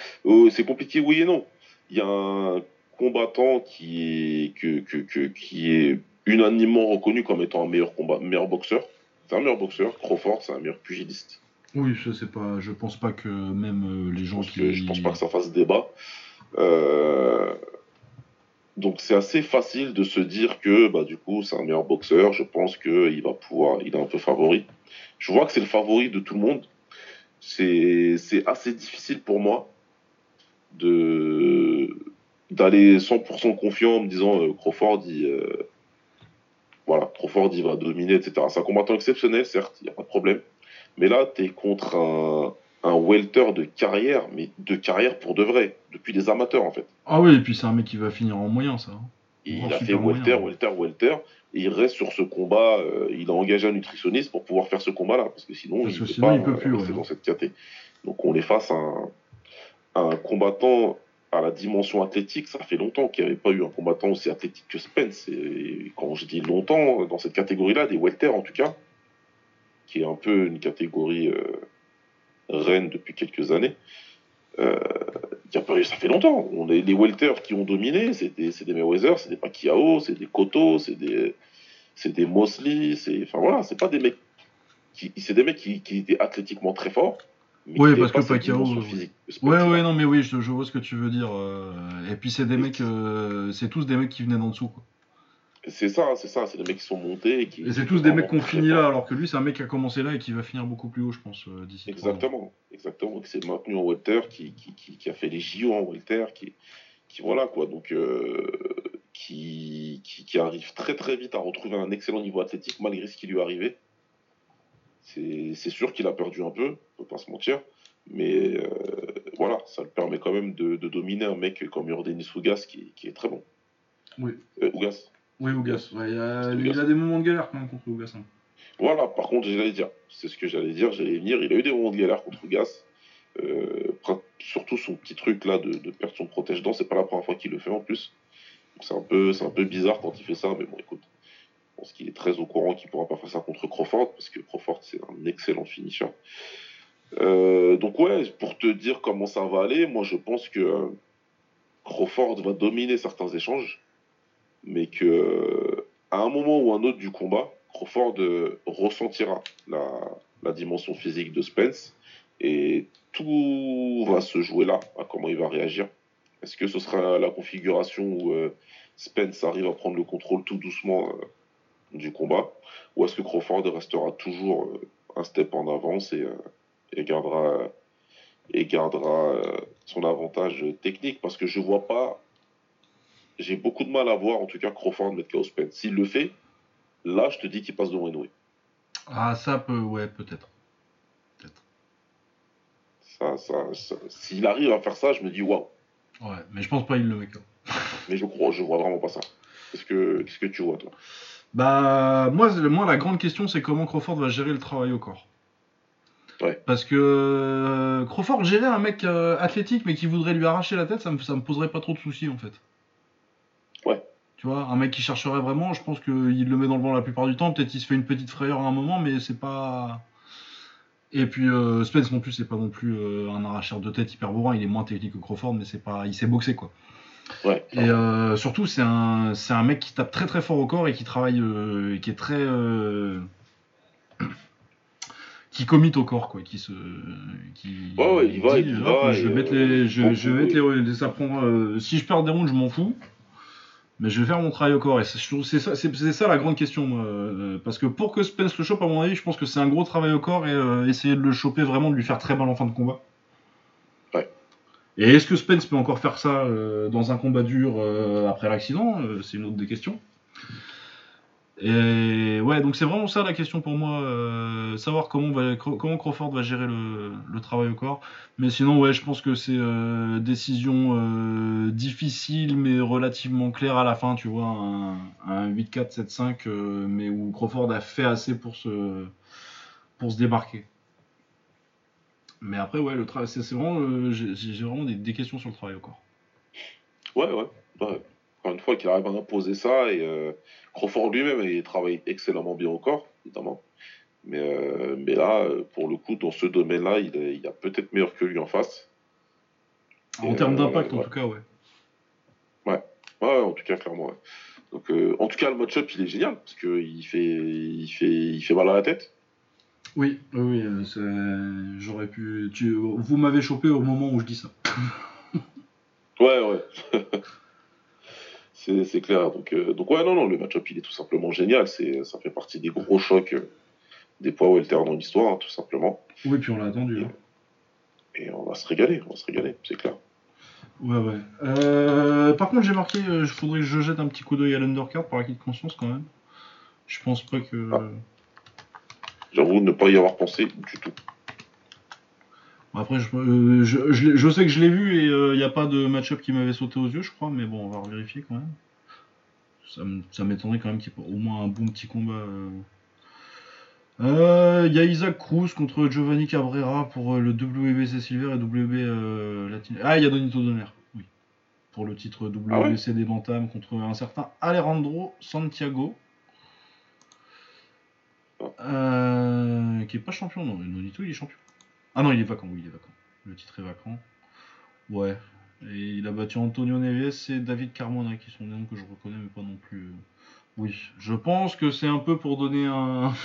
c'est compliqué, oui et non. Il y a un combattant qui est, qui est unanimement reconnu comme étant un meilleur combat, meilleur boxeur. C'est un meilleur boxeur. Crawford, c'est un meilleur pugiliste.
Oui, je sais pas. Je pense pas que même les gens qui.
je pense pas que ça fasse débat. Euh, donc c'est assez facile de se dire que bah, du coup c'est un meilleur boxeur. Je pense qu'il va pouvoir, il est un peu favori. Je vois que c'est le favori de tout le monde. C'est assez difficile pour moi de d'aller 100% confiant en me disant euh, Crawford il, euh, voilà Crawford il va dominer etc. C'est un combattant exceptionnel certes, il n'y a pas de problème. Mais là tu es contre un un welter de carrière, mais de carrière pour de vrai, depuis des amateurs en fait.
Ah oui, et puis c'est un mec qui va finir en moyen, ça. Hein.
Il a fait welter, welter, welter, et il reste sur ce combat. Euh, il a engagé un nutritionniste pour pouvoir faire ce combat-là, parce que sinon, il, peut pas, peut plus. dans cette caté. Donc on est face à un, combattant à la dimension athlétique. Ça fait longtemps qu'il n'y avait pas eu un combattant aussi athlétique que Spence. Et quand je dis longtemps, dans cette catégorie-là, des welter en tout cas, qui est un peu une catégorie. Euh, reine depuis quelques années. Euh, ça fait longtemps. On les welters qui ont dominé, c'est des, Mayweather, c'est des Pacquiao, c'est des Cotto, c'est des, c'est Mosley, c'est, enfin voilà, c'est pas des mecs c'est des mecs qui, qui étaient athlétiquement très forts.
Oui, parce que Pacquiao. Ouais, ouais, non, mais oui, je, vois ce que tu veux dire. Euh, et puis c'est des mecs, euh, c'est tous des mecs qui venaient d'en dessous, quoi.
C'est ça, c'est ça, c'est des mecs qui sont montés. Et, qui,
et c'est tous des mecs qui ont fini là, alors que lui, c'est un mec qui a commencé là et qui va finir beaucoup plus haut, je pense, euh, d'ici.
Exactement, exactement, qui s'est maintenu en welter, qui, qui, qui, a fait les JO en welter, qui, qui voilà quoi, donc qui, qui, arrive très très vite à retrouver un excellent niveau athlétique malgré ce qui lui est arrivé. C'est sûr qu'il a perdu un peu, on peut pas se mentir. Mais euh, voilà, ça le permet quand même de, dominer un mec comme Yordenis Ougas qui, qui, est très bon.
Oui.
Euh, Ougas.
Oui, Ougas. il, a, des moments de galère quand même contre Ougas. Hein.
Voilà, par contre, j'allais dire, c'est ce que j'allais dire, j'allais venir. Il a eu des moments de galère contre Ougas. Euh, surtout son petit truc là de, de perdre son protège-dents, c'est pas la première fois qu'il le fait en plus. C'est un, peu, un peu bizarre quand il fait ça, mais bon, écoute pense qu'il est très au courant qu'il ne pourra pas faire ça contre Crawford, parce que Crawford, c'est un excellent finisher. Euh, donc ouais, pour te dire comment ça va aller, moi je pense que euh, Crawford va dominer certains échanges, mais que euh, à un moment ou un autre du combat, Crawford ressentira la, dimension physique de Spence et tout va se jouer là, à comment il va réagir. Est-ce que ce sera la configuration où Spence arrive à prendre le contrôle tout doucement du combat Ou est-ce que Crawford restera toujours euh, un step en avance et, euh, gardera, et gardera euh, son avantage technique? Parce que je vois pas. J'ai beaucoup de mal à voir, en tout cas, Crawford mettre KO Spence. S'il le fait, là, je te dis qu'il passe devant Inoue.
Ah, ça peut, ouais, peut-être. Peut-être.
Ça, ça, S'il arrive à faire ça, je me dis waouh.
Ouais, mais je pense pas qu'il le met
mais je crois, je vois vraiment pas ça. Qu'est-ce que, qu'est-ce que tu vois, toi?
Bah, moi, moi, la grande question, c'est comment Crawford va gérer le travail au corps.
Ouais.
Parce que euh, Crawford gérer un mec euh, athlétique mais qui voudrait lui arracher la tête, ça me, ça me poserait pas trop de soucis en fait.
Ouais.
Tu vois, un mec qui chercherait vraiment, je pense qu'il le met dans le vent la plupart du temps. Peut-être il se fait une petite frayeur à un moment, mais c'est pas. Et puis euh, Spence non plus, c'est pas non plus un arracheur de tête hyper bourrin. Il est moins technique que Crawford, mais c'est pas, il sait boxer quoi. Et euh, surtout, c'est un, c'est un mec qui tape très très fort au corps et qui travaille, euh, qui est très, euh, qui commit au corps quoi, qui se, qui.
Ouais, il va, il va,
je vais mettre les, je, je vais mettre les, ça prend, si je perds des rounds, je m'en fous. Mais je vais faire mon travail au corps et c'est ça, c'est ça la grande question, moi. parce que pour que Spence le chope, à mon avis, je pense que c'est un gros travail au corps et essayer de le choper vraiment, de lui faire très mal en fin de combat. Et est-ce que Spence peut encore faire ça euh, dans un combat dur euh, après l'accident? Euh, C'est une autre des questions. Et ouais, donc c'est vraiment ça la question pour moi, savoir comment, va, comment Crawford va gérer le, travail au corps. Mais sinon, ouais, je pense que c'est décision difficile mais relativement claire à la fin, tu vois, un, un 8-4, 7-5, mais où Crawford a fait assez pour se, pour se débarquer. Mais après, ouais, le travail, c'est vraiment, euh, j'ai vraiment des, questions sur le travail au corps.
Ouais, ouais. Encore une fois, qu'il arrive à imposer ça, et euh, Crawford lui-même, il travaille excellemment bien au corps, évidemment. Mais, euh, mais là, pour le coup, dans ce domaine-là, il, il, y a peut-être meilleur que lui en face.
En termes d'impact, en tout cas, ouais.
Ouais, ouais, en tout cas, clairement, ouais. Donc, en tout cas, le match-up, il est génial, parce qu'il fait, il fait, il fait mal à la tête.
Oui, oui, euh, j'aurais pu. vous m'avez chopé au moment où je dis ça. (laughs)
ouais, ouais. (laughs) c'est clair. Donc, euh, donc, ouais, non, non, le match-up, il est tout simplement génial. Ça fait partie des gros chocs euh, des poids welter dans l'histoire, hein, tout simplement.
Oui, puis on l'a attendu. Hein.
Et, on va se régaler, on va se régaler, c'est clair.
Ouais, ouais. par contre, j'ai marqué, il faudrait que je jette un petit coup d'œil à l'undercard par acquis de conscience quand même. Je pense pas que. Ah.
J'avoue ne pas y avoir pensé du tout.
Après, euh, je, je, sais que je l'ai vu et il euh, n'y a pas de match-up qui m'avait sauté aux yeux, je crois, mais bon, on va vérifier quand même. Ça, m'étonnerait quand même qu'il y ait au moins un bon petit combat. Euh. Il y a Isaac Cruz contre Giovanni Cabrera pour le WBC Silver et WB Latin. Ah, il y a Donito Donner, oui. Pour le titre WBC ah des Bantam contre un certain Alejandro Santiago. Euh, qui est pas champion, non. Nonito, il est champion. Ah non, il est vacant, oui, il est vacant. Le titre est vacant. Ouais. Et il a battu Antonio Neves et David Carmona, qui sont des noms que je reconnais, mais pas non plus. Euh, oui, je pense que c'est un peu pour donner un. (laughs)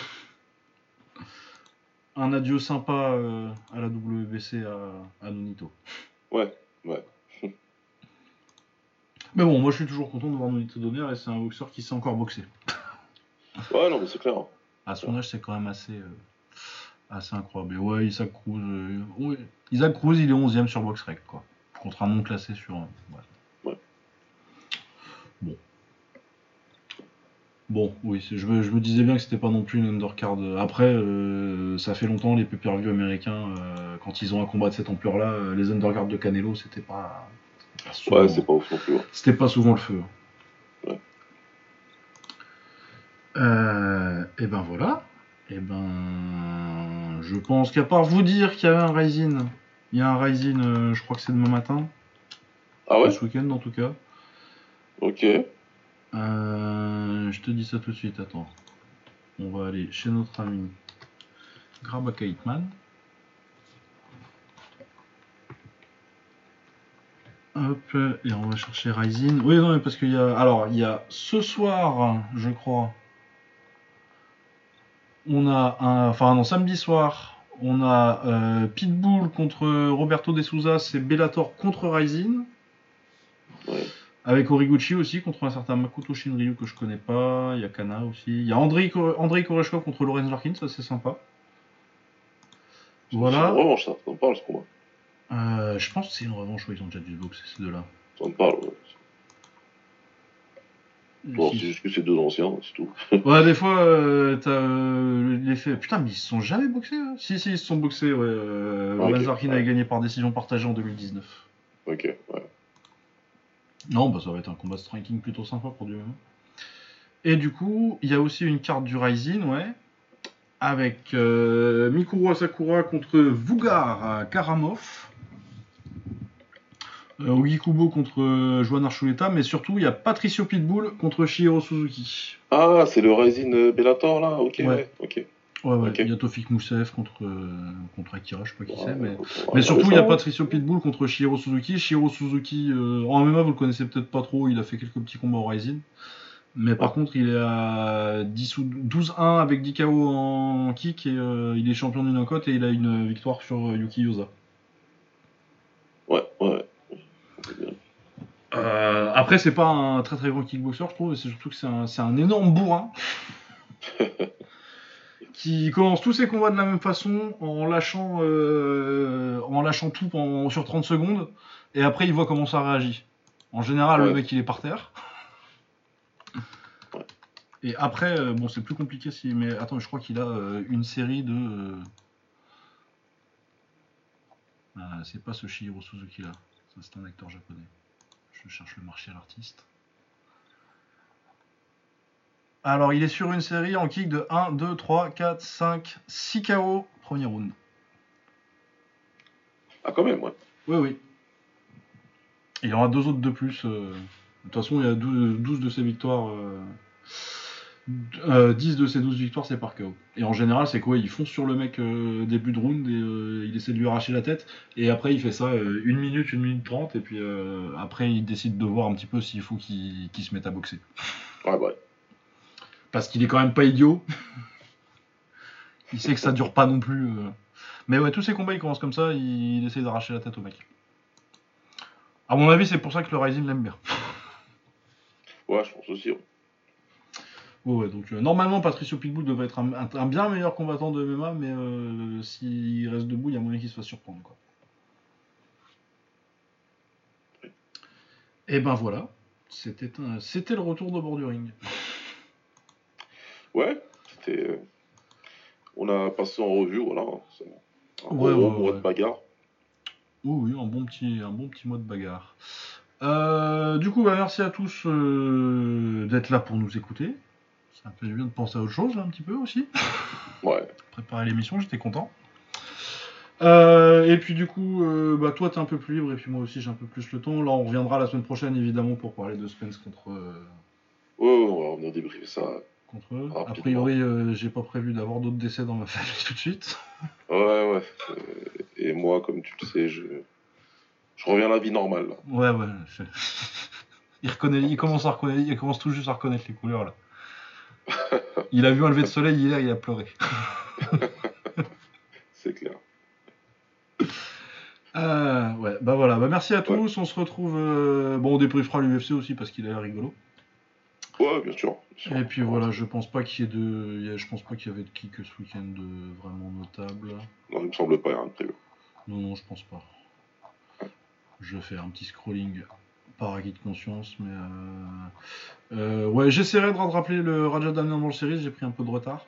un adieu sympa euh, à la WBC à, à Nonito.
Ouais, ouais. (laughs)
Mais bon, moi je suis toujours content de voir Nonito Donner et c'est un boxeur qui sait encore boxer.
Ouais, non, mais c'est clair.
À son âge, c'est quand même assez, euh, assez incroyable. Et ouais, Isaac Cruz, euh. Isaac Cruz, il est 11ème sur BoxRec, quoi. Contre un non classé sur. Ouais.
Ouais.
Bon. Bon, oui, je me, je me disais bien que c'était pas non plus une undercard. Après, euh, ça fait longtemps, les pay-per-view américains, euh, quand ils ont un combat de cette ampleur-là, euh, les undercards de Canelo, c'était pas. pas souvent-
Ouais, c'est pas non plus. ouais.
c'était pas souvent le feu.
Ouais.
Euh, et ben voilà. Et ben, je pense qu'à part vous dire qu'il y avait un Rising, il y a un Rising, euh, je crois que c'est demain matin,
Ah ouais
ce week-end en tout cas.
Ok.
Euh, je te dis ça tout de suite, attends. On va aller chez notre ami Grabaka Hitman. Hop, et on va chercher Rising. Oui, non, mais parce qu'il y a. Alors, il y a ce soir, je crois. On a un. Enfin, non, samedi soir, on a euh, Pitbull contre Roberto De Souza, c'est Bellator contre Rising.
Ouais.
Avec Origuchi aussi contre un certain Makoto Shinryu que je connais pas. Il y a Kana aussi. Il y a Andrei, Andrei Koreshkov contre Lorenz Larkin, ça c'est sympa.
C'est
Voilà.
une revanche, ça. Ça me parle, ce combat.
Euh, je pense que c'est une revanche où ils ont déjà dû boxer ces deux-là.
Ça me parle, ouais. Bon, c'est juste que c'est deux anciens, c'est tout. (laughs)
Ouais, des fois, euh, t'as euh, l'effet. Putain, mais ils se sont jamais boxés. eux Si, si, ils se sont boxés. Ouais. Euh,
Ah, ouais.
avait gagné par décision partagée en 2019.
Ok, ouais.
Non, bah ça va être un combat striking plutôt sympa pour du. Et du coup, il y a aussi une carte du Rising, ouais. Avec euh, Mikuru Asakura contre Vugar Karamov. Euh, Ogikubo contre euh, Joan Archuleta, mais surtout il y a Patricio Pitbull contre Shihiro Suzuki.
Ah, c'est le Rising euh, Bellator, là Ok,
Ouais.
ouais. Ok.
Ouais, ouais.
Ok.
Il y a Tofik Mousseff contre, euh, contre Akira, je sais pas qui c'est, mais. surtout, il y a Patricio Pitbull contre Shihiro Suzuki. Shihiro Suzuki, euh, en MMA, vous le connaissez peut-être pas trop, il a fait quelques petits combats au Rising. Mais par contre, il est à 10 ou 12-1 avec 10 KO en kick et euh, il est champion du knockout et il a une victoire sur Yuki Yosa.
Ouais, ouais. ouais. C'est bien.
Euh, après, c'est pas un très très grand kickboxer, je trouve, et c'est surtout que c'est un, c'est un énorme bourrin (laughs) qui commence tous ses combats de la même façon en lâchant, euh, en lâchant tout en- sur 30 secondes, et après il voit comment ça réagit. En général, le mec il est par terre.
Ouais.
Et après, euh, bon, c'est plus compliqué si. Mais attends, je crois qu'il a euh, une série de. ah, c'est pas ce Shihiro Suzuki là. Ça, c'est un acteur japonais. Je cherche le martial artiste. Alors, il est sur une série en kick de 1, 2, 3, 4, 5, 6 KO, premier round.
Ah, quand même, ouais.
Oui, oui. Il y en aura deux autres de plus. euh. De toute façon, il y a 12, 12 de ses victoires. Euh, euh, 10 de ces 12 victoires, c'est par KO. Et en général, c'est quoi? Il fonce sur le mec euh, début de round et euh, il essaie de lui arracher la tête. Et après, il fait ça euh, une minute, une minute trente. Et puis après, il décide de voir un petit peu s'il faut qu'il se mette à boxer.
Ouais, ouais.
Parce qu'il est quand même pas idiot. il sait que ça dure pas non plus. Mais ouais, tous ces combats, ils commencent comme ça, il, il essaie d'arracher la tête au mec. À mon avis, c'est pour ça que le Rising l'aime bien.
Ouais, je pense aussi. ouais.
Ouais, donc euh, normalement, Patricio Pitbull devrait être un, un- un bien meilleur combattant de MMA, mais euh, s'il reste debout, il y a moyen qu'il se fasse surprendre. Quoi. Et ben voilà, c'était un- c'était le retour de bord du ring.
Ouais, c'était. euh, On a passé en revue, voilà. C'est un
Ouais, ouais,
mois
ouais.
de bagarre.
Oui, oui, un bon petit, un bon petit mois de bagarre. Euh, du coup, bah, merci à tous euh, d'être là pour nous écouter. Ça me fait du bien de penser à autre chose, là, un petit peu aussi. (laughs)
Ouais.
Préparer l'émission, j'étais content. Euh, et puis du coup, euh, bah, toi t'es un peu plus libre et puis moi aussi j'ai un peu plus le temps. Là on reviendra la semaine prochaine évidemment pour parler de Spence contre, euh,
Ouais, ouais, on va revenir débriefer ça.
contre eux. A priori euh, j'ai pas prévu d'avoir d'autres décès dans ma (laughs) famille tout de suite.
Ouais, ouais. Et moi, comme tu le sais, je. Je reviens à la vie normale. là.
Ouais ouais. je- (laughs) il, reconnaît, il commence à reconnaître, il commence tout juste à reconnaître les couleurs là. Il a vu un lever de soleil hier, il a pleuré. (laughs) C'est clair. Euh, ouais, bah voilà, bah merci à tous. On se retrouve. Euh, bon, on débriefera l'UFC aussi parce qu'il a l'air rigolo.
Ouais, bien sûr.
Et puis voilà, je pense pas qu'il y ait de, je pense pas qu'il y avait de kick ce week-end vraiment notable.
Non, il me semble pas, rien de prévu.
Non, non, je pense pas. Je fais un petit scrolling par acquis de conscience, mais euh, euh, ouais, j'essaierai de rattraper le Raja Damian dans le série. J'ai pris un peu de retard.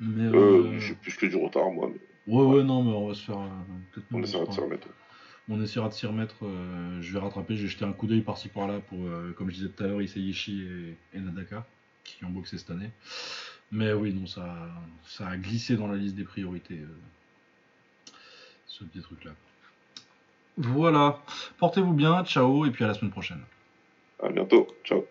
Mais
Euh,
euh,
J'ai plus que du retard, moi, mais
ouais, ouais, non, mais on va se faire.
on essaiera de s'y remettre.
On essaiera de s'y remettre. euh, je vais rattraper. J'ai jeté un coup d'œil par-ci par-là pour, euh, comme je disais tout à l'heure, Isayishi et, et Nadaka qui ont boxé cette année. Mais oui, non, ça, ça a glissé dans la liste des priorités. euh, ce petit truc-là. Voilà. Portez-vous bien. Ciao. Et puis à la semaine prochaine.
À bientôt. Ciao.